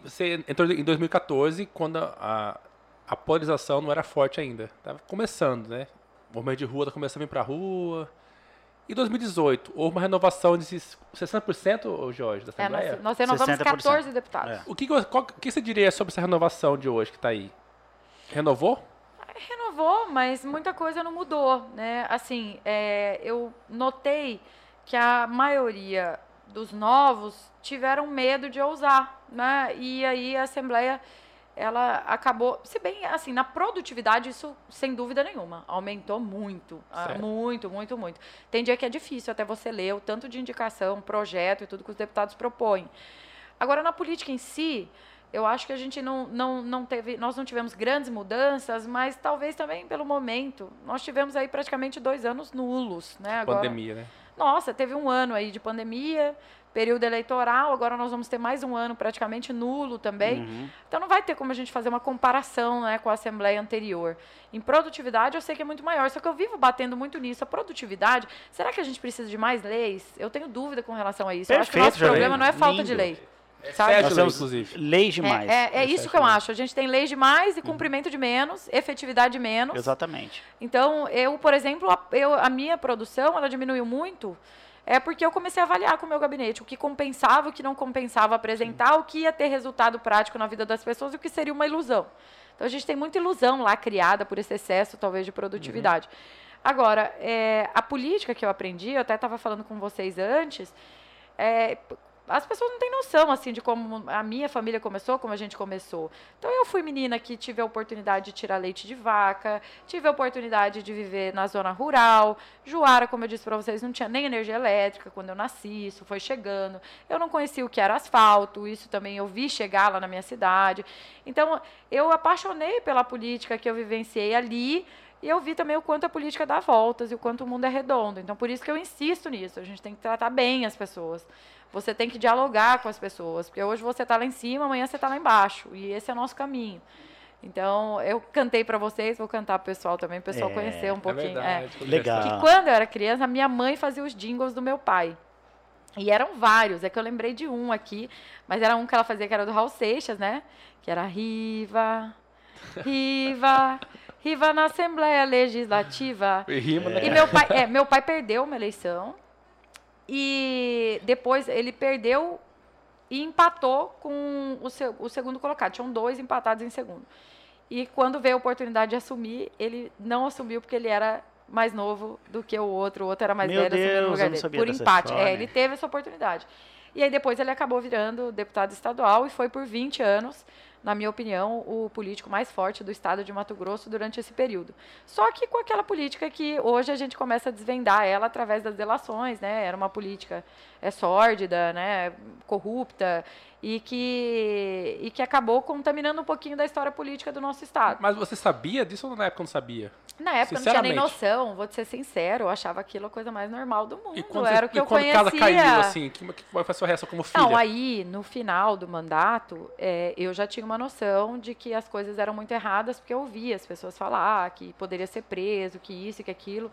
você entrou em 2014, quando a, a polarização não era forte ainda. Tava começando, né? O movimento de rua tá começando a vir pra rua. Em 2018, houve uma renovação de 60%, ô Jorge, da É, Assembleia? nós, nós renovamos 60%. 14 deputados. É. O que, qual- que você diria sobre essa renovação de hoje que tá aí? Renovou? Renovou, mas muita coisa não mudou, né? Assim, é, eu notei que a maioria dos novos tiveram medo de ousar, né? E aí a Assembleia, ela acabou, se bem assim, na produtividade isso sem dúvida nenhuma, aumentou muito, ah, Certo. muito, muito, muito. Tem dia que é difícil até você ler o tanto de indicação, projeto e tudo que os deputados propõem. Agora na política em si, eu acho que a gente não, não, não teve, nós não tivemos grandes mudanças, mas talvez também pelo momento. Nós tivemos aí praticamente dois anos nulos, né? Agora, Pandemia, né? Nossa, teve um ano aí de pandemia, período eleitoral, agora nós vamos ter mais um ano praticamente nulo também. Uhum. Então não vai ter como a gente fazer uma comparação né, com a Assembleia anterior. Em produtividade eu sei que é muito maior, só que eu vivo batendo muito nisso. A produtividade, será que a gente precisa de mais leis? Eu tenho dúvida com relação a isso. eu acho que o nosso Perfeito, problema não é falta Lindo. de lei. Sabe? Sete Nós leis, temos inclusive. leis demais. É, é, é isso que eu acho. A gente tem leis de mais e cumprimento de menos, efetividade de menos. Exatamente. Então, eu, por exemplo, a, eu, a minha produção, ela diminuiu muito, é porque eu comecei a avaliar com o meu gabinete o que compensava, o que não compensava apresentar, o que ia ter resultado prático na vida das pessoas e o que seria uma ilusão. Então, a gente tem muita ilusão lá criada por esse excesso, talvez, de produtividade. Agora, é, a política que eu aprendi, eu até estava falando com vocês antes, é, as pessoas não têm noção assim de como a minha família começou, como a gente começou. Então eu fui menina que tive a oportunidade de tirar leite de vaca, tive a oportunidade de viver na zona rural. Juara, como eu disse para vocês, não tinha nem energia elétrica quando eu nasci, isso foi chegando. Eu não conhecia o que era asfalto, isso também eu vi chegar lá na minha cidade. Então eu apaixonei pela política que eu vivenciei ali. E eu vi também o quanto a política dá voltas e o quanto o mundo é redondo. Então, por isso que eu insisto nisso. A gente tem que tratar bem as pessoas. Você tem que dialogar com as pessoas. Porque hoje você está lá em cima, amanhã você está lá embaixo. E esse é o nosso caminho. Então, eu cantei para vocês, vou cantar pro pessoal também, o pessoal É, conhecer um É pouquinho. é. verdade. Legal. Que quando eu era criança, a minha mãe fazia os jingles do meu pai. E eram vários, é que eu lembrei de um aqui, mas era um que ela fazia que era do Raul Seixas, né? Que era Riva, Riva, Riva na Assembleia Legislativa. E rima, né? E meu pai, é, meu pai perdeu uma eleição e depois ele perdeu e empatou com o, seu, o segundo colocado. Tinham dois empatados em segundo. E quando veio a oportunidade de assumir, ele não assumiu porque ele era mais novo do que o outro. O outro era mais Meu velho, Deus, no lugar dele. Por empate. história. É, ele teve essa oportunidade. E aí depois ele acabou virando deputado estadual e foi por 20 anos, na minha opinião, o político mais forte do estado de Mato Grosso durante esse período. Só que com aquela política que hoje a gente começa a desvendar ela através das delações, né? Era uma política é sórdida, né, corrupta e que e que acabou contaminando um pouquinho da história política do nosso estado. Mas você sabia disso ou na época não sabia? Na época eu não tinha nem noção, vou te ser sincero, eu achava aquilo a coisa mais normal do mundo. E quando, Era o que e eu quando conhecia. casa caiu, assim, que, qual foi a sua reação como filha? Não, aí, no final do mandato, é, eu já tinha uma noção de que as coisas eram muito erradas, porque eu ouvia as pessoas falar que poderia ser preso, que isso e que aquilo.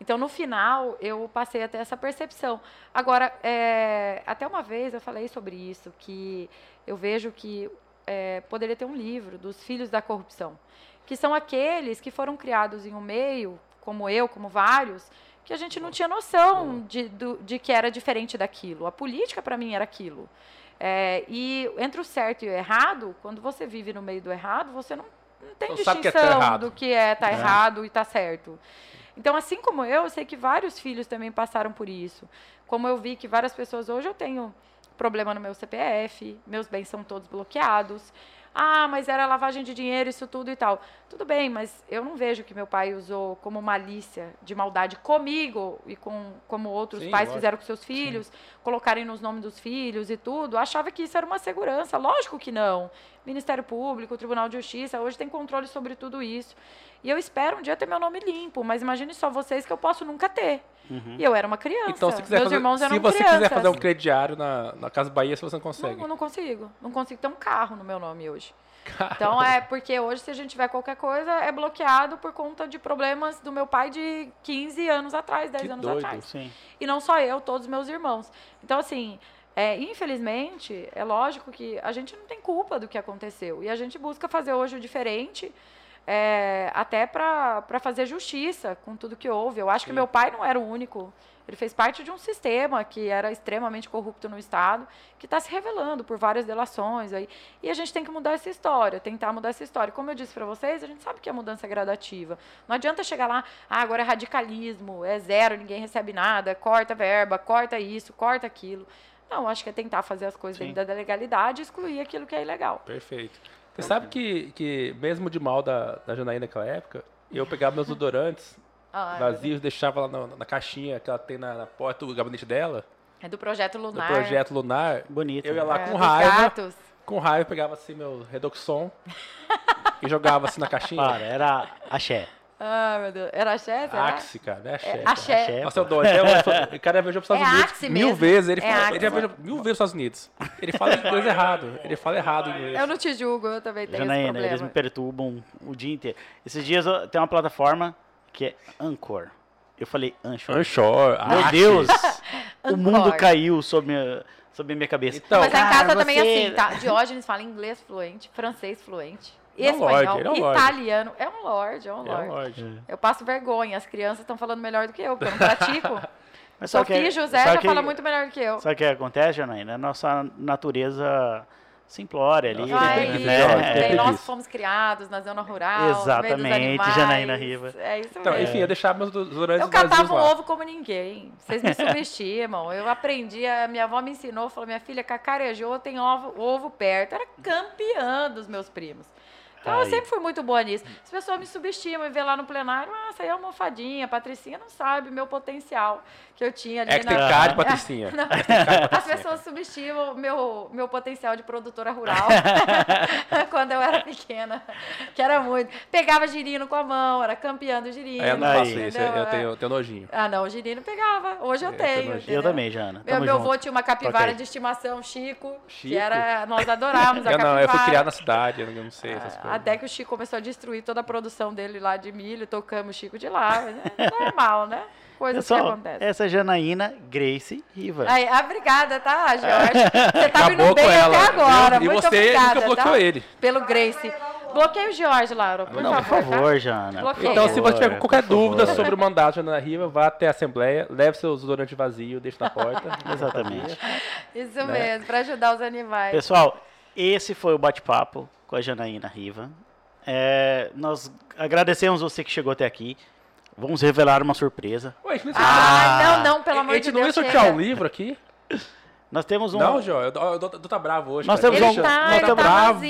Então, no final, eu passei a ter essa percepção. Agora, é, até uma vez eu falei sobre isso, que eu vejo que é, poderia ter um livro dos filhos da corrupção, que são aqueles que foram criados em um meio, como eu, como vários, que a gente não tinha noção de, do- de que era diferente daquilo. A política, para mim, era aquilo. É, e entre o certo e o errado, quando você vive no meio do errado, você não, não tem Não sabe o que é tá distinção do que é tá errado e tá certo. Então, assim como eu, eu sei que vários filhos também passaram por isso. Como eu vi que várias pessoas hoje eu tenho problema no meu CPF, meus bens são todos bloqueados. Ah, mas era lavagem de dinheiro, isso tudo e tal. Tudo bem, mas eu não vejo que meu pai usou como malícia de maldade comigo e com como outros Sim, pais lógico. fizeram com seus filhos, colocarem nos nomes dos filhos e tudo. Achava que isso era uma segurança. Lógico que não. Ministério Público, Tribunal de Justiça, hoje tem controle sobre tudo isso. E eu espero um dia ter meu nome limpo, mas imagine só vocês que eu posso nunca ter. E eu era uma criança. Então, se, quiser Meus fazer, irmãos eram se você crianças. quiser fazer um crediário na, na Casa Bahia, se você não consegue. Não, eu não consigo. Não consigo ter um carro no meu nome hoje. Então é porque hoje, se a gente tiver qualquer coisa, é bloqueado por conta de problemas do meu pai de 15 anos atrás, 10 Que anos doido. atrás. Sim. E não só eu, todos os meus irmãos. Então, assim, é, infelizmente, é lógico que a gente não tem culpa do que aconteceu. E a gente busca fazer hoje o diferente, é, até para fazer justiça com tudo que houve. Eu acho que Sim. meu pai não era o único. Ele fez parte de um sistema que era extremamente corrupto no Estado, que está se revelando por várias delações. Aí. E a gente tem que mudar essa história, tentar mudar essa história. Como eu disse para vocês, a gente sabe que a mudança é gradativa. Não adianta chegar lá, ah, agora é radicalismo, é zero, ninguém recebe nada, corta verba, corta isso, corta aquilo. Não, acho que é tentar fazer as coisas Sim. dentro da legalidade e excluir aquilo que é ilegal. Perfeito. Você sabe que, que mesmo de mal da, da Janaína naquela época, eu pegava meus odorantes Ah, vazios, deixava lá na, na caixinha que ela tem na, na porta do gabinete dela, É do projeto do Lunar. projeto Lunar. Bonito. Eu ia lá é, com raiva, gatos. com raiva, pegava assim meu Redoxon e jogava assim na caixinha. Para, era axé. Ah, meu Deus. Era axé, será? Axe, cara, né? Axé. É, axé. Axé. Nossa, eu dou até hoje. O cara viajou para os Estados É Unidos Axe mil mesmo. vezes. Ele, É fala, ele já viajou mil vezes para os Estados Unidos. Ele fala inglês errado. Ele fala errado inglês. Eu não te julgo, eu também tenho esse Janaína, eles me problema. perturbam o dia inteiro. Esses dias eu- tem uma plataforma que é Anchor. Eu falei Anchor. Anchor, Meu. Deus! o mundo caiu sobre minha, sobre minha cabeça. Então, Mas lá em casa Cara, também é você- assim, tá? Diógenes fala inglês fluente, francês fluente, é um espanhol, lorde, é um lorde. italiano. É um lorde, é um É um lorde. lorde. Eu passo vergonha, as crianças estão falando melhor do que eu, porque eu não pratico. Mas que é- Sofia José sabe já que- fala muito melhor do que eu. Sabe o que acontece, Janaína? A nossa natureza simplória ali. Tem né? tem É, nós fomos criados na zona rural, Exatamente, animais. Janaína Riva. É isso Então, mesmo. enfim, eu deixava meus desodorantes Eu catava um lá. ovo como ninguém. Vocês me subestimam. Eu aprendi, a minha avó me ensinou, falou, minha filha, cacarejou, tem ovo, ovo perto. Eu era campeã dos meus primos. Então eu Aí. sempre fui muito boa nisso. As pessoas me subestimam e vê lá no plenário, ah, essa aí é uma almofadinha, a Patricinha não sabe o meu potencial que eu tinha ali É que tem na... cara de patricinha. Não. Tem As pessoas subestimam o meu, meu potencial de produtora rural quando eu era pequena. Que era muito. Pegava girino com a mão, era campeã do girino. É, eu não faço isso, eu, tenho, eu tenho nojinho. Ah, não, o girino pegava. Hoje eu É, eu tenho. também. Eu também, Jana. Meu, Tamo meu avô tinha uma capivara Ok. de estimação, Chico, Chico? que era. Nós adorávamos a Eu capivara. não, eu fui criado na cidade, eu não sei essas Ah, coisas. Até que o Chico começou a destruir toda a produção dele lá de milho, tocamos o Chico de lá. mas É normal, né? Coisas que Pessoal, acontecem. essa é Janaína Grace Riva. Aí, ah, obrigada, tá, Jorge? Você tá Acabou indo bem ela. até agora. viu? E Muito você obrigada, nunca bloqueou tá? ele. Pelo Grace. Bloqueia o Jorge, Laura, por Não, por favor. favor, tá? Jana. Bloqueia. Então, se você tiver favor, qualquer dúvida favor. sobre o mandato de Ana Riva, vá até a Assembleia, leve seus desodorantes vazios, deixe na porta. Exatamente. Isso mesmo, pra ajudar os animais. Pessoal, esse foi o bate-papo com a Janaína Riva. É, nós agradecemos você que chegou até aqui. Vamos revelar uma surpresa. Ué, a gente não, Ah, não, não, pelo a amor gente de não ia Deus, sortear chega. um livro aqui? Nós temos um. Não, Jó, eu, eu, eu, eu tá bravo hoje. Nós cara. temos Ele um- tá, nós ele temos- tá bravo.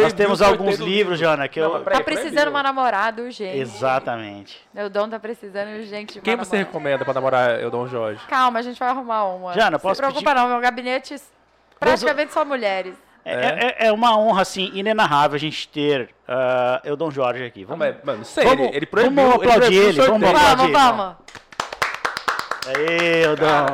Nós temos o alguns livros, livro. Jana, que Não, eu. Tá precisando uma namorada urgente. Exatamente. O Dom tá precisando urgente Quem você namorada. recomenda pra namorar eu, Dom Jorge? Calma, a gente vai arrumar uma. Jana, Não posso se preocupa não, meu gabinete praticamente só mulheres. É, é- é uma honra, assim, inenarrável a gente ter uh, Eudon Jorge aqui. Não, Vamos, mas, mano, sei, Vamos- ele, ele proibiu, vamos ele aplaudir proibiu o ele, vamos sorteio. aplaudir. Vamos, vamos. Aê, Eudon.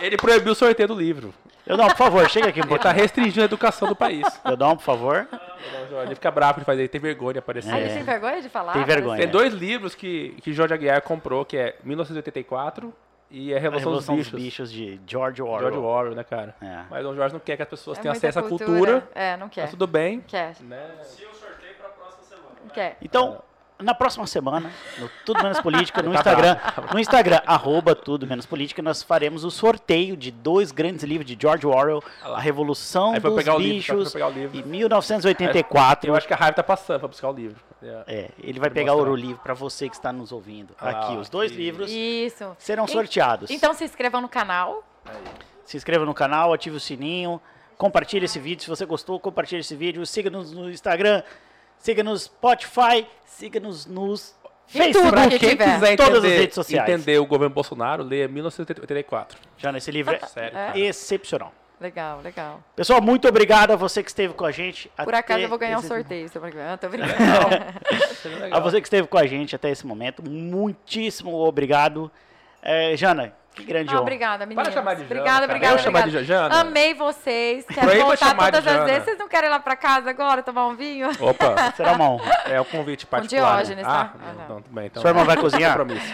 Ele proibiu o sorteio do livro. Eudon, por favor, chega aqui um Ele tá restringindo a educação do país. Eudon, por favor. Dom Jorge, ele fica bravo de fazer, ele tem vergonha de aparecer. Ah, ele tem vergonha de falar? Tem vergonha. Tem dois livros que, que Jorge Aguiar comprou, que é 1984 e a A Revolução, Revolução dos dos Bichos. Bichos de George Orwell. George Orwell, né, cara? É. Mas Dom Jorge não quer que as pessoas É tenham acesso à cultura. É, não quer. Mas tudo bem. Quer, Né? Se eu sorteio pra próxima semana. não quer. Então, na próxima semana, no Tudo Menos Política, no Tá Instagram, no Instagram, arroba Tudo Menos Política, nós faremos o sorteio de dois grandes livros de George Orwell, A Revolução Aí dos Bichos e 1984. Eu acho que a raiva tá passando pra buscar o livro. É. É, ele vai pegar mostrar. o livro para você que está nos ouvindo. Ah, Aqui, os dois que- livros Isso. serão sorteados. Então se inscrevam no canal. Se inscreva no canal, ative o sininho, compartilhe esse vídeo. Se você gostou, compartilhe esse vídeo. Siga-nos no Instagram, siga-nos no Spotify, siga-nos nos Facebook. Quem tiver. quiser Todas entender, as redes sociais. entender o governo Bolsonaro, leia 1984. Já nesse livro é Sério. É. excepcional. Legal, legal. Pessoal, muito obrigado a você que esteve com a gente. Por acaso eu vou ganhar um sorteio. vem. Ah, tô brincando. Seria A você que esteve com a gente até esse momento, muitíssimo obrigado. É, Jana, que grande Ah, honra. obrigada, meninas. de chamar de Jana, Obrigada, cara. obrigada, Eu chamar de obrigada. Jana? Amei vocês. Quero Proíba voltar chamar de todas as vezes. Vocês não querem ir lá pra casa agora tomar um vinho? Opa, Será uma honra. é o convite particular. Diógenes, ah, tá? Ah, não, não. não, bem. Então, Sua irmã vai cozinhar? Compromisso.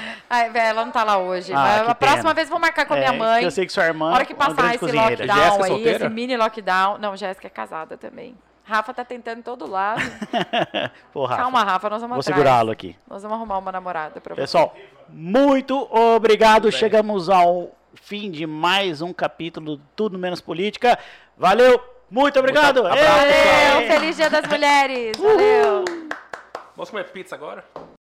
Ela não tá lá hoje. Ah, a próxima pena. vez vou marcar com a É, minha mãe. Eu sei que sua irmã hora que é passar esse cozinheira. lockdown Jéssica aí, esse mini lockdown. Não, Jéssica é casada também. Rafa tá tentando em todo lado. Pô, Rafa, Calma, Rafa, nós vamos vou segurá-lo aqui. Nós vamos arrumar uma namorada pra você. Pessoal, muito obrigado. Tudo bem. Chegamos ao fim de mais um capítulo do Tudo Menos Política. Valeu, muito obrigado. abraço, Ê! Valeu! Feliz Dia das Mulheres! Valeu! Vamos comer pizza agora?